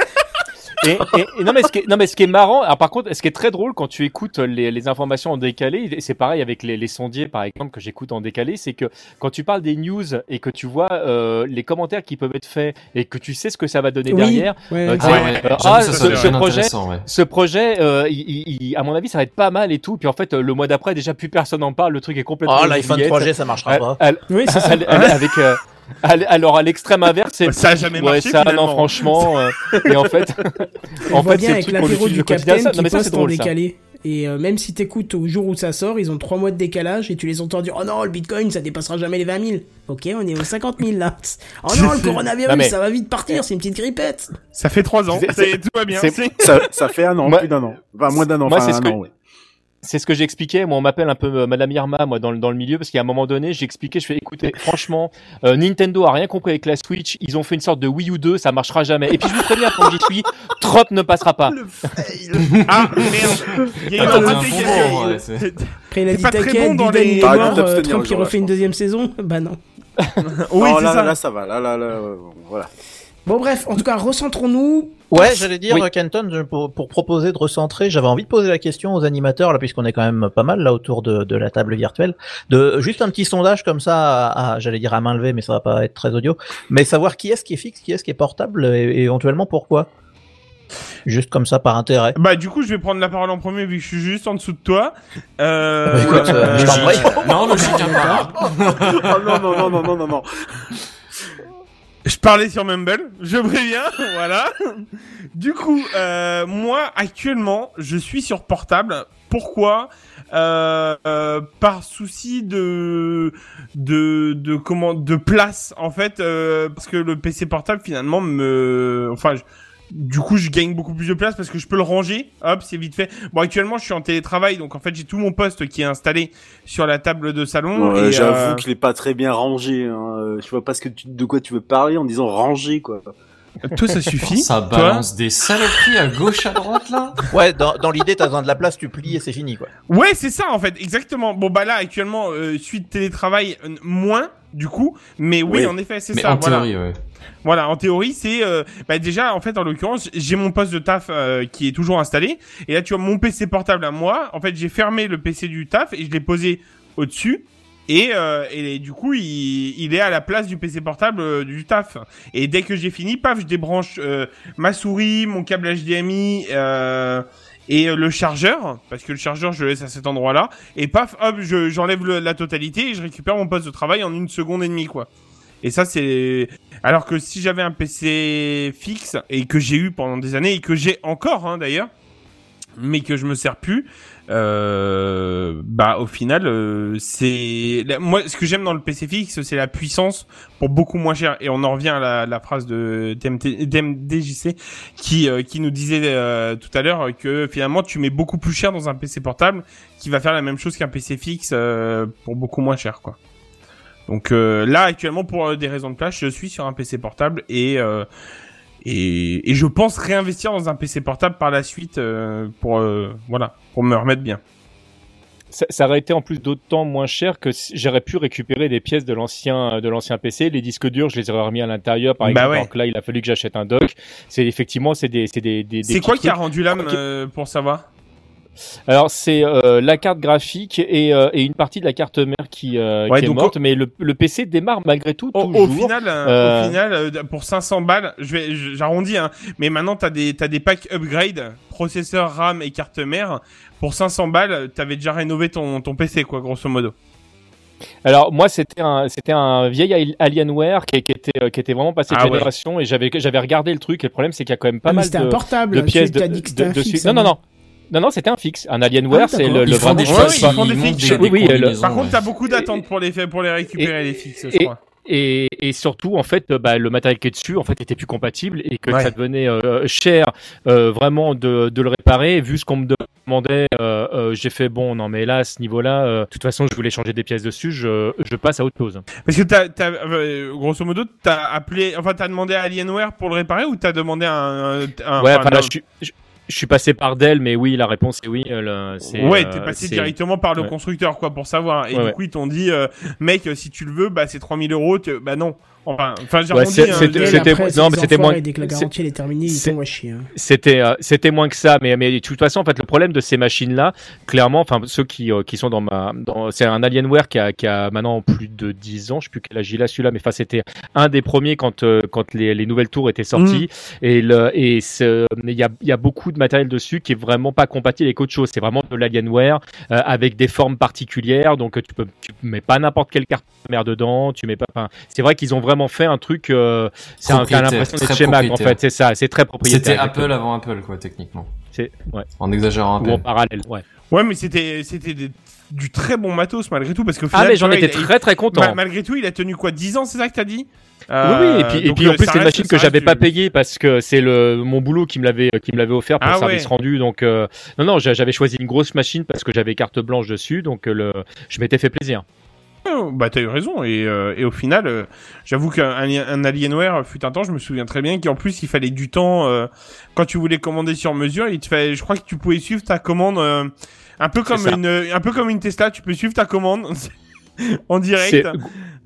S7: Et, et- et non, mais ce qui est, non, mais ce qui est marrant, alors par contre, ce qui est très drôle quand tu écoutes les, les informations en décalé, et c'est pareil avec les, les sondiers, par exemple, que j'écoute en décalé, c'est que quand tu parles des news et que tu vois euh, les commentaires qui peuvent être faits et que tu sais ce que ça va donner
S1: Oui,
S7: derrière,
S1: ouais,
S7: euh,
S5: Ah ouais,
S7: euh, ah, ce, projet,
S5: ouais.
S7: ce projet, euh, il, il- il- à mon avis, ça va être pas mal et tout. Puis en fait, euh, le mois d'après, déjà plus personne n'en parle, le truc est complètement.
S8: Oh, l'iPhone
S7: oubliette.
S8: 3G, ça marchera pas.
S7: à-
S1: Oui, c'est ça.
S7: avec euh, alors à l'extrême inverse, c'est
S4: Ça a jamais
S7: ouais,
S4: marché,
S7: ça,
S4: finalement.
S7: non, franchement. euh, et en fait,
S1: On
S7: en
S1: voit
S7: fait,
S1: bien
S7: c'est le
S1: avec
S7: truc qu'on
S1: l'apéro
S7: utilise
S1: du
S7: au quotidien.
S1: Capitaine
S7: Ça- non, mais
S1: qui
S7: ça, c'est
S1: poste en
S7: drôle, ça.
S1: décalé. Et euh, même si t'écoutes au jour où ça sort, ils ont trois mois de décalage et tu les entends dire Oh non, le bitcoin ça dépassera jamais les 20 000. Ok, on est aux 50 000 là. Oh non, le coronavirus
S7: Non, mais-
S1: ça va vite partir, c'est une petite grippette.
S4: Ça fait 3 ans,
S7: C'est-
S4: c'est- tout va bien.
S7: c'est-
S4: c'est-
S3: Ça, ça fait un an,
S7: Moi-
S3: plus d'un an. Enfin, moins d'un an,
S7: Moi,
S3: enfin,
S7: c'est ce
S3: un
S7: que-
S3: an, ouais.
S7: C'est ce que j'expliquais. Moi, on m'appelle un peu euh, Madame Irma, moi, dans le, dans le milieu, parce qu'à un moment donné, j'expliquais, je fais, écoutez, franchement, euh, Nintendo a rien compris avec la Switch. Ils ont fait une sorte de Wii U 2, ça marchera jamais. Et puis, je vous préviens, quand j'y suis, Trop ne passera pas.
S4: Ah merde Il y a eu un
S5: bon ouais, c'est-
S1: Après, il a dit
S4: pas très bon dans les-
S1: mort, euh, Trump il refait une deuxième saison. Bah non.
S4: Oui, c'est
S3: là,
S4: ça.
S3: là, ça va. Là, là, là, euh, voilà.
S1: Bon, bref, en tout cas, recentrons-nous.
S8: Ouais, j'allais dire,
S7: Oui.
S8: Kenton, je- pour, pour proposer de recentrer, j'avais envie de poser la question aux animateurs, là, puisqu'on est quand même pas mal là autour de, de la table virtuelle, de juste un petit sondage comme ça, à, à- j'allais dire à main levée, mais ça va pas être très audio, mais savoir qui est-ce qui est fixe, qui est-ce qui est portable, et, et éventuellement pourquoi. Juste comme ça, par intérêt.
S4: Bah du coup je vais prendre la parole en premier vu que je suis juste en dessous de toi. Euh...
S8: Bah, écoute, euh, je t'en prie.
S5: Non, logique, imparable.
S3: oh non, non, non, non, non, non, non.
S4: Je parlais sur Mumble, je préviens, voilà. Du coup, euh, moi actuellement, je suis sur portable. Pourquoi? Euh, euh, Par souci de de de comment de place en fait, euh, parce que le PC portable finalement me, enfin. je- du coup, je gagne beaucoup plus de place parce que je peux le ranger. Hop, c'est vite fait. Bon, actuellement, je suis en télétravail, donc en fait, j'ai tout mon poste qui est installé sur la table de salon.
S3: Ouais,
S4: et,
S3: J'avoue
S4: euh,
S3: qu'il est pas très bien rangé. Hein. Euh, Je vois pas ce que tu, de quoi tu veux parler en disant rangé, quoi.
S4: toi, ça suffit.
S5: Ça
S4: Toi
S5: balance des saloperies à gauche, à droite, là.
S8: Ouais, dans, dans l'idée, t'as besoin de la place, tu plies et c'est fini, quoi.
S4: Ouais, c'est ça en fait, exactement. Bon bah là actuellement, euh, suite télétravail, euh, moins, du coup. Mais oui,
S3: Oui.
S4: en effet, c'est ça.
S5: en
S4: voilà.
S5: théorie, ouais.
S4: Voilà, en théorie, c'est euh, bah déjà en fait en l'occurrence, j'ai mon poste de taf euh, qui est toujours installé et là tu vois mon PC portable à moi, en fait, j'ai fermé le PC du taf et je l'ai posé au-dessus. Et, euh, et du coup, il, il est à la place du PC portable euh, du taf. Et dès que j'ai fini, paf, je débranche euh, ma souris, mon câble HDMI euh, et euh, le chargeur, parce que le chargeur, je le laisse à cet endroit-là. Et paf, hop, je- j'enlève la totalité et je récupère mon poste de travail en une seconde et demie, quoi. Et ça, c'est... Alors que si j'avais un PC fixe, et que j'ai eu pendant des années, et que j'ai encore, hein, d'ailleurs, mais que je me sers plus, euh, bah au final euh, c'est moi ce que j'aime dans le PC fixe c'est la puissance pour beaucoup moins cher et on en revient à la, la phrase de DMDJC qui euh, qui nous disait euh, tout à l'heure que finalement tu mets beaucoup plus cher dans un PC portable qui va faire la même chose qu'un PC fixe euh, pour beaucoup moins cher quoi. Donc euh, là actuellement pour des raisons de place je suis sur un PC portable et et, et je pense réinvestir dans un PC portable par la suite euh, pour euh, voilà pour me remettre bien.
S7: Ça, ça aurait été en plus d'autant moins cher que si- j'aurais pu récupérer des pièces de l'ancien de l'ancien PC. Les disques durs, je les aurais remis à l'intérieur, par
S4: Bah
S7: exemple.
S4: ouais.
S7: Donc là, il a fallu que j'achète un dock. C'est effectivement, c'est des, c'est des, des, des
S4: C'est quoi qui a rendu l'âme euh, pour savoir?
S7: Alors c'est euh, la carte graphique et, euh, et une partie de la carte mère qui, euh,
S4: Ouais,
S7: qui est morte, mais le, le PC démarre malgré tout
S4: au,
S7: toujours.
S4: au final, euh,
S7: Euh,
S4: au final, euh, pour 500 balles, je vais, je- j'arrondis, hein, mais maintenant t'as des, t'as des packs upgrade, processeur, RAM et carte mère. Pour 500 balles, t'avais déjà rénové ton, ton PC, quoi, grosso modo.
S7: Alors moi c'était un c'était un vieil Al- Alienware qui, qui était euh, qui était vraiment passé de
S4: Ah ouais.
S7: génération et j'avais j'avais regardé le truc et le problème c'est qu'il y a quand même pas
S1: Ah,
S7: mal de,
S1: un portable,
S7: de
S1: tu-
S7: pièces de, de-
S1: un
S7: dessus.
S1: fixe,
S7: Non non non. Non, non, c'était un fixe. Un Alienware,
S1: Ah,
S7: c'est le, le vrai
S5: des choses, ils
S4: font des fixes.
S5: des,
S7: Oui, oui, le-
S4: Par contre, t'as beaucoup d'attentes pour les, pour les récupérer, les fixes, je
S7: et-
S4: crois.
S7: Et, et surtout, en fait, bah, le matériel qui est dessus, en fait, était plus compatible et que
S4: Ouais.
S7: ça devenait euh, cher, euh, vraiment de, de le réparer. Vu ce qu'on me demandait, euh, euh, j'ai fait bon, non, mais là, à ce niveau-là, euh, de toute façon, je voulais changer des pièces dessus. Je, je passe à autre chose.
S4: Parce que t'as, grosso modo, t'as appelé, enfin, t'as demandé à Alienware pour le réparer ou t'as demandé à un, un-
S7: ouais,
S4: enfin,
S7: enfin, là,
S4: un-
S7: je suis, je, je suis passé par Dell, mais oui, la réponse est oui. euh, le-
S4: Ouais,
S7: euh,
S4: t'es passé
S7: c'est-
S4: directement par le
S7: ouais.
S4: constructeur, quoi, pour savoir. Et
S7: Ouais,
S4: du coup, ils t'ont dit, euh, mec, euh, si tu le veux, bah, c'est 3000 euros. Bah, non. Enfin,
S7: Ouais,
S4: hein,
S7: c'était-
S1: après,
S7: non, mais c'était moins-
S1: Dès que la
S7: c'est-
S1: garantie elle est terminée, ils
S7: c'est-
S1: t'envoient chier. hein.
S7: C'était euh, c'était moins que ça, mais mais de toute façon en fait le problème de ces machines là, clairement, enfin ceux qui euh, qui sont dans ma dans c'est un Alienware qui a qui a maintenant plus de 10 ans, je sais plus quel âge il a celui-là, mais enfin c'était un des premiers quand euh, quand les, les nouvelles tours étaient sorties et le et il y a il y a beaucoup de matériel dessus qui est vraiment pas compatible avec autre chose, c'est vraiment de l'Alienware euh, avec des formes particulières, donc tu peux tu mets pas n'importe quelle carte mère dedans, tu mets pas enfin c'est vrai qu'ils ont vraiment fait un truc euh, c'est un, t'as l'impression d'être chez Mac en fait, c'est ça, c'est très propriétaire.
S5: C'était. Apple avant Apple, quoi, techniquement.
S7: C'est ouais.
S5: En exagérant un
S7: Ou
S5: peu.
S7: en parallèle, ouais.
S4: Ouais, mais c'était, c'était des- du très bon matos, malgré tout, parce qu'au
S7: Ah mais j'en étais très très content.
S4: ma- malgré tout, il a tenu quoi 10 ans, c'est ça que t'as dit?
S7: Oui, oui, et puis, et
S4: donc,
S7: puis en
S4: euh,
S7: plus c'est une machine que j'avais pas payée parce que c'est le mon boulot qui me l'avait qui me l'avait offert pour
S4: Ah
S7: le service
S4: ouais.
S7: rendu donc euh, non non j'a- j'avais choisi une grosse machine parce que j'avais carte blanche dessus donc euh, le je m'étais fait plaisir.
S4: Bah t'as eu raison et, euh, et au final euh, j'avoue qu'un un, un Alienware fut un temps je me souviens très bien qu'en plus il fallait du temps euh, quand tu voulais commander sur mesure il te fait je crois que tu pouvais suivre ta commande euh, un peu comme une un peu comme une Tesla tu peux suivre ta commande en direct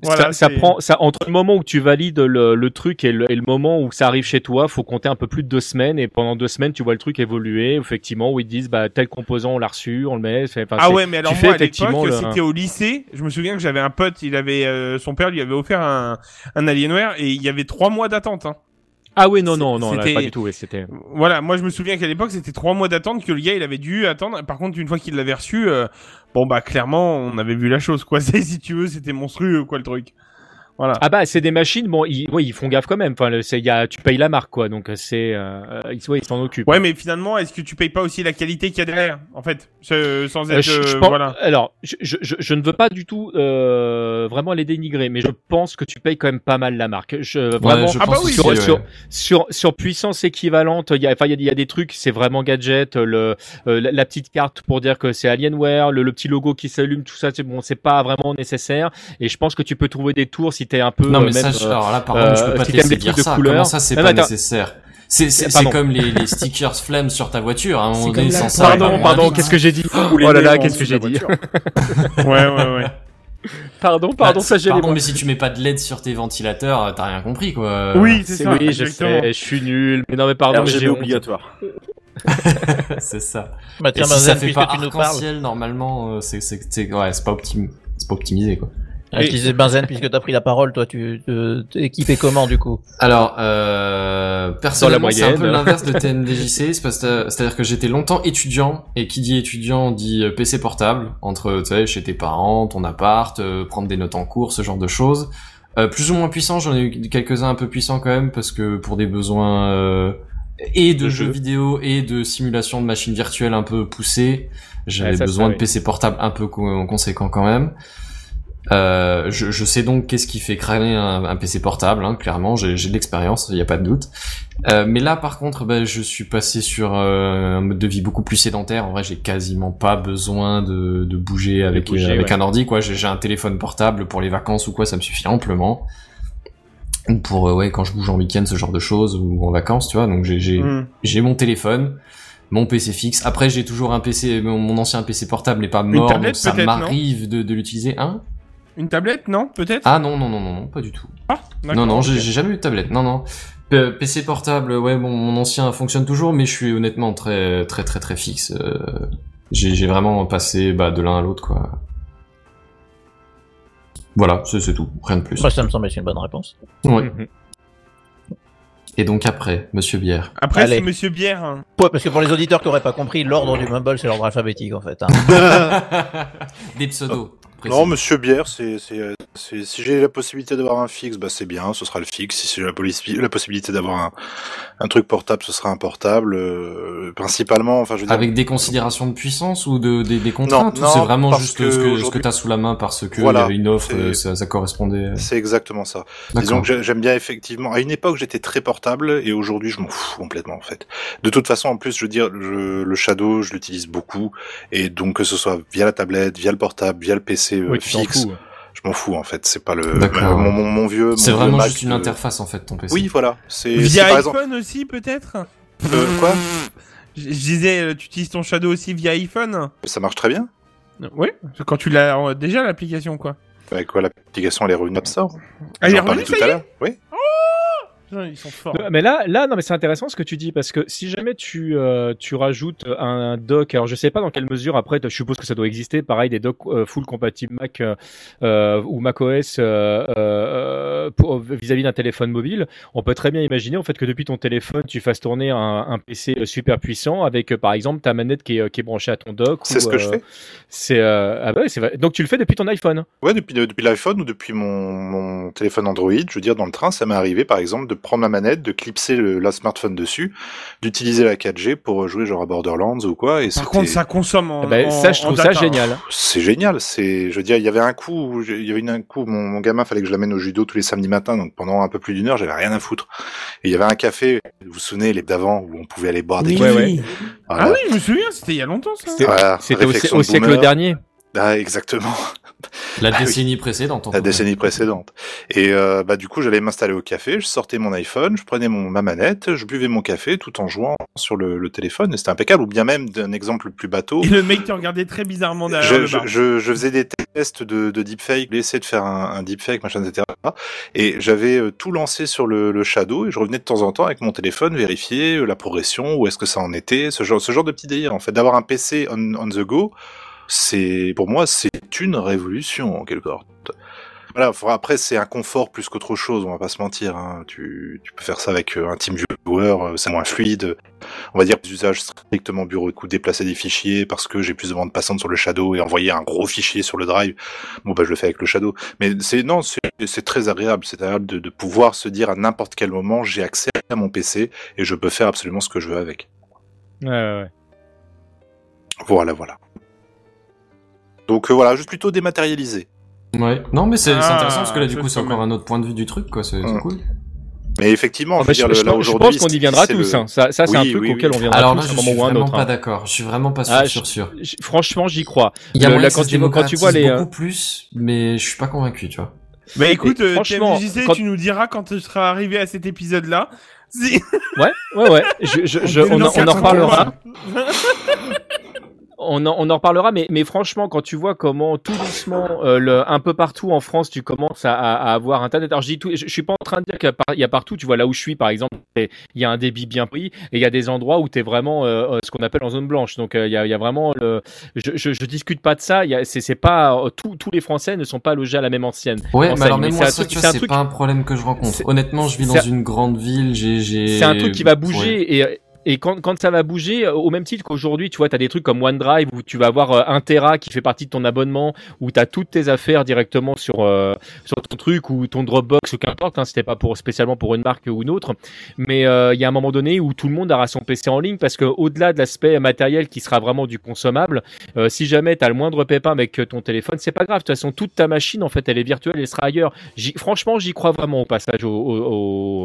S4: Voilà,
S7: ça, ça prend ça entre le moment où tu valides le, le truc et le, et le moment où ça arrive chez toi, faut compter un peu plus de deux semaines et pendant deux semaines tu vois le truc évoluer effectivement où ils te disent bah tel composant on l'a reçu, on le met. enfin,
S4: Ah ouais, mais alors moi à
S7: effectivement
S4: l'époque, c'était au lycée. Je me souviens que j'avais un pote, il avait euh, son père lui avait offert un, un Alienware et il y avait trois mois d'attente. Hein.
S7: Ah oui non non non là, pas du tout c'était
S4: Voilà, moi je me souviens qu'à l'époque c'était trois mois d'attente que le gars il avait dû attendre. Par contre, une fois qu'il l'avait reçu, euh, bon bah clairement on avait vu la chose quoi. C'est si tu veux, c'était monstrueux quoi le truc. Voilà.
S7: Ah bah c'est des machines bon ils ouais, ils font gaffe quand même enfin le- c'est il y a tu payes la marque quoi donc c'est euh, ils ouais, ils s'en occupent.
S4: Ouais, mais finalement, est-ce que tu payes pas aussi la qualité qu'il y a derrière, en fait, ce- sans être
S7: Euh, je- je
S4: euh,
S7: pense-
S4: voilà.
S7: Alors, je, je, je- je ne veux pas du tout euh, vraiment les dénigrer, mais je pense que tu payes quand même pas mal la marque. Je, vraiment,
S5: je
S4: Ah bah oui,
S5: aussi,
S7: sur,
S5: ouais.
S7: sur, sur, sur puissance équivalente, il y a, enfin, il y a, il y a des trucs, c'est vraiment gadget, le, euh, la, la petite carte pour dire que c'est Alienware, le, le petit logo qui s'allume, tout ça, c'est bon, c'est pas vraiment nécessaire. Et je pense que tu peux trouver des tours si t'es un peu.
S5: Non,
S7: euh,
S5: mais ça,
S7: même,
S5: alors là, par contre, je
S7: euh,
S5: peux pas te laisser dire ça. Comment ça, c'est pas nécessaire C'est c'est- c'est
S7: Pardon.
S5: comme les, les stickers flammes sur ta voiture. À un moment
S1: comme
S5: donné,
S1: la-
S5: sans ça, elle va
S7: Pardon, pardon, qu'est-ce que j'ai dit Oh là là, qu'est-ce que j'ai dit
S4: ouais, ouais, ouais.
S7: Pardon, pardon,
S5: Bah,
S7: ça gêne.
S5: Pardon, mais si tu mets pas de LED sur tes ventilateurs, t'as rien compris, quoi.
S4: Oui, c'est ça.
S7: Oui, je sais, je suis nul. Mais non, mais pardon, mais j'ai
S3: obligatoire.
S5: c'est ça.
S8: Bah
S5: Et si ça fait pas arc-en-ciel, normalement, euh, c'est, c'est, c'est, ouais, c'est pas optim, c'est pas optimisé, quoi.
S8: Ah, je disais Benzen, puisque t'as pris la parole, toi, tu équipé comment du coup?
S5: Alors, euh, personnellement, c'est un peu l'inverse de TNDJC, c'est parce que- c'est-à-dire que j'étais longtemps étudiant, et qui dit étudiant dit euh, PC portable, entre, tu sais, chez tes parents, ton appart, euh, prendre des notes en cours, ce genre de choses. Euh, plus ou moins puissant, j'en ai eu quelques-uns un peu puissants quand même, parce que pour des besoins euh, et de,
S7: De
S5: jeux
S7: jeux.
S5: vidéo et de simulation de machines virtuelles un peu poussées, j'avais
S7: Ouais,
S5: besoin
S7: ça,
S5: de
S7: oui.
S5: PC portable un peu co- conséquent quand même. Euh, je, je sais donc qu'est-ce qui fait cramer un, un PC portable, hein, clairement, j'ai de l'expérience, il n'y a pas de doute. Euh, mais là, par contre, bah, je suis passé sur euh, un mode de vie beaucoup plus sédentaire. En vrai, j'ai quasiment pas besoin de, de bouger avec,
S7: bouger,
S5: avec
S7: ouais.
S5: un ordi. quoi. J'ai un téléphone portable pour les vacances ou quoi, ça me suffit amplement. Ou pour euh, ouais, quand je bouge en week-end, ce genre de choses ou en vacances, tu vois. Donc j'ai j'ai mon téléphone, mon PC fixe. Après, j'ai toujours un PC, mon, ancien PC portable n'est pas mort,
S4: tablette,
S5: donc ça m'arrive de, de l'utiliser. Hein?
S4: Une tablette, non Peut-être?
S5: Ah non, non, non, non, non, pas du tout.
S4: Ah,
S5: Non, non, j'ai jamais eu de tablette. Non, non. P- PC portable, ouais, bon, mon ancien fonctionne toujours, mais je suis honnêtement très, très, très, très fixe. Euh, j'ai vraiment passé bah, de l'un à l'autre, quoi. Voilà, c'est tout, rien de plus.
S8: Moi, ça me semble être une bonne réponse.
S5: Ouais.
S7: Mhm.
S5: Et donc après, Monsieur Bière.
S4: Après, c'est Monsieur Bière. hein.
S8: Ouais, parce que pour les auditeurs qui auraient pas compris, l'ordre du Mumble, c'est l'ordre alphabétique en fait. hein.
S5: Des pseudos.
S6: Non, monsieur Bière, c'est, c'est, euh, c'est- si j'ai la possibilité d'avoir un fixe, bah c'est bien, ce sera le fixe. Si j'ai la, possibilité d'avoir un, un truc portable, ce sera un portable. euh, principalement, enfin, je veux dire,
S5: Avec des considérations de puissance ou de, des, des contraintes c'est vraiment juste
S6: que
S5: ce que,
S6: aujourd'hui-
S5: t'as sous la main parce que
S6: Voilà,
S5: il y avait une offre, euh, ça, ça correspondait.
S6: c'est exactement ça.
S5: D'accord.
S6: Disons que j'ai- j'aime bien effectivement. À une époque, j'étais très portable et aujourd'hui, je m'en fous complètement en fait. De toute façon, en plus, je veux dire, je- le Shadow, je l'utilise beaucoup et donc que ce soit via la tablette, via le portable, via le PC euh,
S7: Oui,
S6: fixe,
S7: fous.
S6: je m'en fous en fait. C'est pas le
S5: D'accord.
S6: mon, mon, mon vieux.
S5: C'est vraiment
S6: Mac
S5: juste une
S6: de-
S5: interface en fait ton PC.
S6: Oui, voilà. C'est
S4: Via
S6: par
S4: iPhone
S6: exemple.
S4: aussi, peut-être
S6: Euh, quoi?
S4: Je je disais, euh, tu utilises ton Shadow aussi via iPhone?
S6: Ça marche très bien.
S4: Oui, quand tu l'as euh, déjà l'application, quoi.
S6: Avec quoi l'application elle est revenue App Store
S4: Elle est revenue,
S6: tout
S4: ça
S6: à l'heure. Oui.
S4: Putain, Ils sont forts.
S7: Mais là, là, non, mais c'est intéressant ce que tu dis parce que si jamais tu euh, tu rajoutes un dock, alors je sais pas dans quelle mesure après, je suppose que ça doit exister, pareil des docks euh, full compatibles Mac euh, euh, ou Mac OS euh, euh, pour- vis-à-vis d'un téléphone mobile, on peut très bien imaginer en fait que depuis ton téléphone tu fasses tourner un, un PC super puissant avec par exemple ta manette qui est, qui est branchée à ton dock.
S6: C'est
S7: ou,
S6: ce que je fais.
S7: C'est euh, ah bah ouais, c'est vrai. Donc tu le fais depuis ton iPhone.
S6: Ouais, depuis, depuis l'iPhone ou depuis mon, mon téléphone Android, je veux dire, dans le train, ça m'est arrivé, par exemple, de prendre ma manette, de clipser le, la smartphone dessus, d'utiliser la 4G pour jouer genre à Borderlands ou quoi, et
S4: Par contre, ça consomme en.
S7: Eh ben,
S4: en-
S7: ça je trouve ça
S4: data.
S7: génial.
S6: c'est génial, c'est, je veux dire, il y avait un coup, il y avait une, un coup, mon, mon gamin, fallait que je l'amène au judo tous les samedis matins, donc pendant un peu plus d'une heure, j'avais rien à foutre. Et il y avait un café, vous vous souvenez, les d'avant, où on pouvait aller boire des
S1: Oui,
S6: cafés.
S7: ouais.
S6: Voilà.
S4: Ah oui, je me souviens, c'était il y a longtemps, ça.
S7: C'était-
S6: Voilà,
S7: au, siècle dernier.
S6: Ah, exactement.
S5: La
S6: Ah oui.
S5: décennie précédente. en
S6: la décennie précédente. Et euh, bah du coup, j'allais m'installer au café, je sortais mon iPhone, je prenais mon ma manette, je buvais mon café tout en jouant sur le, le téléphone, et c'était impeccable. Ou bien même d'un exemple plus bateau,
S4: Et le mec te regardait très bizarrement derrière
S6: je,
S4: le bar.
S6: je, je faisais des tests de, de deepfake, j'essayais de faire un, un deepfake, machin, etc. Et j'avais euh, tout lancé sur le, le Shadow, et je revenais de temps en temps avec mon téléphone vérifier euh, la progression, où est-ce que ça en était, ce genre, ce genre de petit délire. En fait, d'avoir un PC on, on the go, c'est pour moi c'est une révolution en quelque sorte. Voilà, après c'est un confort plus qu'autre chose, on va pas se mentir. Hein. Tu, tu peux faire ça avec euh, un team viewer, euh, c'est moins fluide. On va dire des usages strictement bureau, coup déplacer des fichiers parce que j'ai plus de bande passante sur le Shadow et envoyer un gros fichier sur le Drive. Bon bah je le fais avec le Shadow. Mais c'est non, c'est c'est très agréable, c'est agréable de, de pouvoir se dire à n'importe quel moment j'ai accès à mon PC et je peux faire absolument ce que je veux avec.
S7: Ouais, ouais, ouais.
S6: Voilà, voilà. Donc euh, voilà, juste plutôt dématérialisé.
S5: Ouais. Non, mais c'est
S4: Ah,
S5: intéressant parce que là, du coup,
S4: c'est
S5: encore un autre point de vue du truc, quoi. C'est cool.
S6: Mais effectivement,
S7: Ah
S6: je
S7: bah, je, je pense- je qu'on y viendra tous.
S6: le-
S7: hein. Ça, ça c'est un truc
S6: oui,
S7: auquel
S6: oui.
S7: on viendra
S5: Alors là,
S7: tous
S5: je
S7: à un
S5: suis
S7: moment ou à un
S5: vraiment pas
S7: hein.
S5: d'accord. Je suis vraiment pas sûr,
S7: Ah,
S5: sûr, sûr.
S7: Franchement, j'y crois.
S5: Il y a
S7: Le- là, quand tu vois- quand tu vois les, euh,
S5: beaucoup plus, mais je suis pas convaincu, tu vois.
S4: Bah écoute, euh,
S7: franchement,
S4: TMJC,
S7: quand-
S4: tu nous diras quand tu seras arrivé à cet épisode-là. Si...
S7: Ouais, ouais, ouais. Je, je, je- on, en- on en
S4: Dans
S7: reparlera. On en, on en reparlera, mais, mais franchement, quand tu vois comment tout doucement, euh, le, un peu partout en France, tu commences à, à, avoir Internet. Alors je dis tout, je, je suis pas en train de dire qu'il y a partout. Tu vois là où je suis, par exemple, il y a un débit bien pris, et il y a des endroits où tu es vraiment euh, euh, ce qu'on appelle en zone blanche. Donc euh, il y, a, il y a vraiment, le, je, je, je discute pas de ça. C'est, pas euh, tous tous les Français ne sont pas logés à la même ancienne.
S5: Ouais, mais alors même
S7: c'est
S5: moi,
S7: c'est
S5: pas un problème que je rencontre. Honnêtement, je vis dans une grande ville, j'ai, j'ai.
S7: C'est un truc qui va bouger
S5: Ouais.
S7: et et quand, quand ça va bouger, euh, au même titre qu'aujourd'hui, tu vois, tu as des trucs comme OneDrive où tu vas avoir euh, un Tera qui fait partie de ton abonnement, où tu as toutes tes affaires directement sur, euh, sur ton truc ou ton Dropbox ou qu'importe, hein, c'était pas pour, spécialement pour une marque ou une autre. Mais euh, il y a un moment donné où tout le monde aura son PC en ligne parce que au-delà de l'aspect matériel qui sera vraiment du consommable, euh, si jamais tu as le moindre pépin avec ton téléphone, c'est pas grave. De toute façon, toute ta machine, en fait, elle est virtuelle, elle sera ailleurs. J'y- franchement, j'y crois vraiment au passage au, au,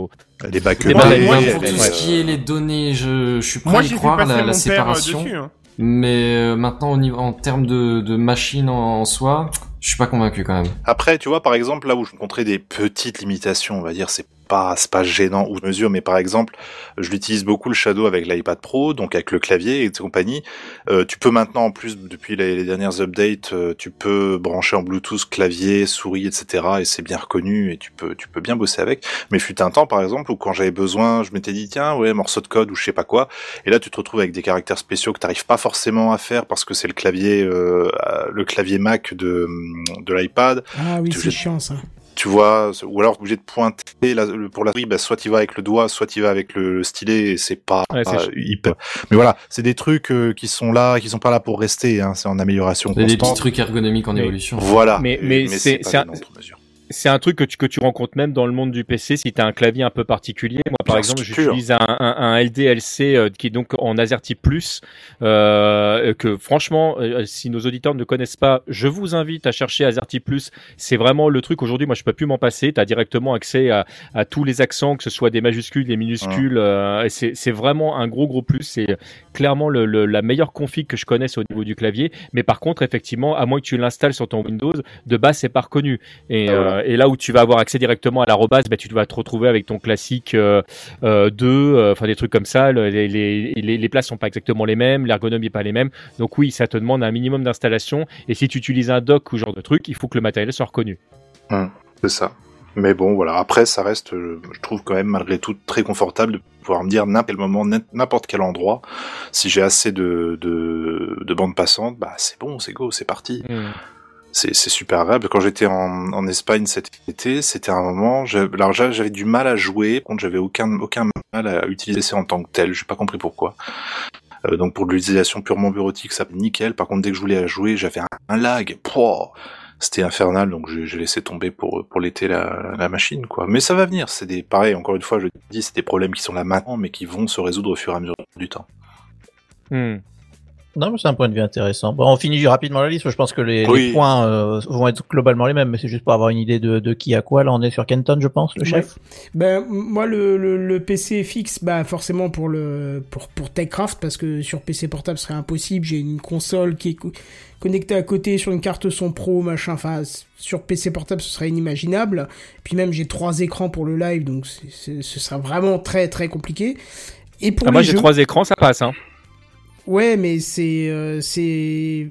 S7: au-
S6: Les backups.
S7: Des backups, ouais,
S5: pour tout
S7: ouais.
S5: ce qui est les données, je, je suis prêt
S4: Moi,
S5: à y croire, la, la
S4: euh,
S5: séparation.
S4: dessus. hein.
S5: Mais euh, maintenant, au niveau, en termes de, de machine en, en soi, je suis pas convaincu quand même.
S6: Après, tu vois, par exemple, là où je rencontrais des petites limitations, on va dire, c'est pas, c'est pas gênant ou de mesure, mais par exemple, je l'utilise beaucoup le Shadow avec l'iPad Pro, donc avec le clavier et compagnie. Euh, tu peux maintenant, en plus, depuis les, les dernières updates, euh, tu peux brancher en Bluetooth clavier, souris, etc. Et c'est bien reconnu et tu peux, tu peux bien bosser avec. Mais fut un temps, par exemple, où quand j'avais besoin, je m'étais dit, tiens, ouais, morceau de code ou je sais pas quoi. Et là, tu te retrouves avec des caractères spéciaux que t'arrives pas forcément à faire parce que c'est le clavier, euh, le clavier Mac de, de l'iPad
S1: Ah oui, c'est chiant ça.
S6: Tu vois, ou alors obligé de pointer la- le- pour la souris, bah, soit tu vas avec le doigt, soit tu vas avec le, le stylet, et c'est pas,
S7: Ouais, c'est
S6: pas hyper. Mais voilà, c'est des trucs euh, qui sont là, qui sont pas là pour rester, hein, c'est en amélioration
S5: Il y a des petits
S6: constante.
S5: trucs ergonomiques en
S7: Mais-
S5: évolution.
S6: Voilà.
S7: Mais-
S6: Et-
S7: mais c'est- un-. C'est un truc que tu, que tu rencontres même dans le monde du PC si tu as un clavier un peu particulier. Moi, par
S6: Bien
S7: exemple, j'utilise un, un, un LDLC euh, qui est donc en AZERTY Plus, euh, que franchement, euh, si nos auditeurs ne connaissent pas, je vous invite à chercher AZERTY Plus. C'est vraiment le truc aujourd'hui, moi je peux plus m'en passer. Tu as directement accès à, à tous les accents, que ce soit des majuscules, des minuscules. euh, et c'est c'est vraiment un gros gros plus. C'est clairement le, le- la meilleure config que je connaisse au niveau du clavier. Mais par contre, effectivement, à moins que tu l'installes sur ton Windows, de base c'est pas reconnu. Et,
S6: Ah.
S7: Euh, et là où tu vas avoir accès directement à l'arrobase, bah, tu vas te retrouver avec ton classique euh, euh, 2, euh, enfin des trucs comme ça. Le- les, les, les, les places sont pas exactement les mêmes, l'ergonomie est pas les mêmes. Donc oui, ça te demande un minimum d'installation. Et si tu utilises un dock ou ce genre de truc, il faut que le matériel soit reconnu.
S6: C'est ça. Mais bon, voilà. Après, ça reste, je trouve quand même malgré tout très confortable de pouvoir me dire n'importe quel moment, n'importe quel endroit, si j'ai assez de, de, de bande passante, bah c'est bon, c'est go, c'est parti. c'est c'est super agréable. Quand j'étais en, en Espagne cet été, c'était un moment. Alors j'a- j'avais du mal à jouer, contre j'avais aucun aucun mal à utiliser ça en tant que tel. J'ai pas compris pourquoi. Euh, donc pour de l'utilisation purement bureautique, ça nickel. Par contre dès que je voulais la jouer, j'avais un, lag. Pouah c'était infernal, donc j'ai j'ai laissé tomber pour pour l'été la, la machine quoi. Mais ça va venir. C'est des pareil. Encore une fois, je dis, c'est des problèmes qui sont là maintenant, mais qui vont se résoudre au fur et à mesure du temps.
S7: Hmm.
S8: Non, mais c'est un point de vue intéressant. Bon, on finit rapidement la liste. Je pense que les,
S6: Oui.
S8: les points euh, vont être globalement les mêmes, mais c'est juste pour avoir une idée de, de qui a quoi. Là, on est sur Kenton, je pense, le chef.
S1: Ben moi le, le, le PC fixe, bah forcément pour le pour pour Techcraft parce que sur PC portable ce serait impossible. J'ai une console qui est co- connectée à côté sur une carte son pro machin. Enfin sur PC portable ce serait inimaginable. Puis même j'ai trois écrans pour le live donc ce sera vraiment très très compliqué. Et pour
S7: Ah, moi j'ai
S1: jeux-
S7: trois écrans, ça passe. Hein.
S1: Ouais mais c'est euh, c'est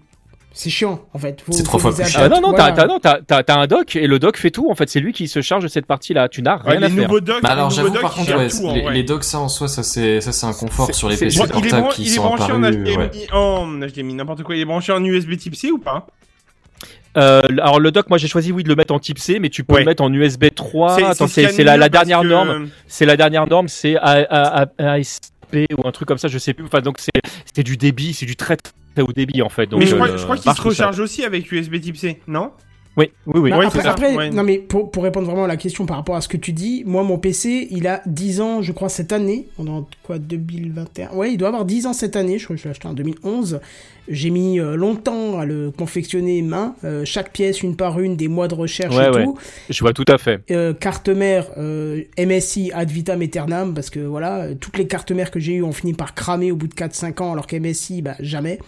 S1: c'est chiant en fait.
S5: C'est trois fois.
S7: Ah non, non,
S1: Voilà.
S7: t'as, t'as, non, t'as, t'as, t'as un doc et le doc fait tout. En fait, c'est lui qui se charge de cette partie-là. Tu n'as
S4: Ouais,
S7: rien à
S4: les
S7: faire.
S4: nouveaux docs,
S5: Bah alors
S4: les nouveaux
S5: j'avoue
S4: docs,
S5: par contre ouais,
S4: tout,
S5: les, docks ça en soi ça c'est ça c'est un confort sur les PC
S7: Bon,
S4: il est,
S5: portables qui
S4: il est
S5: sont
S4: branché en
S5: apparus.
S4: HDMI, n'importe quoi. Il est branché en USB Type C ou pas
S7: Euh, alors le doc, moi j'ai choisi oui de le mettre en type C, mais tu peux
S4: Ouais.
S7: le mettre en USB 3.
S4: C'est-
S7: la, dernière
S4: que-
S7: norme. C'est la dernière norme, c'est Ou un truc comme ça, je sais plus. Enfin donc c'est, du débit, c'est du très très haut débit en fait. Donc,
S4: Mais je crois,
S7: euh,
S4: je crois qu'il se recharge aussi avec USB Type C, non?
S7: Oui, oui, oui.
S1: Bah, après, non mais pour, pour répondre vraiment à la question par rapport à ce que tu dis, moi mon PC il a 10 ans je crois cette année, on est en quoi 2021 Ouais il doit avoir 10 ans cette année, je crois que je l'ai acheté en 2011. J'ai mis euh, longtemps à le confectionner main, euh, chaque pièce une par une, des mois de recherche
S7: Ouais,
S1: et
S7: ouais.
S1: tout.
S7: Je vois tout à fait.
S1: Euh, carte mère euh, MSI ad vitam aeternam parce que voilà, toutes les cartes mères que j'ai eues ont fini par cramer au bout de 4-5 ans alors qu'MSI bah jamais.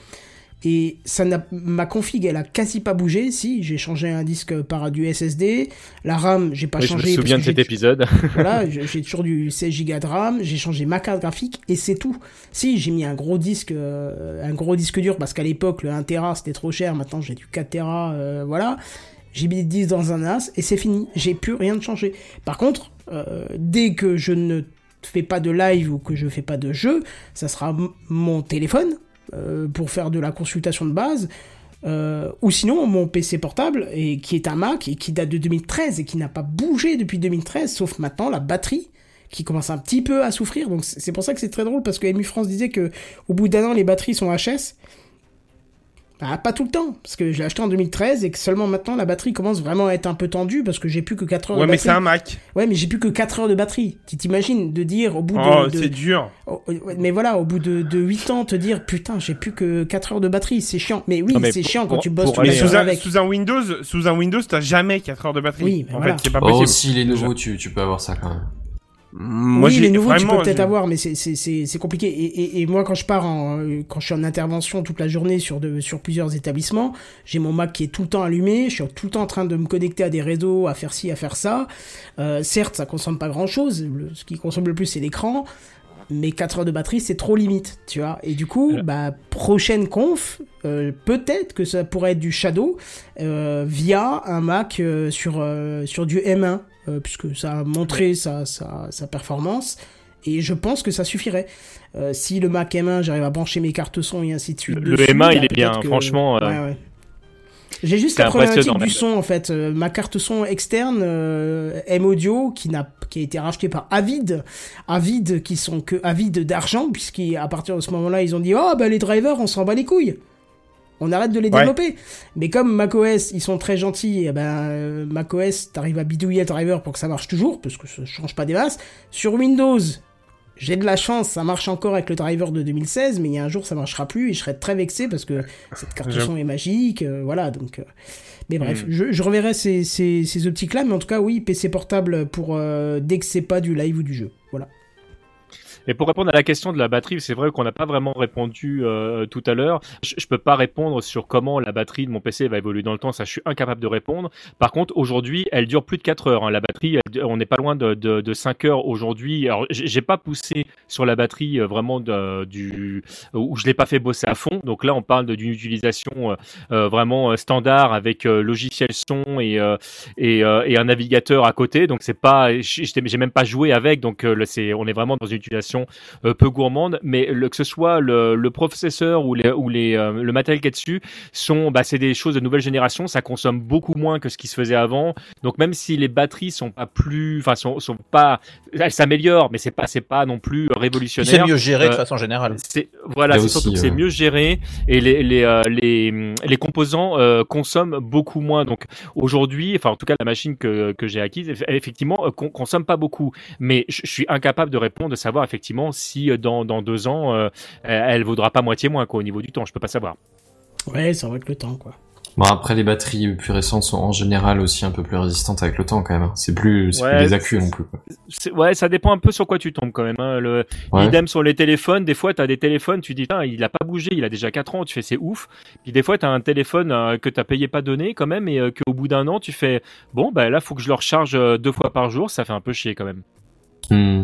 S1: Et ça n'a, ma config, elle a quasi pas bougé. Si, j'ai changé un disque par du SSD. La RAM, j'ai pas
S7: Oui,
S1: changé.
S7: je me souviens de cet épisode.
S1: voilà, j'ai toujours du 16 Go de RAM, j'ai changé ma carte graphique et c'est tout. Si, j'ai mis un gros disque, euh, un gros disque dur parce qu'à l'époque le 1 Tera c'était trop cher, maintenant j'ai du 4 Tera, euh, voilà. J'ai mis 10 dans un NAS et c'est fini. J'ai plus rien de changé. Par contre, euh, dès que je ne fais pas de live ou que je fais pas de jeu, ça sera mon téléphone euh, pour faire de la consultation de base. Euh, ou sinon mon PC portable et qui est un Mac et qui date de 2013 et qui n'a pas bougé depuis 2013 sauf maintenant la batterie qui commence un petit peu à souffrir donc c'est pour ça que c'est très drôle parce que Emu France disait que au bout d'un an les batteries sont HS bah, pas tout le temps parce que je l'ai acheté en 2013 et que seulement maintenant la batterie commence vraiment à être un peu tendue parce que j'ai plus que 4 heures
S4: Ouais,
S1: de
S4: mais
S1: batterie
S4: c'est un Mac.
S1: ouais mais j'ai plus que 4 heures de batterie tu t'imagines de dire au bout de,
S4: Oh,
S1: de-
S4: c'est dur.
S1: Oh, ouais, mais voilà, au bout de, de 8 ans, te dire putain, j'ai plus que 4 heures de batterie, c'est chiant. Mais oui,
S7: mais
S1: c'est chiant quand
S7: pour-
S1: tu bosses tous
S4: Mais
S1: les
S4: sous un,
S1: avec.
S4: sous un Windows, sous un Windows, t'as jamais 4 heures de batterie.
S1: Oui, mais
S4: en
S1: voilà.
S4: fait, c'est pas
S5: Oh,
S4: possible.
S5: si les nouveaux, tu, tu peux avoir ça quand même.
S4: Moi,
S1: oui, les nouveaux, tu
S4: vraiment,
S1: peux peut-être avoir, mais c'est- c'est c'est- c'est compliqué. Et, et, et moi, quand je pars en, euh, quand je suis en intervention toute la journée sur, de, sur plusieurs établissements, j'ai mon Mac qui est tout le temps allumé, je suis tout le temps en train de me connecter à des réseaux, à faire ci, à faire ça. Euh, certes, ça consomme pas grand-chose, ce qui consomme le plus, c'est l'écran. Mais 4 heures de batterie, c'est trop limite, tu vois. Et du coup,
S7: Euh.
S1: bah, prochaine conf, euh, peut-être que ça pourrait être du Shadow euh, via un Mac euh, sur, euh, sur du M1, euh, puisque ça a montré sa, sa, sa performance. Et je pense que ça suffirait. Euh, si le Mac M1, j'arrive à brancher mes cartes son et ainsi de suite.
S7: Le
S1: dessus,
S7: M1, il
S1: bah,
S7: est bien,
S1: que-
S7: franchement, euh,
S1: Ouais, ouais. J'ai juste la problématique du son en fait. Euh, ma carte son externe euh, M Audio qui n'a qui a été rachetée par Avid, Avid qui sont que Avid d'argent puisqu'à partir de ce moment-là ils ont dit oh bah les drivers on s'en bat les couilles. On arrête de les
S4: Ouais.
S1: développer. Mais comme macOS, ils sont très gentils, et ben euh, macOS, t'arrives à bidouiller le driver pour que ça marche toujours, parce que ça change pas des masses. Sur Windows, j'ai de la chance, ça marche encore avec le driver de 2016, mais il y a un jour ça marchera plus et je serai très vexé parce que cette carte son est magique, euh, voilà donc. euh, mais bref,
S4: Mm.
S1: je, je reverrai ces, ces, ces optiques là, mais en tout cas oui, PC portable pour euh, dès que c'est pas du live ou du jeu.
S7: Et pour répondre à la question de la batterie, c'est vrai qu'on n'a pas vraiment répondu euh, tout à l'heure. Je, je peux pas répondre sur comment la batterie de mon PC va évoluer dans le temps, ça je suis incapable de répondre. Par contre, aujourd'hui, elle dure plus de 4 heures. hein. La batterie, on n'est pas loin de, de, de 5 heures aujourd'hui. Alors, j'ai pas poussé sur la batterie euh, vraiment du où je l'ai pas fait bosser à fond. Donc là, on parle d'une utilisation euh, euh, vraiment euh, standard avec euh, logiciel son et euh, et, euh, et un navigateur à côté. Donc c'est pas, j'ai même pas joué avec. Donc euh, c'est, on est vraiment dans une utilisation euh, peu gourmande. Mais le, que ce soit le, le processeur ou les ou les euh, le matériel qui est dessus sont, bah c'est des choses de nouvelle génération. Ça consomme beaucoup moins que ce qui se faisait avant. Donc même si les batteries sont pas plus, enfin sont, sont pas, elles s'améliorent, mais c'est pas c'est pas non plus révolutionnaire.
S8: C'est mieux géré de
S7: Euh,
S8: façon générale.
S7: c'est voilà,
S5: Là
S7: c'est surtout que c'est mieux géré et les les euh, les, les composants euh, consomment beaucoup moins. Donc aujourd'hui, enfin en tout cas la machine que que j'ai acquise, eff- effectivement, euh, con- consomme pas beaucoup. Mais je suis incapable de répondre, de savoir effectivement si euh, dans dans deux ans, euh, elle vaudra pas moitié moins quoi au niveau du temps. Je peux pas savoir.
S1: Ouais, ça va avec le temps quoi.
S5: Bon, après, les batteries plus récentes sont en général aussi un peu plus résistantes avec le temps, quand même. hein. C'est plus, c'est
S7: Ouais,
S5: plus des accus non plus,
S7: Ouais, ça dépend un peu sur quoi tu tombes quand même. Hein. Le,
S5: Ouais.
S7: Idem sur les téléphones. Des fois, tu as des téléphones, tu dis, il a pas bougé, il a déjà 4 ans, tu fais, c'est ouf. Puis des fois, tu as un téléphone euh, que tu payé pas donné quand même, et euh, qu'au bout d'un an, tu fais, bon, bah là, faut que je le recharge euh, deux fois par jour, ça fait un peu chier quand même.
S5: Hmm.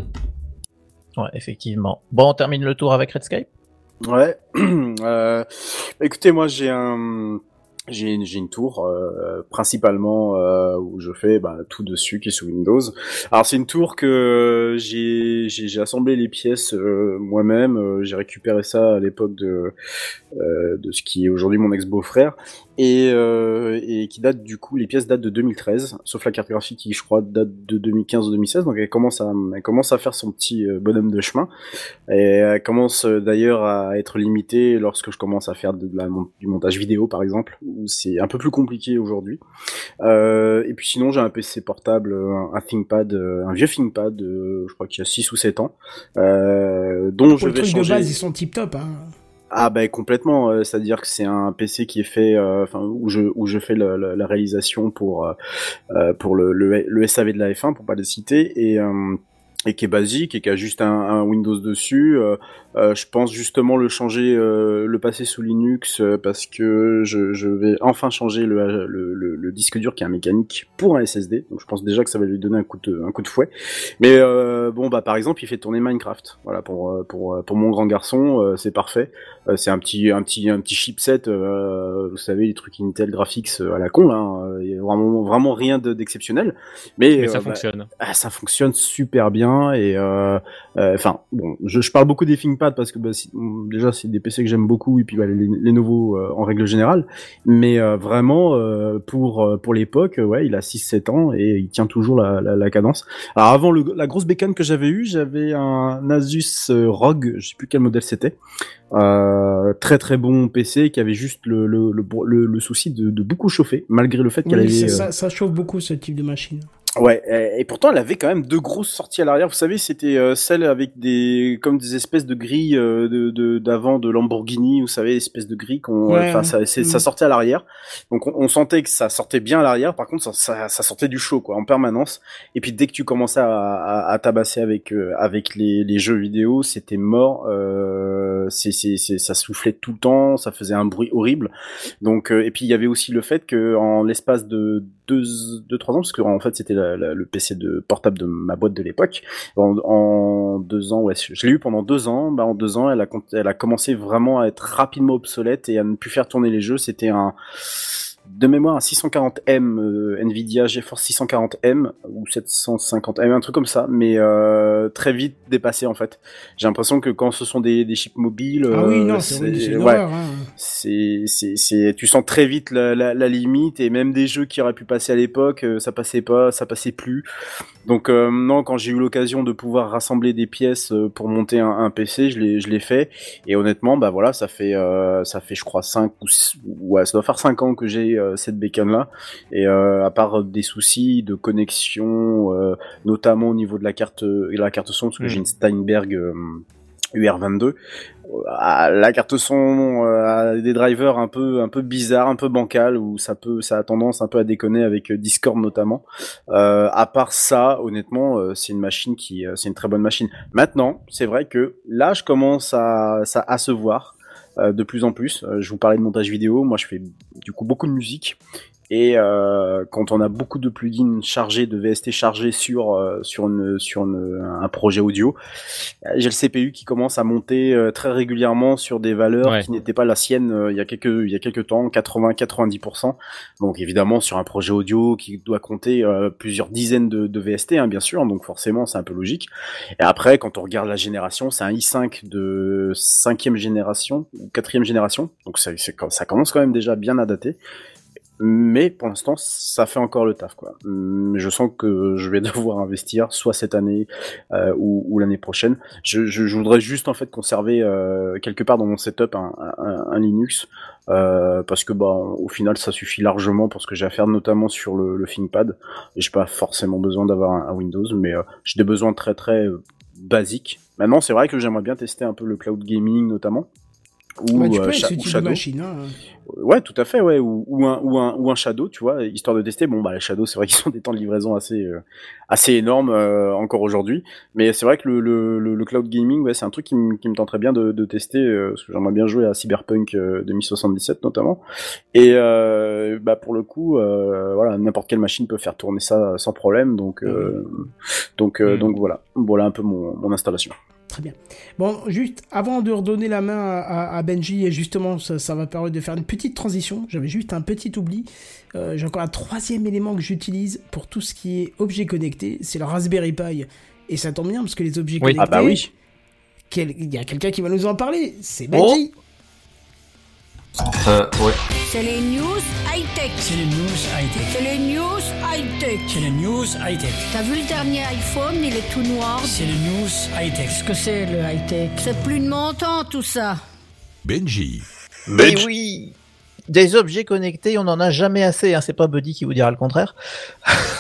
S8: Ouais, effectivement. Bon, on termine le tour avec Redscape.
S3: Ouais. euh, écoutez, moi j'ai un j'ai une, une tour euh, principalement euh, où je fais bah, tout dessus qui est sous Windows. Alors c'est une tour que j'ai j'ai j'ai assemblé les pièces euh, moi-même. Euh, j'ai récupéré ça à l'époque de euh, de ce qui est aujourd'hui mon ex beau-frère et euh, et qui date du coup les pièces datent de 2013, sauf la carte graphique qui je crois date de 2015 ou 2016. Donc elle commence à elle commence à faire son petit euh, bonhomme de chemin. Et elle commence euh, d'ailleurs à être limitée lorsque je commence à faire de la, mon- du montage vidéo, par exemple, où c'est un peu plus compliqué aujourd'hui. Euh, et puis sinon, j'ai un PC portable, un, un ThinkPad, euh, un vieux ThinkPad, je crois qu'il y a 6 ou 7 ans, euh, dont
S1: Pour
S3: je vais changer...
S1: de base, ils sont tip top hein.
S3: Ah ben complètement, euh, c'est-à-dire que c'est un PC qui est fait, euh, enfin où je où je fais la réalisation pour euh, pour le, le SAV de la F1 pour pas le citer et et qui est basique et qui a juste un, un Windows dessus. Euh, euh, je pense justement le changer, euh, le passer sous Linux parce que je, je, vais enfin changer le, le, le, le, disque dur qui est un mécanique pour un SSD. Donc je pense déjà que ça va lui donner un coup de, un coup de fouet. Mais bon bah par exemple il fait tourner Minecraft. Voilà pour pour pour mon grand garçon c'est parfait. c'est un petit un petit un petit chipset. vous savez les trucs Intel Graphics à la con là. Hein, vraiment vraiment rien d'exceptionnel. Mais,
S7: Mais, ça fonctionne.
S3: Ah, ça fonctionne super bien et enfin bon je, je parle beaucoup des ThinkPad parce que bah, déjà c'est des PC que j'aime beaucoup et puis bah, les, les, nouveaux euh, en règle générale. Mais euh, vraiment euh, pour pour l'époque ouais il a 6 7 ans et il tient toujours la, la, la cadence. Alors avant le, la grosse bécane que j'avais eu j'avais un Asus ROG je sais plus quel modèle c'était très très bon PC qui avait juste le, le, le, le souci de, de, beaucoup chauffer malgré le fait qu'elle
S1: oui,
S3: avait
S1: ça, ça chauffe beaucoup ce type de machine
S3: Ouais, et pourtant elle avait quand même deux grosses sorties à l'arrière. Vous savez, c'était euh, celle avec des comme des espèces de grilles euh, de d'avant de, Lamborghini. Vous savez, espèces de grilles qu'on,
S1: ouais,
S3: enfin ça, ça sortait à l'arrière. Donc on, on, sentait que ça sortait bien à l'arrière. Par contre, ça, ça, ça, sortait du chaud quoi, en permanence. Et puis dès que tu commençais à, à, à tabasser avec euh, avec les, les, jeux vidéo, c'était mort. Euh, c'est c'est ça soufflait tout le temps, ça faisait un bruit horrible. Donc et puis il y avait aussi le fait que en l'espace de deux deux trois ans, parce que en fait c'était le PC de portable de ma boîte de l'époque. En, en, deux ans, ouais, je l'ai eu pendant deux ans. Bah, en deux ans, elle a, elle a commencé vraiment à être rapidement obsolète et à ne plus faire tourner les jeux. C'était un de mémoire un 640M euh, Nvidia GeForce 640M ou 750M un truc comme ça mais euh, très vite dépassé en fait. J'ai l'impression que quand ce sont des, des chips mobiles
S1: ah oui non
S3: c'est
S1: ouais, hein.
S3: c'est c'est tu sens très vite la, la, la, limite et même des jeux qui auraient pu passer à l'époque euh, ça passait pas ça passait plus. Donc euh, non quand j'ai eu l'occasion de pouvoir rassembler des pièces euh, pour monter un, un PC je l'ai je l'ai fait. Et honnêtement bah voilà ça fait euh, ça fait je crois 5 ou ouais ça doit faire 5 ans que j'ai euh, cette bécane là et euh, à part des soucis de connexion euh, notamment au niveau de la carte la carte son parce que mmh. j'ai une Steinberg UR22 la carte son a des drivers un peu un peu bizarres, un peu bancal où ça peut ça a tendance un peu à déconner avec Discord notamment. Euh, à part ça, honnêtement, c'est une machine qui c'est une très bonne machine. Maintenant, c'est vrai que là je commence à ça à se voir euh, de plus en plus. je vous parlais de montage vidéo, moi je fais du coup beaucoup de musique et euh, quand on a beaucoup de plugins chargés, de VST chargés sur euh, sur une sur une, un projet audio, j'ai le CPU qui commence à monter euh, très régulièrement sur des valeurs
S7: ouais.
S3: qui n'étaient pas la sienne euh, il y a quelques il y a quelques temps, 80-90%. Donc évidemment sur un projet audio qui doit compter euh, plusieurs dizaines de, de VST, hein, bien sûr. Donc forcément c'est un peu logique. Et après quand on regarde la génération, c'est un i5 de cinquième génération quatrième génération. Donc ça, ça commence quand même déjà bien à dater mais pour l'instant ça fait encore le taf quoi. Je sens que je vais devoir investir soit cette année euh, ou, l'année prochaine. Je, voudrais juste en fait conserver euh, quelque part dans mon setup un, Linux euh, parce que bah au final ça suffit largement pour ce que j'ai à faire notamment sur le, le ThinkPad. Et j'ai pas forcément besoin d'avoir un, un, Windows, mais j'ai des besoins très très basiques. Maintenant c'est vrai que j'aimerais bien tester un peu le cloud gaming notamment
S1: ou, bah, tu peux euh, ou Shadow. Machine, hein.
S3: Ouais, tout à fait, ouais, ou, ou, un, ou, un, ou un Shadow, tu vois, histoire de tester. Bon, bah, les Shadow, c'est vrai qu'ils ont des temps de livraison assez, euh, assez énormes euh, encore aujourd'hui, mais c'est vrai que le, le, le, le, cloud gaming, ouais, c'est un truc qui, qui me tenterait bien de, de tester, euh, parce que j'aimerais bien jouer à Cyberpunk 2077 notamment, et bah, pour le coup, voilà, n'importe quelle machine peut faire tourner ça sans problème, donc, mmh. donc, mmh. donc voilà, voilà un peu mon, mon installation.
S1: Très bien. Bon, juste avant de redonner la main à, à Benji, et justement, ça, ça, va permettre de faire une petite transition. J'avais juste un petit oubli. Euh, J'ai encore un troisième élément que j'utilise pour tout ce qui est objet connecté. C'est le Raspberry Pi. Et ça tombe bien parce que les objets
S3: oui.
S1: connectés.
S3: Ah bah oui.
S1: Il y a quelqu'un qui va nous en parler. C'est Benji.
S5: Oh euh, ouais.
S11: C'est les news high-tech.
S10: C'est les news high-tech.
S11: C'est les news high-tech.
S10: C'est les news high-tech.
S11: T'as vu le dernier iPhone, il est tout noir.
S10: C'est les news high-tech.
S11: Qu'est-ce que c'est le high-tech? C'est plus de mon temps tout ça.
S12: Benji.
S8: Mais oui Des objets connectés, on n'en a jamais assez. Hein. C'est pas Buddy qui vous dira le contraire.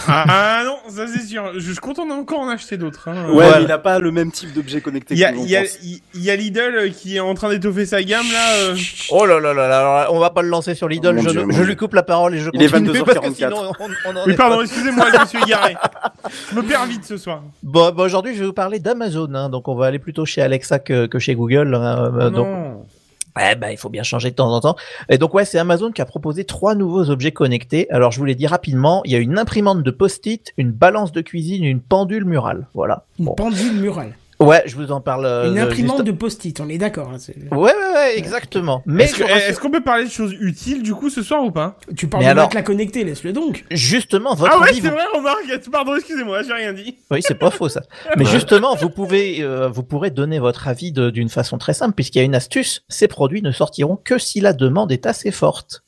S4: Ah non, ça c'est sûr. Je suis content d'encore en acheter d'autres. Hein.
S3: Ouais,
S8: Voilà.
S3: mais il a pas le même type d'objet connecté
S4: Il y il y, il y a Lidl euh, qui est en train d'étoffer sa gamme là. euh.
S8: Oh là là là là, on va pas le lancer sur l'idole.
S3: Oh mon
S8: je
S3: Dieu,
S8: lui coupe la parole et je
S3: Il est
S8: continue parce que
S3: 22h44.
S8: sinon on, on en
S4: Oui,
S8: est
S4: pardon,
S8: pas-
S4: excusez-moi, je me suis égaré. Je me perds vite ce soir.
S8: Bon, bah, aujourd'hui, je vais vous parler d'Amazon. hein. donc, on va aller plutôt chez Alexa que, que chez Google. hein. Euh, donc,
S4: non.
S8: Eh ben, il faut bien changer de temps en temps. Et donc, ouais, c'est Amazon qui a proposé trois nouveaux objets connectés. Alors, je vous les dis rapidement. Il y a une imprimante de post-it, une balance de cuisine, une pendule murale. Voilà.
S1: Une
S8: Bon.
S1: pendule murale.
S8: Ouais, je vous en parle. euh,
S1: Une imprimante
S8: juste-
S1: de post-it, on est d'accord. hein,
S8: Ouais, ouais, ouais, exactement. Mais
S4: Est-ce
S8: rassure-
S4: est-ce qu'on peut parler de choses utiles du coup ce soir ou pas
S1: Tu parles
S8: Mais
S1: de
S8: alors-
S1: la connectée, laisse-le donc.
S8: justement, votre
S4: Ah ouais, c'est
S8: vous-
S4: vrai, remarque. Pardon, excusez-moi, j'ai rien dit.
S8: Oui, c'est pas faux ça. Mais justement, vous pouvez, euh, vous pourrez donner votre avis de- d'une façon très simple, puisqu'il y a une astuce. Ces produits ne sortiront que si la demande est assez forte.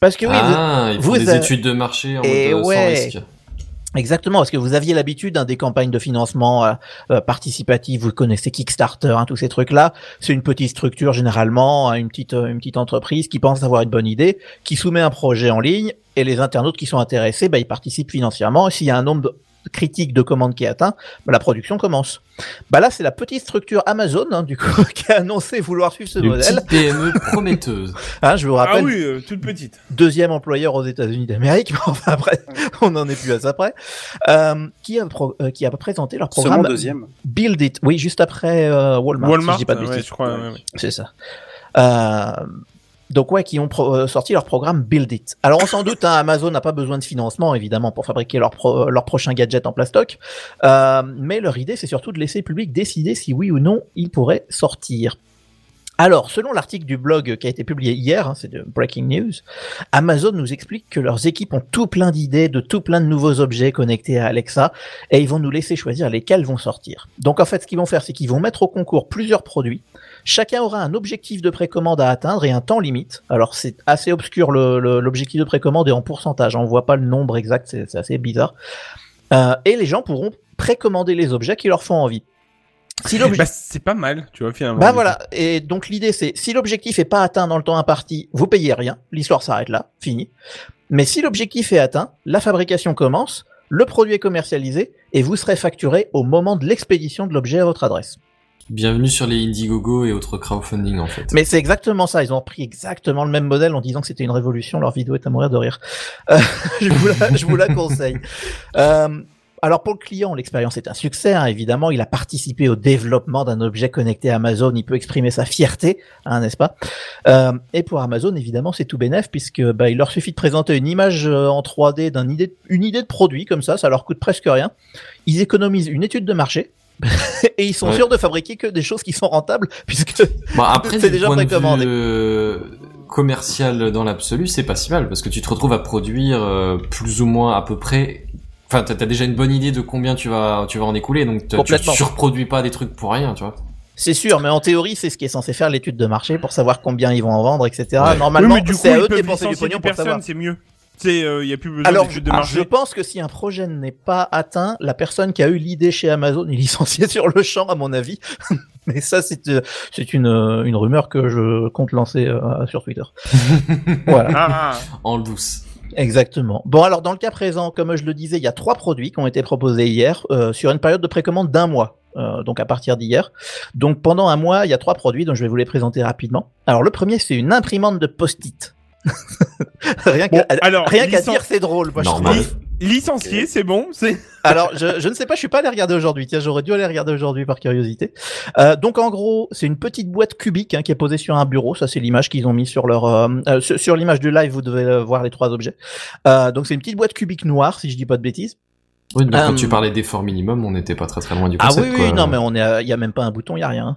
S8: Parce que oui,
S5: ah, il faut
S8: vous
S5: des études de marché en
S8: Et
S5: mode euh,
S8: ouais.
S5: sans risque.
S8: Exactement, parce que vous aviez l'habitude hein, des campagnes de financement euh, euh, participatif, vous connaissez Kickstarter, hein, tous ces trucs-là. C'est une petite structure généralement, hein, une petite euh, une petite entreprise qui pense avoir une bonne idée, qui soumet un projet en ligne et les internautes qui sont intéressés, bah, ils participent financièrement. Et s'il y a un nombre critique de commandes qui est atteint, bah, la production commence. Bah là, c'est la petite structure Amazon hein, du coup qui a annoncé vouloir suivre ce
S5: Une
S8: modèle.
S5: petite PME prometteuse.
S8: Hein, je vous
S4: Ah
S8: rappelle,
S4: oui, euh, toute petite.
S8: deuxième employeur aux États-Unis d'Amérique, mais enfin après, on n'en est plus à ça près, euh, qui, a pro- euh, qui a présenté leur
S3: Seulement
S8: programme
S3: deuxième.
S8: Build It. Oui, juste après euh, Walmart, si
S4: Walmart,
S8: je dis pas de
S4: ouais, je crois. ouais, ouais.
S8: C'est ça. Euh, donc ouais, qui ont euh, sorti leur programme Build It. Alors on s'en doute, hein, Amazon n'a pas besoin de financement évidemment pour fabriquer leur, pro- leur prochain gadget en plastoc, euh, mais leur idée c'est surtout de laisser le public décider si oui ou non il pourrait sortir. Alors, selon l'article du blog qui a été publié hier, hein, c'est de Breaking News, Amazon nous explique que leurs équipes ont tout plein d'idées, de tout plein de nouveaux objets connectés à Alexa, et ils vont nous laisser choisir lesquels vont sortir. Donc en fait, ce qu'ils vont faire, c'est qu'ils vont mettre au concours plusieurs produits. Chacun aura un objectif de précommande à atteindre et un temps limite. Alors c'est assez obscur l'objectif de précommande est en pourcentage, on voit pas le nombre exact, c'est assez bizarre. Euh, et les gens pourront précommander les objets qui leur font envie. Si
S4: Bah, c'est pas mal, tu vois, finalement.
S8: bah voilà, et donc l'idée c'est si l'objectif est pas atteint dans le temps imparti, vous payez rien, l'histoire s'arrête là, fini. Mais si l'objectif est atteint, la fabrication commence, le produit est commercialisé et vous serez facturé au moment de l'expédition de l'objet à votre adresse.
S5: Bienvenue sur les Indiegogo et autres crowdfunding en fait.
S8: Mais c'est exactement ça, ils ont pris exactement le même modèle en disant que c'était une révolution, leur vidéo est à mourir de rire. Euh, je, vous la, je vous la conseille. Euh, alors pour le client, l'expérience est un succès, hein, évidemment, il a participé au développement d'un objet connecté à Amazon, il peut exprimer sa fierté, hein, n'est-ce pas? Euh, Et pour Amazon, évidemment, c'est tout bénef puisque bah, il leur suffit de présenter une image euh, en 3D d'une idée, une idée de produit comme ça, ça leur coûte presque rien. Ils économisent une étude de marché. et ils sont
S5: Ouais.
S8: sûrs de fabriquer que des choses qui sont rentables puisque
S5: Bon, après,
S8: c'est déjà
S5: point de
S8: précommandé.
S5: vue euh, commercial dans l'absolu, c'est pas si mal parce que tu te retrouves à produire euh, plus ou moins à peu près. Enfin, t'as t'as déjà une bonne idée de combien tu vas tu vas en écouler, donc tu surproduis pas des trucs pour rien, tu vois.
S8: C'est sûr, mais en théorie, c'est ce qui est censé faire l'étude de marché pour savoir combien ils vont en vendre, etc.
S5: Ouais.
S4: Oui,
S8: Normalement,
S4: coup,
S8: c'est à eux de dépenser du pognon pour savoir.
S4: c'est mieux. C'est, il y a plus besoin
S8: Alors,
S4: d'études de
S8: ah,
S4: marché.
S8: je pense que si un projet n'est pas atteint, la personne qui a eu l'idée chez Amazon est licenciée sur le champ, à mon avis. Mais ça, c'est euh, c'est une, euh, une rumeur que je compte lancer euh, sur Twitter. voilà.
S4: Ah,
S5: En douce.
S8: Exactement. Bon, alors dans le cas présent, comme je le disais, il y a trois produits qui ont été proposés hier euh, sur une période de précommande d'un mois. euh, donc à partir d'hier. Donc pendant un mois, il y a trois produits dont je vais vous les présenter rapidement. Alors le premier, c'est une imprimante de post-it. rien
S4: Bon,
S8: qu'à
S4: alors,
S8: rien qu'à
S4: licen-
S8: dire, c'est drôle. Moi, je
S5: Normal.
S8: trouve.
S4: licencié, c'est bon, c'est.
S8: Alors, je, je ne sais pas, je suis pas allé regarder aujourd'hui. Tiens, j'aurais dû aller regarder aujourd'hui par curiosité. Euh, donc, en gros, c'est une petite boîte cubique hein, qui est posée sur un bureau. Ça, c'est l'image qu'ils ont mis sur leur euh, euh, sur, sur l'image du live. Vous devez euh, voir les trois objets. Euh, donc, c'est une petite boîte cubique noire, si je dis pas de bêtises.
S5: Oui, donc quand tu parlais d'effort minimum, on n'était pas très très loin du
S8: Ah
S5: concept.
S8: oui, oui,
S5: quoi.
S8: non, mais on est, à- il y a même pas un bouton, il y a rien.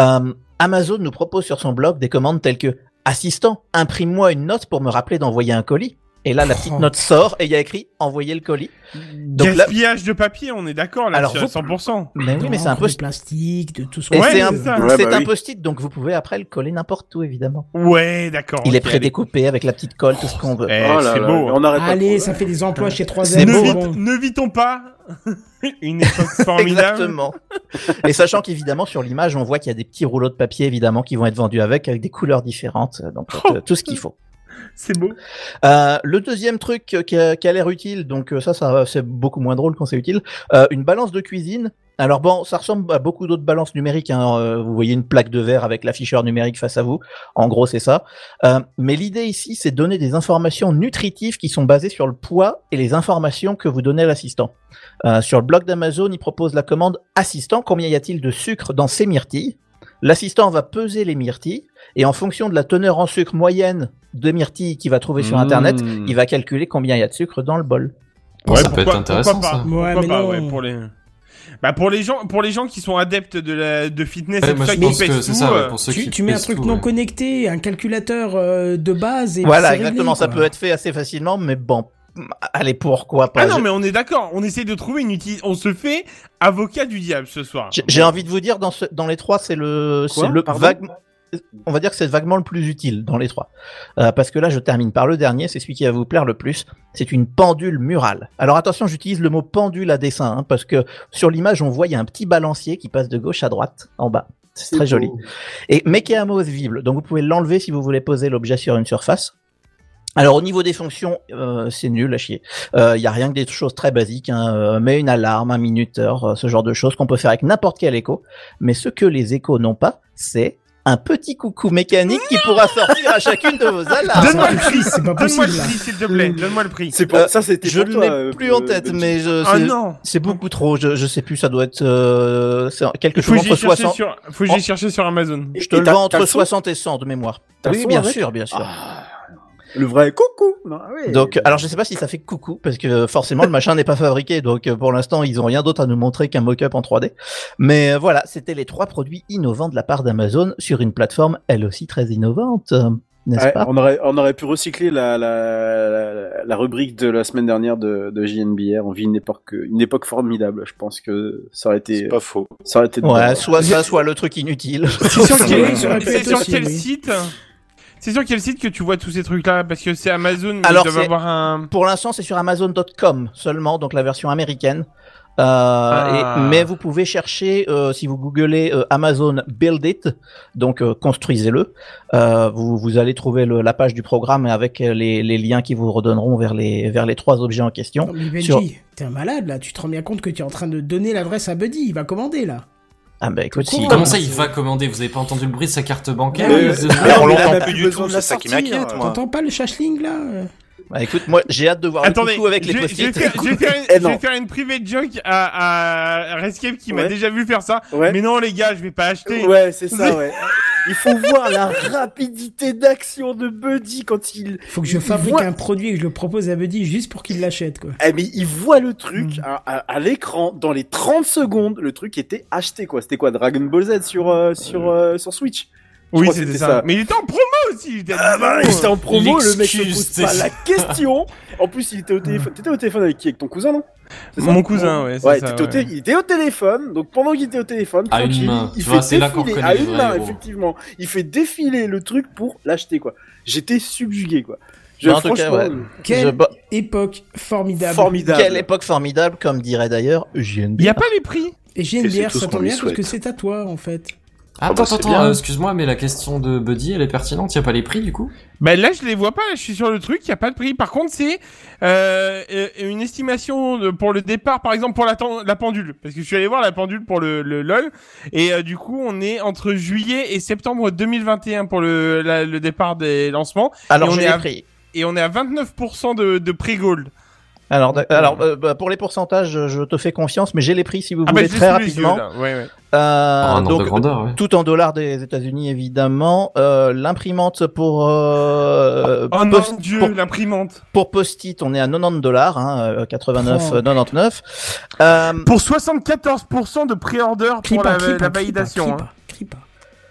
S8: Euh, Amazon nous propose sur son blog des commandes telles que assistant, imprime-moi une note pour me rappeler d'envoyer un colis. Et là, la petite
S1: Oh.
S8: note sort et il y a écrit envoyer le colis. Donc là,
S4: Gaspillage de papier, on est d'accord là,
S8: Alors,
S4: à
S8: vous-
S4: 100%.
S8: mais oui, mais c'est un
S1: De
S8: post
S1: plastique, de tout ce qu'on
S4: Ouais,
S8: c'est un.
S3: Ouais, bah
S8: un
S3: oui.
S8: post-it, donc vous pouvez après le coller n'importe où, évidemment.
S4: Ouais, d'accord.
S8: Il est prédécoupé avec la petite colle, tout ce qu'on veut.
S4: Eh,
S3: Oh là
S4: c'est
S3: là,
S4: beau. hein.
S3: On arrête pas.
S1: Allez, ça fait des emplois chez 3
S8: C'est
S4: ne, ne vitons pas une époque formidable.
S8: Exactement. Et sachant qu'évidemment, sur l'image, on voit qu'il y a des petits rouleaux de papier, évidemment, qui vont être vendus avec, avec des couleurs différentes. Donc, euh, tout ce qu'il faut.
S4: C'est beau.
S8: Euh, le deuxième truc qui a, qui a l'air utile, donc euh, ça, ça c'est beaucoup moins drôle quand c'est utile, euh, une balance de cuisine. Alors bon, ça ressemble à beaucoup d'autres balances numériques. Hein. Euh, vous voyez une plaque de verre avec l'afficheur numérique face à vous. En gros, c'est ça. Euh, mais l'idée ici, c'est de donner des informations nutritives qui sont basées sur le poids et les informations que vous donnez à l'assistant. Euh, sur le blog d'Amazon, il propose la commande assistant. Combien y a-t-il de sucre dans ces myrtilles? L'assistant va peser les myrtilles et en fonction de la teneur en sucre moyenne de myrtilles qu'il va trouver sur
S3: Mmh.
S8: Internet, il va calculer combien il y a de sucre dans le bol.
S5: Bon, ça peut être intéressant,
S4: pourquoi pas,
S5: ça.
S4: pourquoi
S1: Ouais, mais
S4: pas,
S1: non.
S4: ouais, pour les... Bah pour les gens, pour les gens qui sont adeptes de la de fitness
S5: Ouais,
S4: et tout ça qui pèsent tout,
S5: ça, ouais,
S4: euh,
S5: pour ceux
S1: Tu,
S5: qui
S1: tu mets un truc
S5: tout,
S1: non
S5: ouais.
S1: connecté, un calculateur euh, de base et
S8: Voilà,
S1: réglé,
S8: exactement. ça peut être fait assez facilement, mais bon, allez, pourquoi pas?
S4: Ah non
S8: Je-
S4: mais on est d'accord, on essaie de trouver une utilité, on se fait avocat du diable ce soir.
S8: J'ai j'ai envie de vous dire, dans, ce, dans les trois, c'est le, c'est le
S3: Pardon?
S8: vague, on va dire que c'est vaguement le plus utile dans les trois. Euh, parce que là, je termine par le dernier, c'est celui qui va vous plaire le plus. C'est une pendule murale. Alors attention, j'utilise le mot pendule à dessin, hein, parce que sur l'image, on voit il y a un petit balancier qui passe de gauche à droite, en bas. C'est très joli. Et mais qui est amovible, donc vous pouvez l'enlever si vous voulez poser l'objet sur une surface. Alors au niveau des fonctions, euh, c'est nul à chier. Il y a rien que des choses très basiques, hein, euh, mais une alarme, un minuteur, euh, ce genre de choses qu'on peut faire avec n'importe quel écho. Mais ce que les échos n'ont pas, c'est un petit coucou mécanique qui pourra sortir à chacune de vos alarmes.
S4: Donne-moi le prix,
S1: C'est pas
S4: donne-moi
S1: possible.
S4: le
S1: là.
S4: prix s'il te plaît, donne-moi le prix.
S3: C'est pour
S8: Euh,
S3: ça, c'était
S8: Je ne l'ai
S3: euh,
S8: plus en
S3: euh,
S8: tête, mais je,
S4: Ah
S8: c'est-
S4: non.
S8: c'est beaucoup trop. Je, je sais plus, ça doit être euh, quelque chose entre
S4: cherche
S8: 60.
S4: sur, faut que j'y cherche sur Amazon.
S8: Je te
S3: Et
S8: le vends entre
S3: le son
S8: 60 et 100 de mémoire.
S3: Le
S8: Oui, bien sûr, bien sûr.
S3: Ah, le vrai coucou. Non, ah.
S8: Donc, alors je sais pas si ça fait coucou parce que forcément le machin n'est pas fabriqué, donc euh, pour l'instant ils ont rien d'autre à nous montrer qu'un mock-up en 3D. Mais euh, voilà, c'était les trois produits innovants de la part d'Amazon sur une plateforme elle aussi très innovante, euh, n'est-ce
S3: Ouais,
S8: pas?
S3: on aurait on aurait pu recycler la la, la, la rubrique de la semaine dernière de, de JNBR. On vit une époque une époque formidable. Je pense que ça aurait été
S6: C'est pas faux.
S3: ça aurait été
S8: Ouais, soit ça, soit le truc inutile.
S4: C'est sur quel, site? C'est sur quel site que tu vois tous ces trucs-là? Parce que c'est Amazon, mais
S8: Alors,
S4: ils doivent
S8: c'est-
S4: avoir un.
S8: Pour l'instant, c'est sur Amazon.com seulement, donc la version américaine. Euh,
S4: Ah.
S8: et- mais vous pouvez chercher, euh, si vous googlez euh, Amazon Build It, donc euh, construisez-le, euh, vous, vous allez trouver le- la page du programme avec les, les liens qui vous redonneront vers les, vers les trois objets en question.
S1: Non, mais Benji,
S8: Sur-
S1: t'es un malade là, tu te rends bien compte que tu es en train de donner l'adresse à Buddy, il va commander là.
S8: Ah bah écoute, si,
S1: Comment
S5: ça, il va commander? Vous avez pas entendu le bruit de sa carte bancaire?
S1: Euh,
S6: Mais on
S3: il a
S6: l'entend plus du tout, c'est ça qui m'inquiète, moi.
S1: T'entends pas le chashling là euh?
S8: Bah écoute, moi j'ai hâte de voir
S4: Attendez,
S8: le coucou avec
S4: je,
S8: les
S4: vais- je vais
S8: post-it.
S4: faire, je vais faire une,
S3: Eh
S4: je vais
S3: non.
S4: faire une private joke à, à Rescape qui m'a déjà vu faire ça.
S3: Ouais.
S4: Mais non les gars, je vais pas acheter.
S3: Ouais, c'est ça, ouais. Il faut voir la rapidité d'action de Buddy quand il.
S1: Faut que je fabrique
S3: voit-
S1: un produit et que je le propose à Buddy juste pour qu'il l'achète quoi.
S3: Eh, mais il voit le truc
S1: Mm.
S3: à, à- à l'écran dans les 30 secondes. Le truc était acheté quoi. C'était quoi Dragon Ball Z sur euh, sur euh, sur Switch? Je
S4: Oui, c'était
S3: c'était
S4: ça. Mais il était en promo aussi.
S3: Ah
S4: 10
S3: bah, il était en promo, le mec se pose pas la question. En plus, il était au téléphone. T'étais au téléphone avec qui? Avec ton cousin, non?
S4: Mon cousin, ouais,
S3: Ouais,
S4: ça,
S3: il était au téléphone. Donc pendant qu'il était au téléphone,
S5: À une main.
S3: il
S5: Tu
S3: fait
S5: vois, là
S3: défiler
S5: reconnaît
S3: à une main, effectivement. Il fait défiler le truc pour l'acheter quoi. J'étais subjugué quoi. Je,
S8: en tout cas, ouais.
S1: Quelle
S8: Je-
S1: époque formidable.
S3: formidable.
S8: Quelle époque formidable, comme dirait d'ailleurs JNB.
S4: Il y a pas les prix?
S1: Et
S6: ce
S1: ça tombe bien parce que c'est à toi en fait.
S5: Ah, attends,
S6: bah,
S5: attends, euh, excuse-moi, mais la question de Buddy, elle est pertinente. Il y a pas les prix du coup?
S4: Bah là, je les vois pas. Je suis sur le truc. Il y a pas de prix. Par contre, c'est euh, une estimation de- pour le départ, par exemple pour la, pendule, parce que je suis allé voir la pendule pour le, le LOL, et euh, du coup, on est entre juillet et septembre 2021 pour le, la- le départ des lancements,
S8: Alors
S4: Et on
S8: j'ai
S4: est
S8: les
S4: à-
S8: prix.
S4: et on est à 29% de, de pré-gold.
S8: Alors, d'ac- alors euh, bah, pour les pourcentages, je- te fais confiance, mais j'ai les prix si vous
S4: Ah bah
S8: voulez très
S4: yeux,
S8: rapidement.
S4: là. Ouais, ouais.
S8: Euh,
S5: Un ordre
S8: donc,
S5: de grandeur, ouais.
S8: tout en dollars des États-Unis évidemment. Euh, L'imprimante pour euh,
S4: Oh
S8: post-
S4: mon dieu,
S8: pour,
S4: l'imprimante.
S8: pour post-it, on est à 90 dollars, hein, euh, 89,
S1: Oh.
S8: euh, 99. Euh,
S4: Pour 74% de pré-order pour la, validation.
S1: crie
S4: hein.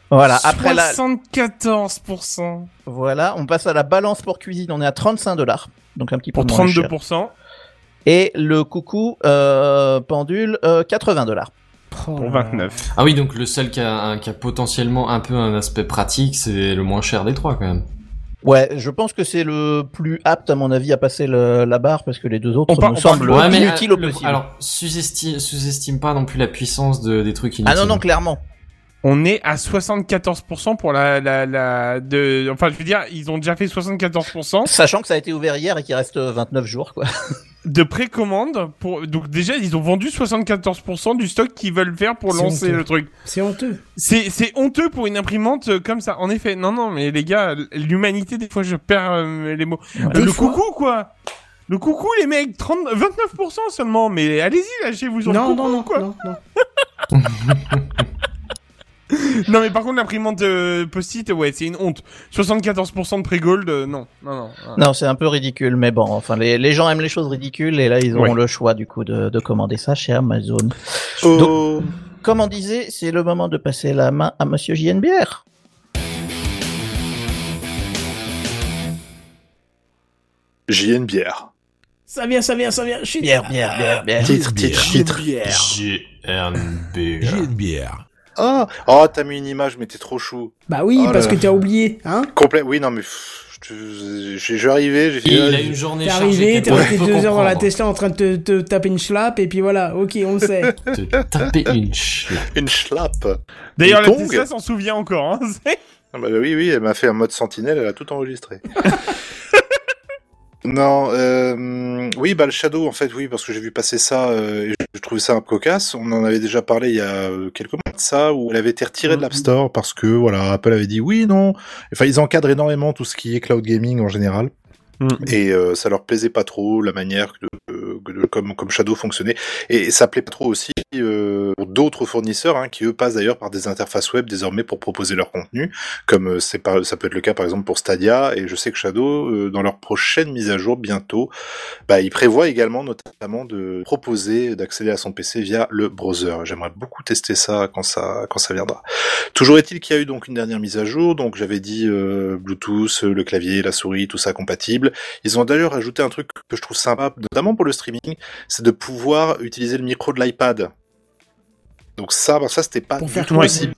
S8: voilà. Après la,
S4: 74%.
S8: voilà, on passe à la balance pour cuisine, on est à 35 dollars, donc un petit peu
S4: Pour
S8: moins cher.
S4: 32%.
S8: Et le coucou euh, pendule, euh, 80 dollars.
S1: Oh
S4: Pour
S1: là là.
S4: 29.
S5: Ah oui, donc le seul qui a, un- qui a potentiellement un peu un aspect pratique, c'est le moins cher des trois quand même.
S8: Ouais, je pense que c'est le plus apte à mon avis à passer le- la barre parce que les deux autres
S4: On
S8: me semblent
S5: Ouais,
S8: inutiles
S5: euh,
S8: au
S5: le-
S8: possible.
S5: alors sous-estime, sous-estime pas non plus la puissance de, des trucs
S8: ah
S5: inutiles.
S8: non non clairement.
S4: On est à 74% pour la, la, la, de, enfin, je veux dire, ils ont déjà fait 74%.
S8: Sachant que ça a été ouvert hier et qu'il reste 29 jours, quoi.
S4: De précommande pour, donc déjà, ils ont vendu 74% du stock qu'ils veulent faire pour lancer
S1: honteux.
S4: le truc.
S1: C'est honteux.
S4: C'est, c'est honteux pour une imprimante euh, comme ça. En effet, non, non, mais les gars, l'humanité, des fois, je perds euh, les mots. Euh,
S1: Des
S4: le
S1: fois.
S4: coucou, quoi. Le coucou, les mecs, 30, 29% seulement, mais allez-y, lâchez-vous sur
S1: Non,
S4: le coucou,
S1: non, non,
S4: quoi.
S1: non, non.
S4: Non, mais par contre, l'imprimante euh, post-it, ouais, c'est une honte. 74% de pré-gold, euh, non, non, non. non.
S8: Non, c'est un peu ridicule, mais bon, enfin, les, les gens aiment les choses ridicules et là, ils auront
S4: Ouais.
S8: le choix, du coup, de, de commander ça chez Amazon.
S6: Oh.
S8: Donc, comme on disait, c'est le moment de passer la main à Monsieur JNBR.
S6: JN bière.
S1: Ça vient, ça vient, ça vient.
S8: Bière, bière, bière, bière.
S6: Titre, titre, titre.
S12: Une bière.
S6: Ah, oh, t'as mis une image, mais t'es trop chou.
S1: Bah oui,
S6: Oh là
S1: parce
S6: là.
S1: que t'as oublié, hein
S6: Complet. Oui, non, mais suis arrivé, j'ai fait.
S5: Il
S6: ah,
S5: a une journée
S1: T'es
S5: chargée.
S1: arrivé, t'es resté deux heures dans la. Tesla en train de te, te taper une schlappe, et puis voilà, ok, on le sait.
S5: Te taper une schlappe.
S6: Une schlappe.
S4: D'ailleurs, la. Tesla s'en souvient encore, hein.
S6: Ah bah oui, oui, elle m'a fait un mode sentinelle, elle a tout enregistré. non, euh, oui, bah le Shadow, en fait, oui, parce que j'ai vu passer ça, euh, et je trouvais ça un peu cocasse. On en avait déjà parlé il y a euh, quelques mois de ça, où elle avait été retirée de l'App Store parce que, voilà, Apple avait dit oui, non. Enfin, ils encadrent énormément tout ce qui est cloud gaming en général.
S4: Mm.
S6: Et euh, ça leur plaisait pas trop la manière de, comme, comme Shadow fonctionnait. Et ça plaît pas trop aussi euh, pour d'autres fournisseurs hein, qui eux passent d'ailleurs par des interfaces web désormais pour proposer leur contenu, comme euh, c'est pas, ça peut être le cas par exemple pour Stadia. Et je sais que Shadow, euh, dans leur prochaine mise à jour bientôt, bah, ils prévoient également notamment de proposer d'accéder à son PC via le browser. J'aimerais beaucoup tester ça quand ça quand ça viendra. Toujours est-il qu'il y a eu donc une dernière mise à jour. Donc j'avais dit euh, Bluetooth, le clavier, la souris, tout ça compatible. Ils ont d'ailleurs ajouté un truc que je trouve sympa, notamment pour le streaming, c'est de pouvoir utiliser le micro de l'iPad. Donc ça, bah, ça c'était pas
S1: Pour
S6: du tout possible.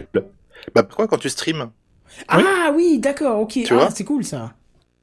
S6: Bah pourquoi quand tu streams
S1: Ah oui, d'accord, ok.
S6: Tu
S1: ah,
S6: vois
S1: c'est cool ça.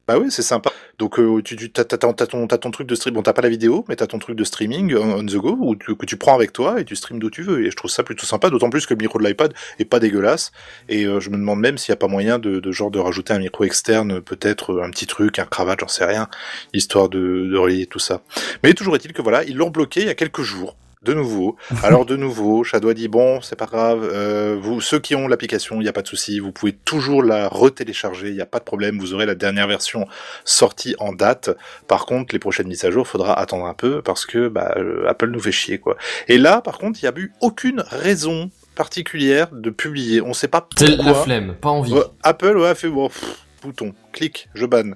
S6: Bah oui, c'est sympa. Donc euh, tu, tu t'as, ton, ton truc de stream. Bon, t'as pas la vidéo, mais t'as ton truc de streaming on, on the go où tu- que tu prends avec toi et tu streams d'où tu veux. Et je trouve ça plutôt sympa, d'autant plus que le micro de l'iPad est pas dégueulasse. Et euh, je me demande même s'il y a pas moyen de, de genre de rajouter un micro externe, peut-être euh, un petit truc, un cravate, j'en sais rien, histoire de, de relier tout ça. Mais toujours est-il que voilà, ils l'ont bloqué il y a quelques jours. De nouveau. Alors de nouveau, Shadow a dit bon, c'est pas grave. euh, vous, ceux qui ont l'application, il n'y a pas de souci. Vous pouvez toujours la retélécharger. Il n'y a pas de problème. Vous aurez la dernière version sortie en date. Par contre, les prochaines mises à jour, faudra attendre un peu parce que bah, euh, Apple nous fait chier quoi. Et là, par contre, il n'y a eu aucune raison particulière de publier. On sait pas
S5: C'est
S6: pourquoi.
S5: la flemme, pas envie.
S6: Ouais, Apple ouais, a fait bon, pff, bouton, clic, je banne.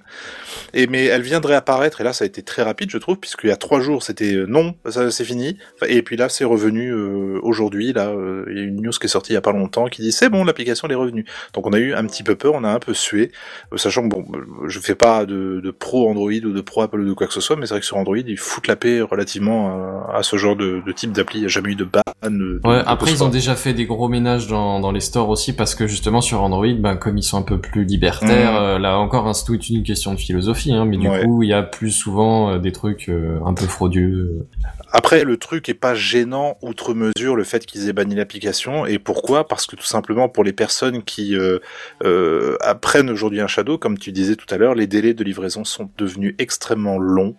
S6: Et mais elle viendrait apparaître et là ça a été très rapide je trouve puisqu'il y a trois jours c'était euh, non ça c'est fini. Et puis là c'est revenu euh, aujourd'hui là euh, il y a une news qui est sortie il y a pas longtemps qui dit c'est bon l'application elle est revenue. Donc on a eu un petit peu peur on a un peu sué sachant que bon je fais pas de, de pro Android ou de pro Apple ou de quoi que ce soit mais c'est vrai que sur Android ils foutent la paix relativement à, à ce genre de, de type d'appli. Il n'y a jamais eu de ban de-
S5: Ouais,
S6: de
S5: après ils ont déjà fait des gros ménages dans, dans les stores aussi parce que justement sur Android, ben comme ils sont un peu plus libertaires, euh, là encore c'est toute une question de philosophie, hein, mais du
S6: Ouais.
S5: coup il y a plus souvent euh, des trucs euh, un peu frauduleux.
S6: Après, le truc est pas gênant outre mesure le fait qu'ils aient banni l'application. Et pourquoi? Parce que tout simplement pour les personnes qui euh, apprennent aujourd'hui un Shadow, comme tu disais tout à l'heure, les délais de livraison sont devenus extrêmement longs.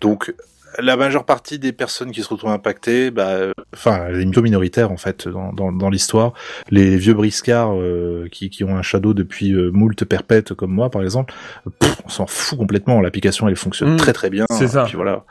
S6: Donc la majeure partie des personnes qui se retrouvent impactées, bah, euh, enfin les plutôt minoritaires en fait dans, dans, dans l'histoire, les vieux briscards euh, qui, qui ont un Shadow depuis euh, moult perpètes comme moi par exemple, pff, on s'en fout complètement. L'application elle fonctionne
S4: Mm.
S6: très très bien.
S4: C'est ça.
S6: Puis voilà.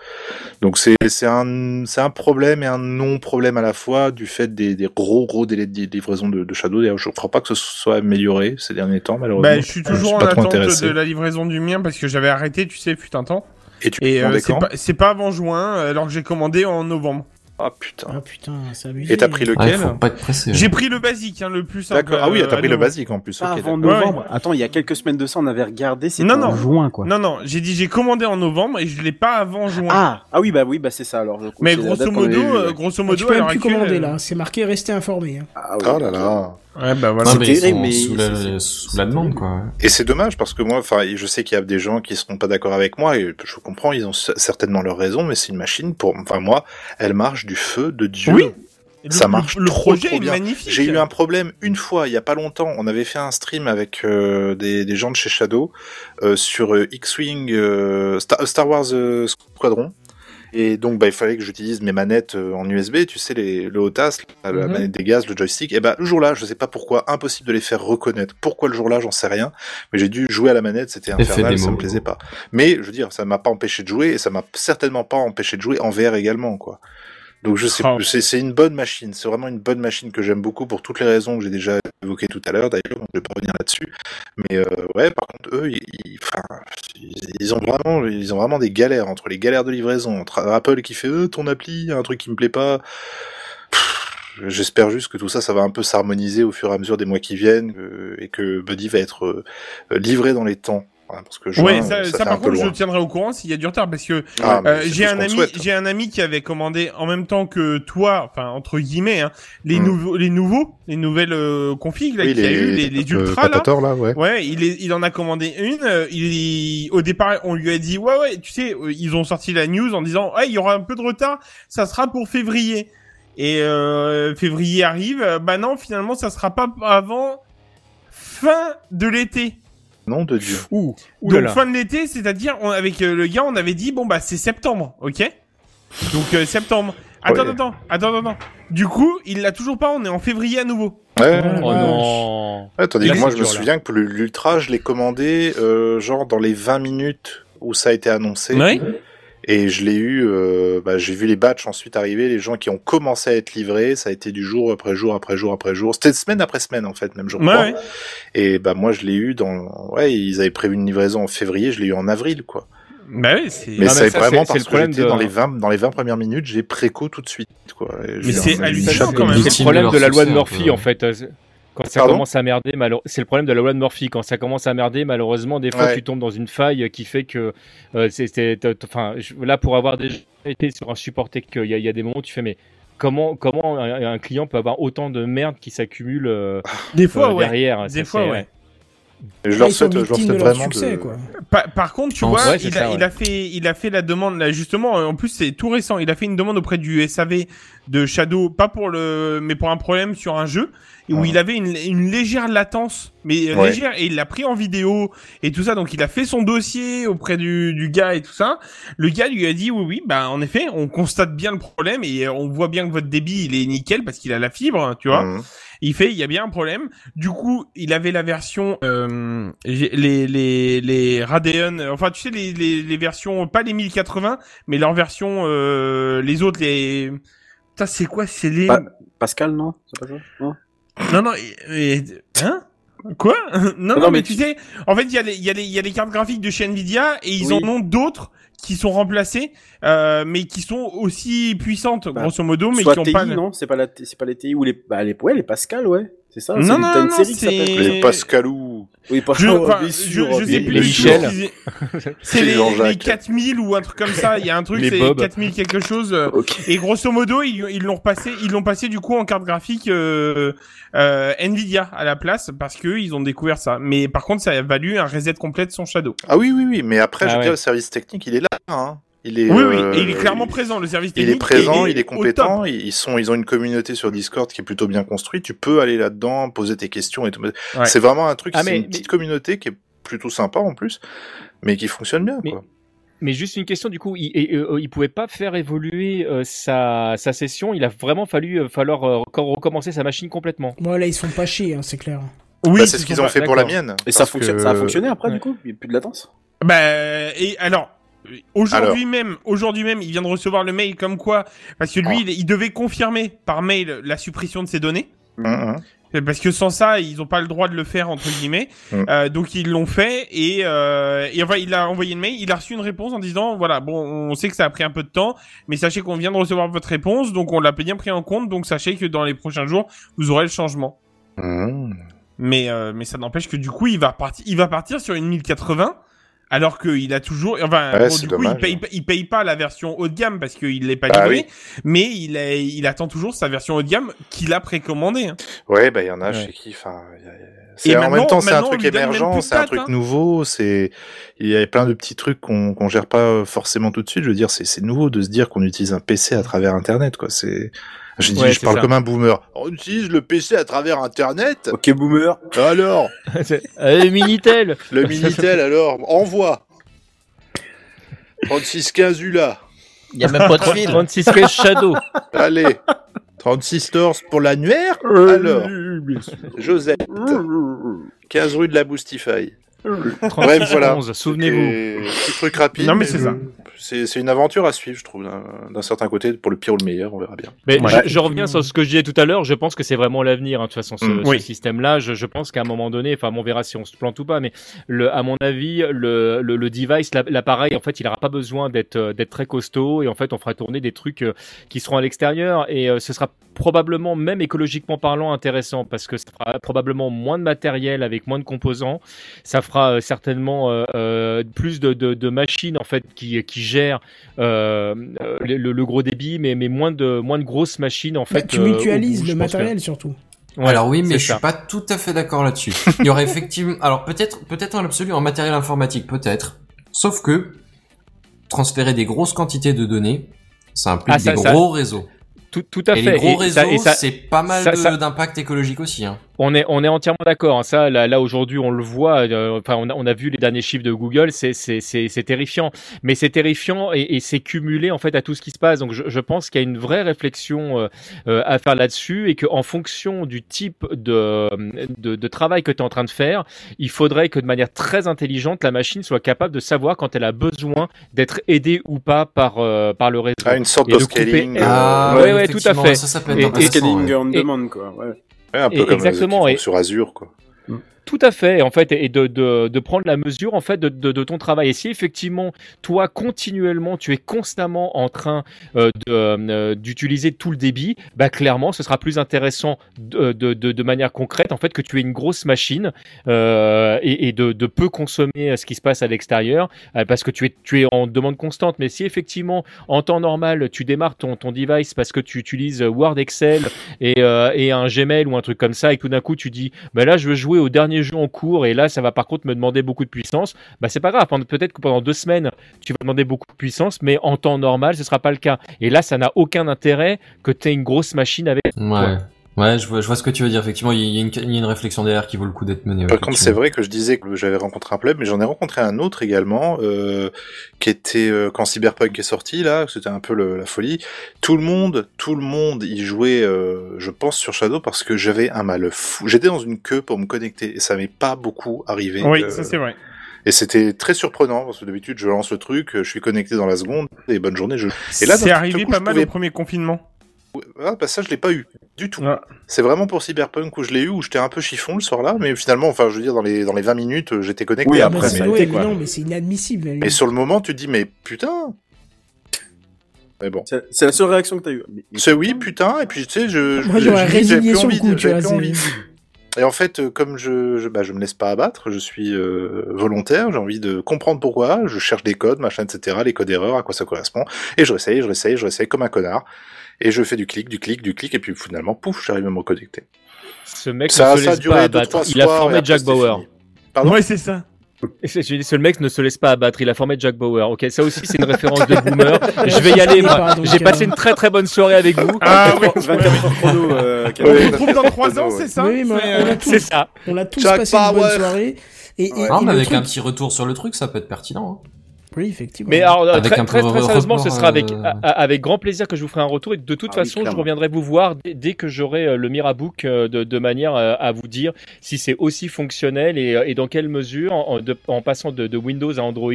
S6: Donc c'est c'est un c'est un problème et un non problème à la fois du fait des, des gros gros délais de livraison de, de Shadow. D'ailleurs, je crois pas que ce soit amélioré ces derniers temps malheureusement.
S4: Bah, je suis toujours en
S6: pas trop
S4: attente de la livraison du mien parce que j'avais arrêté, tu sais, fut un temps.
S6: Et tu
S4: Et euh, c'est pas, c'est pas avant juin, alors que j'ai commandé en novembre.
S6: Ah putain.
S1: Ah putain, c'est abusé.
S6: Et t'as pris
S5: Ah,
S6: lequel
S5: faut pas être pressé.
S4: J'ai pris le basique, hein, le plus simple.
S6: D'accord. Ah oui,
S4: euh,
S6: t'as pris le basique en plus.
S3: Avant
S6: d'accord.
S3: novembre. Attends, il y a quelques semaines de ça, on avait regardé, c'était
S4: Non,
S3: en
S4: non.
S3: juin, quoi.
S4: Non, non, j'ai dit j'ai commandé en novembre et je l'ai pas avant juin.
S3: Ah, ah oui, bah oui, bah c'est ça alors.
S4: Mais grosso modo, euh,
S3: ouais.
S4: grosso
S1: Ah,
S4: modo,
S1: tu peux même plus
S4: actuelle,
S1: commander
S4: euh,
S1: là, c'est marqué rester informé. hein.
S3: Ah, oui,
S6: Oh là là.
S4: Ouais, bah voilà.
S5: Non, mais
S3: terrible, mais
S5: sous la, sous la demande quoi.
S6: Et c'est dommage parce que moi, enfin, je sais qu'il y a des gens qui seront pas d'accord avec moi et je comprends, ils ont certainement leur raison, mais c'est une machine pour, enfin moi, elle marche du feu de Dieu.
S4: Oui. Le-
S6: ça marche
S4: Le,
S6: trop,
S4: projet
S6: trop
S4: est
S6: bien.
S4: magnifique.
S6: J'ai eu un problème une fois, il y a pas longtemps. On avait fait un stream avec euh, des, des gens de chez Shadow euh, sur euh, X-Wing euh, Star, Star Wars euh, Squadron. Et donc, bah, il fallait que j'utilise mes manettes euh, en USB, tu sais, les, le HOTAS, la,
S7: Mhm.
S6: manette des gaz, le joystick. Et bah, le jour-là, je sais pas pourquoi, impossible de les faire reconnaître. Pourquoi le jour-là, j'en sais rien. Mais j'ai dû jouer à la manette, c'était infernal, ça me plaisait pas. Mais, je veux dire, ça m'a pas empêché de jouer, et ça m'a certainement pas empêché de jouer en VR également, quoi. Donc je sais,
S4: Oh.
S6: c'est une bonne machine, c'est vraiment une bonne machine que j'aime beaucoup pour toutes les raisons que j'ai déjà évoquées tout à l'heure d'ailleurs, je vais pas revenir là-dessus. Mais euh, ouais, par contre eux, ils, ils- enfin, ils, ils ont vraiment, ils ont vraiment des galères entre les galères de livraison, entre Apple qui fait euh, ton appli, un truc qui me plaît pas. J'espère juste que tout ça, ça va un peu s'harmoniser au fur et à mesure des mois qui viennent euh, et que Buddy va être euh, livré dans les temps. Parce que juin,
S4: Ouais, ça,
S6: ça,
S4: par contre, je tiendrai au courant s'il y a du retard parce que
S6: Ah,
S4: euh, j'ai un ami, j'ai un ami qui avait commandé en même temps que toi, enfin entre guillemets, hein, les
S6: Mm.
S4: nouveaux, les nouveaux, les nouvelles euh, configs là
S6: Oui,
S4: qu'il y a eu, les, les
S6: euh,
S4: ultras là.
S6: Ouais.
S4: Ouais, il, est, il en a commandé une. euh, Il, au départ, on lui a dit ouais ouais, tu sais, euh, ils ont sorti la news en disant ouais, il y aura un peu de retard, ça sera pour février. Et euh, février arrive, bah non, finalement, ça sera pas avant fin de l'été.
S6: Nom de Dieu.
S7: Ouh, ouh
S4: Donc
S7: là là.
S4: fin de l'été, c'est-à-dire on- avec euh, le gars, on avait dit bon bah c'est septembre, ok? Donc euh, septembre. Attends,
S6: Ouais.
S4: attends, attends, attends. Du coup, il l'a toujours pas. On est en février à nouveau.
S6: Ouais.
S7: Oh non.
S6: Ouais, tandis
S7: Là,
S6: que moi, je me
S7: dur, là.
S6: souviens que l'Ultra, je l'ai commandé euh, genre dans les 20 minutes où ça a été annoncé.
S4: Ouais.
S6: Et je l'ai eu, euh, bah, j'ai vu les batchs ensuite arriver, les gens qui ont commencé à être livrés, ça a été du jour après jour après jour après jour. C'était semaine après semaine en fait, même jour.
S4: Ouais, ouais.
S6: Et bah moi je l'ai eu dans, ouais, ils avaient prévu une livraison en février, je l'ai eu en avril quoi.
S4: Bah oui, c'est.
S6: Mais
S7: Ah, mais
S6: c'est
S7: ça,
S6: vraiment
S7: c'est- c'est
S6: parce
S7: le
S6: que
S7: problème de-
S6: dans les 20 dans les 20 premières minutes, j'ai préco tout de suite quoi. Et
S4: Mais c'est hallucinant, quand même.
S7: C'est le problème
S5: de
S7: la loi de Murphy en fait. Quand ça
S6: Pardon
S7: commence à merder, c'est le problème de la loi de Murphy. Quand ça commence à merder, malheureusement, des fois
S6: Ouais.
S7: tu tombes dans une faille qui fait que, euh, c'est- enfin, là pour avoir déjà été sur un support tech, il y, a- il y a des moments où tu fais mais comment comment un, un client peut avoir autant de merde qui s'accumule euh,
S4: Des fois,
S7: euh,
S4: ouais.
S7: derrière?
S4: Des
S7: Ça,
S4: fois, ouais.
S6: Je
S1: Là,
S6: leur souhaite, je leur souhaite
S1: de leur
S6: vraiment
S1: succès,
S6: de.
S1: quoi.
S4: Par, par contre, tu vois, il,
S7: ça,
S4: a,
S7: ouais.
S4: il a fait, il a fait la demande là justement. euh, En plus, c'est tout récent. Il a fait une demande auprès du SAV de Shadow, pas pour le, mais pour un problème sur un jeu où
S6: Mhm.
S4: il avait une, une légère latence, mais
S6: Ouais.
S4: légère, et il l'a pris en vidéo et tout ça. Donc, il a fait son dossier auprès du, du gars et tout ça. Le gars lui a dit oui, oui, bah en effet, on constate bien le problème et on voit bien que votre débit il est nickel parce qu'il a la fibre, tu vois.
S6: Mhm.
S4: Il fait, il y a bien un problème. Du coup, il avait la version, euh, les, les, les Radeon, euh, enfin, tu sais, les, les, les versions, pas les 1080, mais leurs versions, euh, les autres, les... Putain, c'est quoi C'est les...
S3: Pa- Pascal, non? C'est pas ça? Non?
S4: Non, non, et- et- hein? Quoi? Non, non,
S3: non,
S4: mais,
S3: mais
S4: tu
S3: tu-
S4: sais, en fait, il y, a les- il y, a les- il y a les cartes graphiques de chez Nvidia et ils
S3: Oui.
S4: en ont d'autres qui sont remplacées, euh, mais qui sont aussi puissantes,
S3: Bah,
S4: grosso modo, mais qui ont
S3: TI,
S4: pas...
S3: non C'est pas la, c'est pas les TI ou les, bah les, ouais, les Pascal, ouais. C'est ça.
S4: Non, non,
S3: une
S4: non,
S3: série qui
S4: c'est-
S3: s'appelle.
S6: Les Pascalou.
S3: Oui, pas
S4: Je,
S3: bien
S4: je,
S3: sûr,
S4: je sais plus.
S7: Michel.
S4: C'est les,
S6: Jean-Jacques.
S4: les 4000 ou un truc comme ça. Il y a un truc, c'est
S7: Bob.
S4: 4000 quelque chose. Et grosso modo, ils ils l'ont repassé, ils l'ont passé du coup en carte graphique euh, euh, Nvidia à la place parce que ils ont découvert ça. Mais par contre, ça a valu un reset complet de son Shadow.
S6: Ah oui, oui, oui, mais après,
S7: Ah
S6: je veux
S7: ouais.
S6: dire, le service technique, il est là, hein. Il est,
S4: Oui, oui.
S6: euh,
S4: Et il est clairement présent, le service
S6: Il
S4: technique.
S6: est présent,
S4: et-
S6: il est compétent, ils sont, ils ont une communauté sur Discord qui est plutôt bien construite. Tu peux aller là-dedans, poser tes questions et tout.
S4: Ouais.
S6: C'est vraiment un truc,
S7: Ah,
S6: c'est
S7: mais-
S6: une petite communauté qui est plutôt sympa en plus, mais qui fonctionne bien,
S7: Mais-
S6: quoi.
S7: Mais juste une question, du coup, il, et, euh, il pouvait pas faire évoluer euh, sa, sa session. Il a vraiment fallu euh, falloir euh, reco- recommencer sa machine complètement.
S1: Bon, là, ils sont pas chiés, hein, c'est clair.
S4: Oui,
S6: Bah, c'est ce qu'ils ont
S4: pas-
S6: fait pour la mienne.
S3: Et ça,
S6: parce
S3: fonctionne,
S6: que-
S3: ça a fonctionné après,
S7: Ouais.
S3: du coup? Il n'y a plus de latence?
S4: Bah, et alors, aujourd'hui même, aujourd'hui même, il vient de recevoir le mail comme quoi, parce que lui,
S6: Ah.
S4: il, il devait confirmer par mail la suppression de ses données.
S6: Hum, hum.
S4: Parce que sans ça, ils ont pas le droit de le faire entre guillemets.
S6: Mm.
S4: Euh, donc ils l'ont fait et, euh, et enfin il a envoyé le mail. Il a reçu une réponse en disant voilà bon on sait que ça a pris un peu de temps, mais sachez qu'on vient de recevoir votre réponse, donc on l'a bien pris en compte. Donc sachez que dans les prochains jours vous aurez le changement. Mais euh, mais ça n'empêche que du coup il va partir il va partir sur une 1080 alors qu'il a toujours enfin
S6: Ouais,
S4: bon,
S6: c'est
S4: du coup il paye pas- il paye pas la version haut de gamme parce qu'il l'est pas
S6: Bah
S4: livré,
S6: oui.
S4: mais il a, il attend toujours sa version haut de gamme qu'il a précommandée. hein.
S6: Ouais, bah, il y en a
S7: Ouais.
S6: chez qui, enfin, c'est- en même temps, c'est un truc émergent, c'est un truc
S4: hein.
S6: nouveau, c'est, il y a plein de petits trucs qu'on, qu'on gère pas forcément tout de suite. Je veux dire, c'est, c'est nouveau de se dire qu'on utilise un PC à travers Internet, quoi. C'est, J'ai dit,
S7: Ouais,
S6: je parle
S7: ça.
S6: comme un boomer. On utilise le PC à travers Internet.
S3: Ok, boomer.
S6: Alors,
S7: Euh, Minitel
S6: le Minitel, alors, envoie. 3615 ULA.
S8: Il y a même pas de fil.
S7: 36 15 Shadow.
S6: Allez. 36 torse pour l'annuaire. Alors, Josette. 15 rue de la Boostify. Bref, voilà.
S7: 11, souvenez-vous.
S6: Et Petit truc rapide.
S4: Non, mais c'est
S6: je-
S4: ça.
S6: C'est c'est une aventure à suivre, je trouve, d'un certain côté, pour le pire ou le meilleur, on verra bien.
S7: Mais
S4: Ouais.
S7: je, je reviens sur ce que je disais tout à l'heure. Je pense que c'est vraiment l'avenir. hein, de toute façon, ce,
S6: Mm.
S7: ce
S4: Oui.
S7: système-là, je, je pense qu'à un moment donné, enfin, on verra si on se plante ou pas. Mais le, à mon avis, le, le, le device, la- l'appareil, en fait, il n'aura pas besoin d'être euh, d'être très costaud. Et en fait, on fera tourner des trucs euh, qui seront à l'extérieur. Et euh, ce sera probablement, même écologiquement parlant, intéressant parce que ça fera probablement moins de matériel avec moins de composants. Ça fera euh, certainement euh, euh, plus de, de, de machines en fait qui, qui gèrent euh, le, le gros débit, mais, mais moins de moins de grosses machines en
S1: Bah,
S7: fait.
S1: tu
S7: euh,
S1: mutualises
S7: bout,
S1: le
S7: que-
S1: matériel surtout.
S7: Ouais,
S5: alors oui, mais je
S7: ça.
S5: suis pas tout à fait d'accord là-dessus. Il y aurait effectivement, alors peut-être, peut-être en l'absolu en matériel informatique, peut-être. Sauf que transférer des grosses quantités de données, ça implique
S7: Ah, ça-
S5: des
S7: ça-
S5: gros réseaux.
S7: Tout, tout à
S5: et
S7: fait.
S5: les gros
S7: Et
S5: réseaux,
S7: ça- et ça-
S5: c'est pas mal
S7: ça-
S5: de-
S7: ça-
S5: d'impact écologique aussi. Hein.
S7: On est, on est entièrement d'accord. hein. Ça, là, là aujourd'hui, on le voit. euh, Enfin, on a, on a vu les derniers chiffres de Google. C'est, c'est, c'est, c'est terrifiant. Mais c'est terrifiant et, et c'est cumulé en fait à tout ce qui se passe. Donc, je, je pense qu'il y a une vraie réflexion euh, euh, à faire là-dessus et qu'en fonction du type de, de, de travail que tu es en train de faire, il faudrait que de manière très intelligente, la machine soit capable de savoir quand elle a besoin d'être aidée ou pas par, euh, par le réseau.
S6: Ah, une sorte
S7: Et
S6: de
S7: de couper-
S6: scaling.
S5: Ah,
S6: euh,
S7: ouais, ouais, tout à fait.
S5: Ça, ça peut être
S7: Et-
S3: Scaling
S5: ouais.
S3: on
S7: Et-
S3: demand, quoi. Ouais.
S6: Ouais, un peu
S7: et-
S6: comme
S7: exactement, et-
S6: sur Azure, quoi.
S7: Tout à fait, en fait, et de, de, prendre la mesure en fait de, de, ton travail. Et si effectivement, toi, continuellement, tu es constamment en train euh, euh, d'utiliser tout le débit, bah clairement, ce sera plus intéressant de, de manière concrète, en fait, que tu aies une grosse machine euh, et, de, peu consommer euh, ce qui se passe à l'extérieur, euh, parce que tu es, tu es en demande constante. Mais si effectivement, en temps normal, tu démarres ton, ton device parce que tu utilises Word, Excel et, euh, et un Gmail ou un truc comme ça, et tout d'un coup, tu dis, bah là, je veux jouer au dernier jeu en cours, et là, ça va par contre me demander beaucoup de puissance, bah c'est pas grave. Peut-être que pendant deux semaines, tu vas demander beaucoup de puissance, mais en temps normal, ce sera pas le cas. Et là, ça n'a aucun intérêt que tu aies une grosse machine avec.
S5: Ouais. Ouais, je vois, je vois ce que tu veux dire. Effectivement, il y a une, il y a une réflexion derrière qui vaut le coup d'être menée. ouais,
S6: Par contre, c'est vrai que je disais que j'avais rencontré un pleb, mais j'en ai rencontré un autre également, euh, qui était euh, quand Cyberpunk est sorti là, c'était un peu le- la folie. Tout le monde, tout le monde y jouait, euh, je pense sur Shadow parce que j'avais un mal fou. J'étais dans une queue pour me connecter et ça m'est pas beaucoup arrivé.
S4: Oui,
S6: euh,
S4: ça c'est vrai.
S6: Et c'était très surprenant parce que d'habitude je lance le truc, je suis connecté dans la seconde et bonne journée. Je... Et là,
S4: c'est arrivé
S6: coup,
S4: pas mal
S6: pouvais-
S4: au premier confinement.
S6: Ah bah ça je l'ai pas eu du tout.
S4: Ah.
S6: C'est vraiment pour Cyberpunk où je l'ai eu où j'étais un peu chiffon le soir-là, mais finalement, enfin je veux dire dans les dans les 20 minutes euh, j'étais connecté
S3: Oui,
S6: après.
S1: c'est-
S6: mais...
S1: ouais, mais non, mais c'est inadmissible.
S6: mais sur le moment tu te dis mais putain. Mais bon.
S3: C'est la seule réaction que t'as mais-
S6: C'est oui putain et puis tu sais je
S1: Moi, j'aurais résigné
S6: plus
S1: sur le coup, tu vois.
S6: envie. Et en fait, euh, comme je, je, bah, je me laisse pas abattre, je suis euh, volontaire, j'ai envie de comprendre pourquoi, je cherche des codes, machin, etc., les codes erreurs, à quoi ça correspond, et je réessaye, je réessaye, je réessaye comme un connard, et je fais du clic, du clic, du clic, et puis finalement, pouf, j'arrive à me reconnecter.
S7: Ce mec
S6: Ça,
S7: ne se
S6: ça
S7: laisse
S6: duré
S7: pas
S6: deux,
S7: abattre. Il a formé Jack Bauer.
S6: Pardon
S4: Ouais, c'est ça.
S7: J'ai dit, ce mec ne se laisse pas abattre. Il a formé Jack Bauer. Ok, ça aussi c'est une référence de boomer. Je vais y aller. moi. J'ai passé une très très bonne soirée avec vous.
S4: Ah oui,
S3: 24 heures chrono, euh,
S4: on
S3: Kevin.
S6: Ouais.
S4: se retrouve dans 3 ans, c'est ça
S1: Oui, mais
S4: C'est,
S1: on
S4: euh,
S1: a tous,
S7: C'est ça.
S1: on a tous
S6: Jack
S1: passé une bonne soirée. Et, et-
S5: Ah,
S1: et
S5: mais avec
S1: truc-
S5: un petit retour sur le truc, ça peut être pertinent. hein.
S1: Oui, effectivement.
S7: Mais alors,
S5: Avec
S7: très,
S5: un
S7: très, sérieusement, ce sera avec,
S5: euh,
S7: avec grand plaisir que je vous ferai un retour. Et de toute
S3: Ah oui,
S7: façon, je reviendrai vous voir dès, dès que j'aurai euh, le Mirabook euh, de, de manière à vous dire si c'est aussi fonctionnel et, et dans quelle mesure, en, en- de- en passant de, de Windows à Android,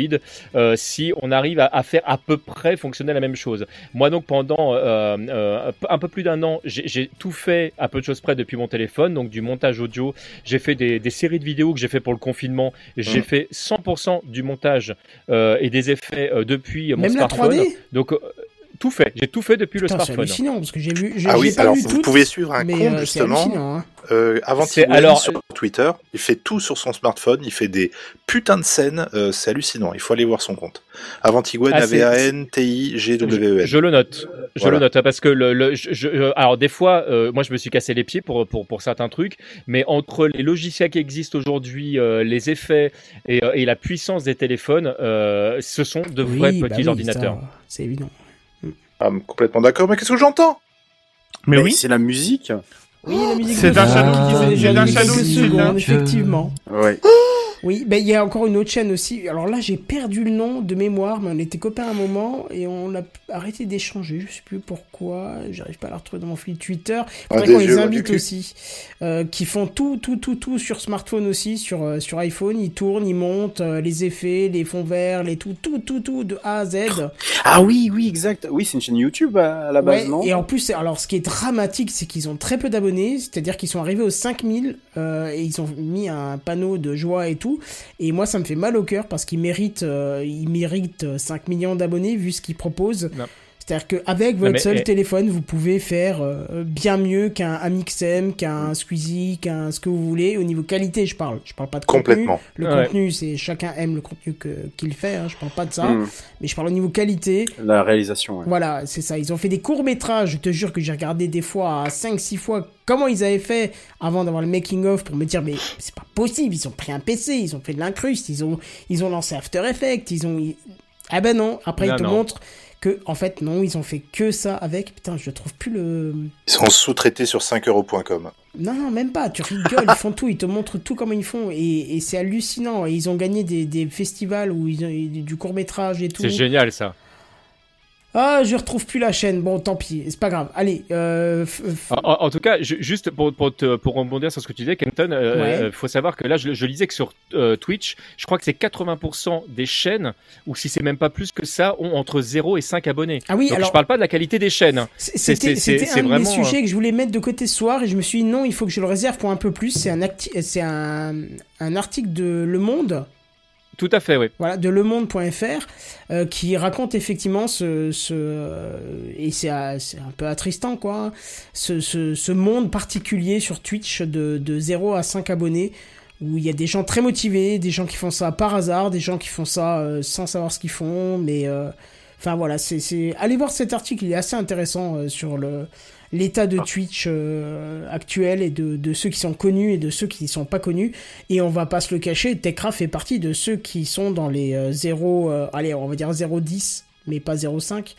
S7: euh, si on arrive à, à faire à peu près fonctionner la même chose. Moi, donc, pendant euh, euh, un peu plus d'un an, j'ai tout fait à peu de choses près depuis mon téléphone, donc du montage audio. J'ai fait des, des séries de vidéos que j'ai fait pour le confinement. J'ai
S6: Mhm.
S7: fait 100% du montage euh, et des effets euh, depuis mon
S1: Même la
S7: smartphone.
S1: 3D?
S7: Donc euh, tout fait, j'ai tout fait depuis
S1: Putain,
S7: le
S1: c'est
S7: smartphone.
S1: hallucinant parce que j'ai vu. j'ai-
S6: Ah
S1: j'ai
S6: oui,
S1: pas
S6: alors
S1: vu
S6: vous
S1: tout,
S6: pouvez suivre un compte
S1: euh, c'est
S6: justement,
S1: hein.
S6: euh, avant
S7: C'est- alors-
S6: sur Twitter, il fait tout sur son smartphone, il fait des putains de scènes, euh, c'est hallucinant, il faut aller voir son compte. Avant
S7: Ah, c'est-
S6: A-V-A-N-T-I-G-W-E-N.
S7: Je le note. Je
S6: Voilà.
S7: le note parce que le, le- je- je- alors des fois, euh, moi je me suis cassé les pieds pour, pour, pour certains trucs, mais entre les logiciels qui existent aujourd'hui, euh, les effets et, euh, et la puissance des téléphones, euh, ce sont de vrais
S1: bah
S7: petits
S1: oui,
S7: ordinateurs.
S1: ça, C'est évident.
S6: Ah, complètement d'accord, mais qu'est-ce que j'entends?
S4: Mais
S3: Mais
S4: oui.
S3: C'est la musique.
S1: Oui, la musique
S4: C'est
S1: de
S4: un
S1: Fun,
S4: shadow
S1: qui effectivement.
S3: Ouais.
S1: Oui, ben il y a encore une autre chaîne aussi. Alors là, j'ai perdu le nom de mémoire, mais on était copains à un moment et on a arrêté d'échanger. Je sais plus pourquoi. J'arrive pas à la retrouver dans mon fil Twitter. Faudrait
S6: des
S1: qu'on les invite aussi, euh, qui font tout, tout, tout, tout sur smartphone aussi, sur euh, sur iPhone. Ils tournent, ils montent euh, les effets, les fonds verts, les tout, tout, tout, tout de A à Z.
S3: Ah oui, oui, exact. Oui, c'est une chaîne YouTube à, la base,
S1: Ouais,
S3: non?
S1: et en plus, alors ce qui est dramatique, c'est qu'ils ont très peu d'abonnés, c'est-à-dire qu'ils sont arrivés aux 5000 euh, et ils ont mis un panneau de joie et tout. Et moi, ça me fait mal au cœur parce qu'ils méritent, euh, ils méritent euh, 5 millions d'abonnés vu ce qu'ils proposent. C'est-à-dire qu'avec votre
S7: mais-
S1: seul
S7: eh.
S1: téléphone, vous pouvez faire euh, bien mieux qu'un Amixem, qu'un Squeezie, qu'un ce que vous voulez. Au niveau qualité, je parle. Je parle pas de contenu.
S6: Complètement.
S1: Le
S7: Ouais.
S1: contenu, c'est chacun aime le contenu qu'il fait. Hein, je parle pas de ça.
S3: Hmm,
S1: Mais je parle au niveau qualité.
S3: La réalisation, ouais.
S1: Voilà, c'est ça. Ils ont fait des courts-métrages. Je te jure que j'ai regardé des fois à 5-6 fois comment ils avaient fait avant d'avoir le making-of pour me dire, mais c'est pas possible. Ils ont pris un PC, ils ont fait de l'incruste, ils ont, ils ont lancé After Effects, ils ont. Ah ben non, après
S7: Non,
S1: ils te
S7: non.
S1: montrent que, en fait, non, ils ont fait que ça avec. Putain, je trouve plus le.
S6: Ils sont sous-traités sur 5euros.com.
S1: Non, non, même pas. Tu rigoles, ils font tout, ils te montrent tout comment ils font. Et, et c'est hallucinant. Et ils ont gagné des, des festivals où ils ont du court-métrage et tout.
S7: C'est génial ça.
S1: Ah, je retrouve plus la chaîne. Bon, tant pis, c'est pas grave. Allez, euh,
S7: En, tout cas, ju- juste pour, pour, te- pour rebondir sur ce que tu disais, Kenton, euh,
S1: Ouais.
S7: euh, faut savoir que là, je, je lisais que sur euh, Twitch, je crois que c'est 80% des chaînes, ou si c'est même pas plus que ça, ont entre 0 et 5 abonnés.
S1: Ah oui,
S7: Donc
S1: alors-
S7: je parle pas de la qualité des chaînes.
S1: C'était un de mes
S7: vraiment,
S1: sujets que je voulais mettre de côté ce soir et je me suis dit non, il faut que je le réserve pour un peu plus. C'est un, c'est un, un article de Le Monde,
S7: Tout à fait, oui.
S1: voilà, de lemonde.fr, euh, qui raconte effectivement ce, ce euh, et c'est euh, c'est un peu attristant quoi, ce, ce, ce monde particulier sur Twitch de, de 0 à 5 abonnés où il y a des gens très motivés, des gens qui font ça par hasard, des gens qui font ça euh, sans savoir ce qu'ils font, mais enfin voilà, c'est allez voir cet article, il est assez intéressant sur le l'état de Twitch euh, actuel et de, de ceux qui sont connus et de ceux qui ne sont pas connus. Et on va pas se le cacher, Techcraft fait partie de ceux qui sont dans les euh, 0, euh, allez, on va dire 0,10, mais pas 0,5.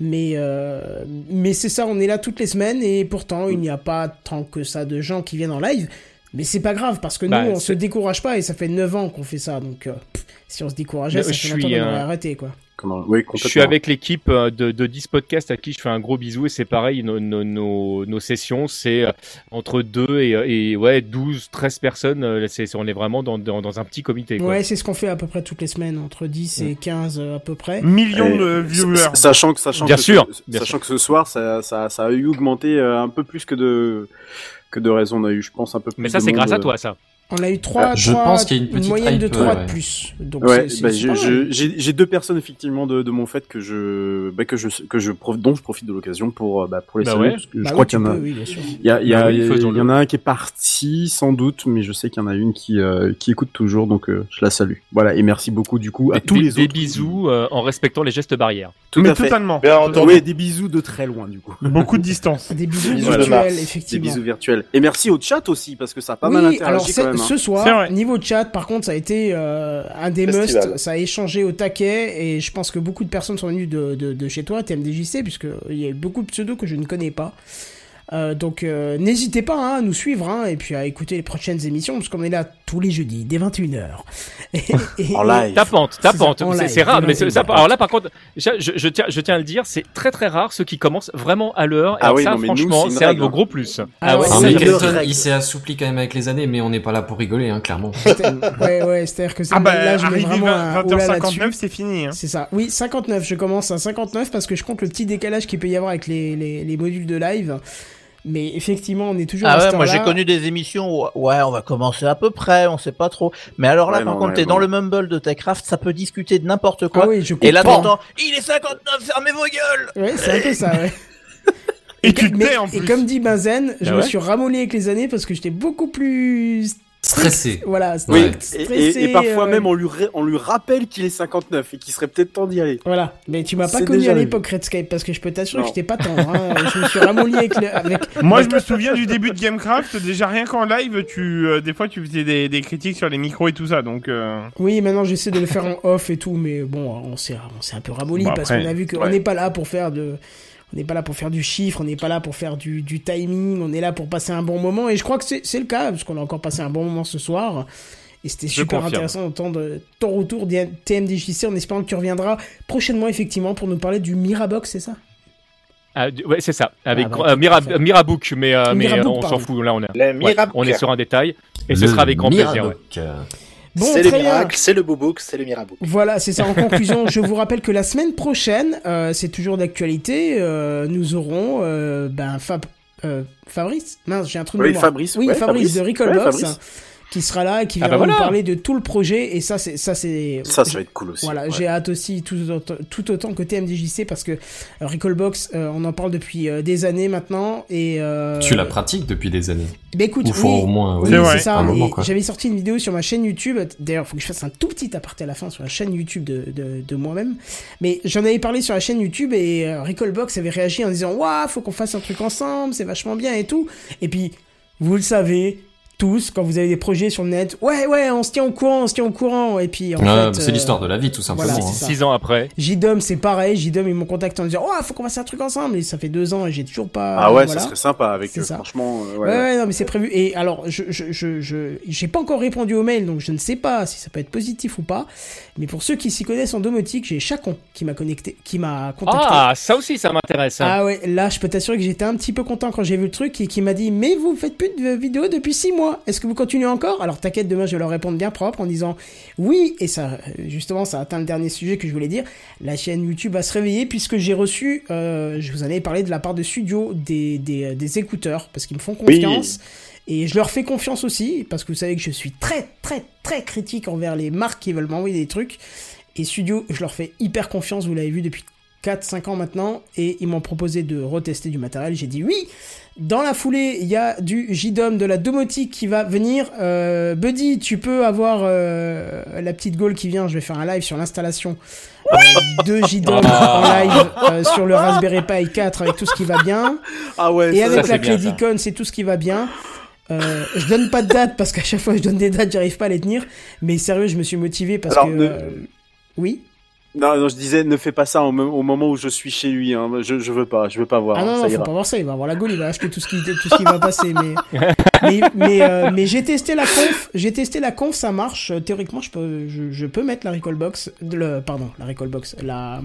S1: Mais, euh, mais c'est ça, on est là toutes les semaines et pourtant il n'y a pas tant que ça de gens qui viennent en live. Mais c'est pas grave parce que
S7: Bah,
S1: nous on se décourage pas et ça fait 9 ans qu'on fait ça donc euh, pff, si on se décourageait ça
S7: je
S1: fait
S7: suis,
S1: longtemps qu'on
S7: euh,
S1: aurait arrêté quoi.
S3: Comment... Oui,
S7: Je suis avec l'équipe euh, de, de 10 podcasts à qui je fais un gros bisou et c'est pareil, nos, nos, nos, nos sessions, c'est euh, entre 2 et, euh, et ouais, 12, 13 personnes. c'est- on est vraiment dans, dans, dans un petit comité. Quoi.
S1: Ouais, c'est ce qu'on fait à peu près toutes les semaines, entre 10 et 15 euh, à peu près.
S4: Millions
S3: Et-
S4: de viewers.
S3: sa- Sachant que, sachant
S7: Bien
S3: que,
S7: sûr, bien
S3: sachant que ce soir, ça, ça, ça a eu augmenté un peu plus que de, que de raison. On a eu, je pense, un peu plus
S7: Mais ça,
S3: de
S7: c'est
S3: monde,
S7: grâce à toi, ça.
S1: On a eu 3,
S5: je pense qu'il y a une petite
S1: moyenne de
S5: hype,
S1: 3
S5: ouais.
S1: de plus. Donc
S3: Ouais,
S1: c'est- c'est-
S3: bah, j'ai j'ai deux personnes effectivement de, de mon fait que je, bah, que je, que je prof- dont je profite de l'occasion pour, euh, bah, pour les
S7: Bah
S3: saluer,
S7: ouais.
S1: Bah
S3: je
S1: oui,
S3: crois qu'il y en a,
S1: oui,
S3: il y a, il y a, il en a un qui est parti sans doute, mais je sais qu'il y en a une qui, euh, qui écoute toujours, donc euh, je la salue. Voilà, et merci beaucoup du coup à
S7: Des-
S3: tous
S7: des,
S3: les
S7: des
S3: autres.
S7: bisous euh, en respectant les gestes barrières.
S3: Tout
S4: mais
S3: à fait.
S4: totalement.
S6: Bien entendu.
S3: Oui, des bisous de très loin du coup.
S4: Beaucoup de distance.
S1: Des bisous
S6: Bisous
S1: virtuels,
S6: Mars.
S3: Des
S1: effectivement.
S3: bisous virtuels. Et merci au chat aussi, parce que ça a pas mal interagi quand même. Hein.
S1: ce soir, niveau chat, par contre, ça a été euh, un des
S6: Festival.
S1: musts. Ça a échangé au taquet et je pense que beaucoup de personnes sont venues de, de, de chez toi, TMDJC, puisque il y a beaucoup de pseudos que je ne connais pas. Euh, donc euh, n'hésitez pas hein, à nous suivre hein, et puis à écouter les prochaines émissions parce qu'on est là tous les jeudis dès 21h. Et, et-
S3: En live.
S7: Tapante,
S1: C'est
S7: tapante. C'est c'est rare, mais c'est-
S1: 21.
S7: ça, alors là, par contre, je, je, je tiens, je tiens à le dire, c'est très très rare ceux qui commencent vraiment à l'heure. Et
S3: Ah oui,
S7: ça,
S3: non, mais nous,
S7: franchement,
S3: c'est
S7: c'est un de vos gros plus.
S1: Ah ouais, c'est
S5: mais Kelton,
S3: règle.
S5: il s'est assoupli quand même avec les années, mais on n'est pas là pour rigoler, hein, clairement.
S1: ouais, ouais, c'est-à-dire que ça,
S4: Ah bah,
S1: là, je mets
S4: arrivé
S1: vraiment un
S4: 20,
S1: oula
S4: 20h59,
S1: là-dessus.
S4: c'est fini. Hein.
S1: C'est ça. Oui, 59. Je commence à 59 parce que je compte le petit décalage qu'il peut y avoir avec les, les, les modules de live. Mais effectivement, on est toujours à
S8: Ah ouais,
S1: cette
S8: moi j'ai connu des émissions où ouais, on va commencer à peu près, on sait pas trop. Mais alors là,
S3: Ouais,
S8: par
S3: non,
S8: contre,
S3: ouais,
S8: t'es
S3: bon.
S8: dans le mumble de Techcraft, ça peut discuter de n'importe quoi.
S1: Ah oui, je
S8: Et là, t'entends, il est 59, fermez vos gueules
S1: Ouais, c'est un peu ça, ouais.
S4: Et tu te
S1: mais-
S4: tais en
S1: et
S4: plus.
S1: comme dit Benzen, je
S7: Ah
S1: me suis ramolli avec les années parce que j'étais beaucoup plus
S5: Stressé.
S1: Voilà,
S3: Oui, et,
S1: stressé,
S3: et- et parfois
S1: euh,
S3: même on lui, ré- on lui rappelle qu'il est 59 et qu'il serait peut-être temps d'y aller.
S1: Voilà, mais tu m'as pas connu à l'époque Redscape parce que je peux t'assurer que j'étais pas tendre. Hein. je me suis ramolli avec, le, avec...
S4: Moi, je me souviens du début de Gamecraft. Déjà, rien qu'en live, tu, euh, des fois, tu faisais des, des critiques sur les micros et tout ça. Donc, euh,
S1: Oui, maintenant j'essaie de le faire en off et tout, mais bon, on s'est on s'est un peu ramolli parce qu'on a vu qu'on
S3: ouais.
S1: n'est pas là pour faire de On n'est pas là pour faire du chiffre, on n'est pas là pour faire du, du timing, on est là pour passer un bon moment. Et je crois que c'est le cas, parce qu'on a encore passé un bon moment ce soir. Et c'était super
S7: confirme.
S1: intéressant d'entendre ton retour TMDJC en espérant que tu reviendras prochainement, effectivement, pour nous parler du Mirabox, c'est ça?
S7: Ah, ouais, c'est ça. Avec
S1: Ah, bah,
S7: euh, Mira-. Mirabook, mais, euh, mais on s'en fout. Là, on est, ouais, on est sur un détail. Et ce sera avec grand plaisir. ouais.
S1: Bon,
S12: c'est le miracle, c'est le boubouk, c'est le mirabouk.
S1: Voilà, c'est ça. En conclusion, je vous rappelle que la semaine prochaine, euh, c'est toujours d'actualité, euh, nous aurons euh, ben, Fab, Fabrice. Mince, j'ai un truc de
S3: Oui. Fabrice,
S1: Oui,
S3: ouais,
S1: Fabrice,
S3: Fabrice.
S1: de
S3: Ouais, Fabrice.
S1: Qui sera là et qui
S7: Ah
S1: viendra
S7: bah voilà.
S1: parler de tout le projet. Et ça, c'est ça, c'est.
S3: Ça, ça va être cool aussi.
S1: Voilà,
S3: ouais.
S1: j'ai hâte aussi tout autant, tout autant que TMDJC parce que euh, Recallbox, euh, on en parle depuis euh, des années maintenant et. Euh,
S5: Tu la pratiques depuis des années.
S1: bah écoute,
S5: Ou faut
S1: oui,
S5: au moins
S1: oui, c'est ça. J'avais sorti une vidéo sur ma chaîne YouTube. D'ailleurs, faut que je fasse un tout petit aparté à la fin sur la chaîne YouTube de, de, de moi-même. Mais j'en avais parlé sur la chaîne YouTube et euh, Recallbox avait réagi en disant Waouh, faut qu'on fasse un truc ensemble, c'est vachement bien et tout. Et puis, vous le savez. Tous, quand vous avez des projets sur le net, ouais, ouais, on se tient au courant, on se tient au courant, et puis en
S5: Ah,
S1: fait,
S5: c'est
S1: euh,
S5: l'histoire de la vie, tout simplement.
S1: voilà,
S5: hein.
S7: Six ans après.
S1: JDOM, c'est pareil. JDOM, ils m'ont contacté en disant, oh, faut qu'on fasse un truc ensemble. Et ça fait deux ans et j'ai toujours pas.
S3: Ah ouais,
S1: voilà.
S3: ça serait sympa avec eux,
S1: ça.
S3: franchement. euh,
S1: Ouais,
S3: ouais.
S1: ouais, non, mais c'est prévu. Et alors, je, je, je, je, j'ai pas encore répondu au mail, donc je ne sais pas si ça peut être positif ou pas. Mais pour ceux qui s'y connaissent en domotique, j'ai Chacon qui m'a connecté, qui m'a contacté.
S7: Ah, ça aussi, ça m'intéresse. hein.
S1: Ah ouais, là, je peux t'assurer que j'étais un petit peu content quand j'ai vu le truc et qui m'a dit, mais vous faites plus de vidéos depuis six mois. Est-ce que vous continuez encore? Alors, t'inquiète, demain, je vais leur répondre bien propre en disant, oui, et ça, justement, ça atteint le dernier sujet que je voulais dire. La chaîne YouTube va se réveiller puisque j'ai reçu, euh, je vous en avais parlé de la part de Studio, des, des, euh, des écouteurs, parce qu'ils me font
S3: Oui.
S1: confiance. Et je leur fais confiance aussi, parce que vous savez que je suis très, très, très critique envers les marques qui veulent m'envoyer des trucs. Et Studio, je leur fais hyper confiance, vous l'avez vu depuis 4-5 ans maintenant, et ils m'ont proposé de retester du matériel. J'ai dit oui. Dans la foulée, il y a du JDOM de la domotique qui va venir. Euh, Buddy, tu peux avoir euh, la petite Gaule qui vient. Je vais faire un live sur l'installation euh, de JDOM en live euh, sur le Raspberry Pi 4 avec tout ce qui va bien.
S3: Ah ouais,
S1: Et
S3: ça,
S1: avec la clé d'icône, c'est tout ce qui va bien. Euh, je donne pas de date parce qu'à chaque fois que je donne des dates, j'arrive pas à les tenir. Mais sérieux, je me suis motivé parce
S3: Alors,
S1: que.
S3: ne-
S1: euh, Oui.
S3: Non, non, je disais, ne fais pas ça au, mo- au moment où je suis chez lui. Hein. Je, je veux pas, je veux pas voir.
S1: Ah non,
S3: ça
S1: non, faut pas voir ça, il va avoir la gaule, il va acheter tout ce qui, tout ce qui va passer. Mais, mais, mais, euh, mais j'ai testé la conf, j'ai testé la conf, ça marche. Euh, Théoriquement, je peux, je, je peux mettre la Recall Box, le, pardon, la Recall Box, la,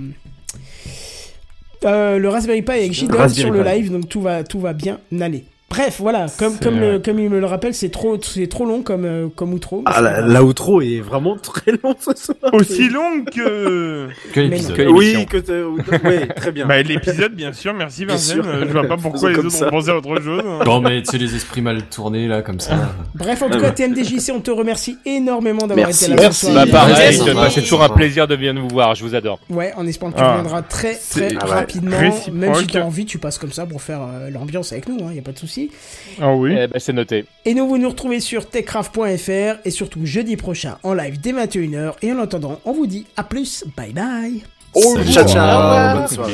S1: euh, le Raspberry Pi avec
S5: Raspberry
S1: sur le live, donc tout va, tout va bien aller. Bref, voilà, comme, comme, le, comme il me le rappelle, c'est trop, c'est trop long comme, euh, comme outro.
S3: Ah, la, la outro est vraiment très long ce soir.
S4: Aussi long que.
S5: Que l'épisode.
S3: Oui, que t'es- oui, très bien.
S4: Bah, l'épisode, bien sûr, merci Vincent. Je vois pas pourquoi les autres
S3: ça.
S4: ont pensé à autre chose.
S5: Non, mais tu sais, les esprits mal tournés, là, comme ça.
S1: Bref, en tout
S3: Ah
S1: cas. TMDJC, on te remercie énormément d'avoir été là
S3: Merci.
S1: ce soir.
S7: Bah, pareil, bah, c'est toujours un plaisir de venir vous voir. Je vous adore.
S1: Ouais, en espérant que tu
S4: Ah.
S1: reviendras très très
S3: Ah
S1: rapidement.
S4: Réciproque.
S1: Même si tu as envie, tu passes comme ça pour faire euh, l'ambiance avec nous, il n'y a pas de souci.
S4: Ah oui.
S7: Eh ben, c'est noté.
S1: Et nous, vous nous retrouvez sur techcraft.fr et surtout jeudi prochain en live dès 21h. Et en attendant, on vous dit à plus, bye bye.
S3: Oh, ciao, ciao. Bonne soirée.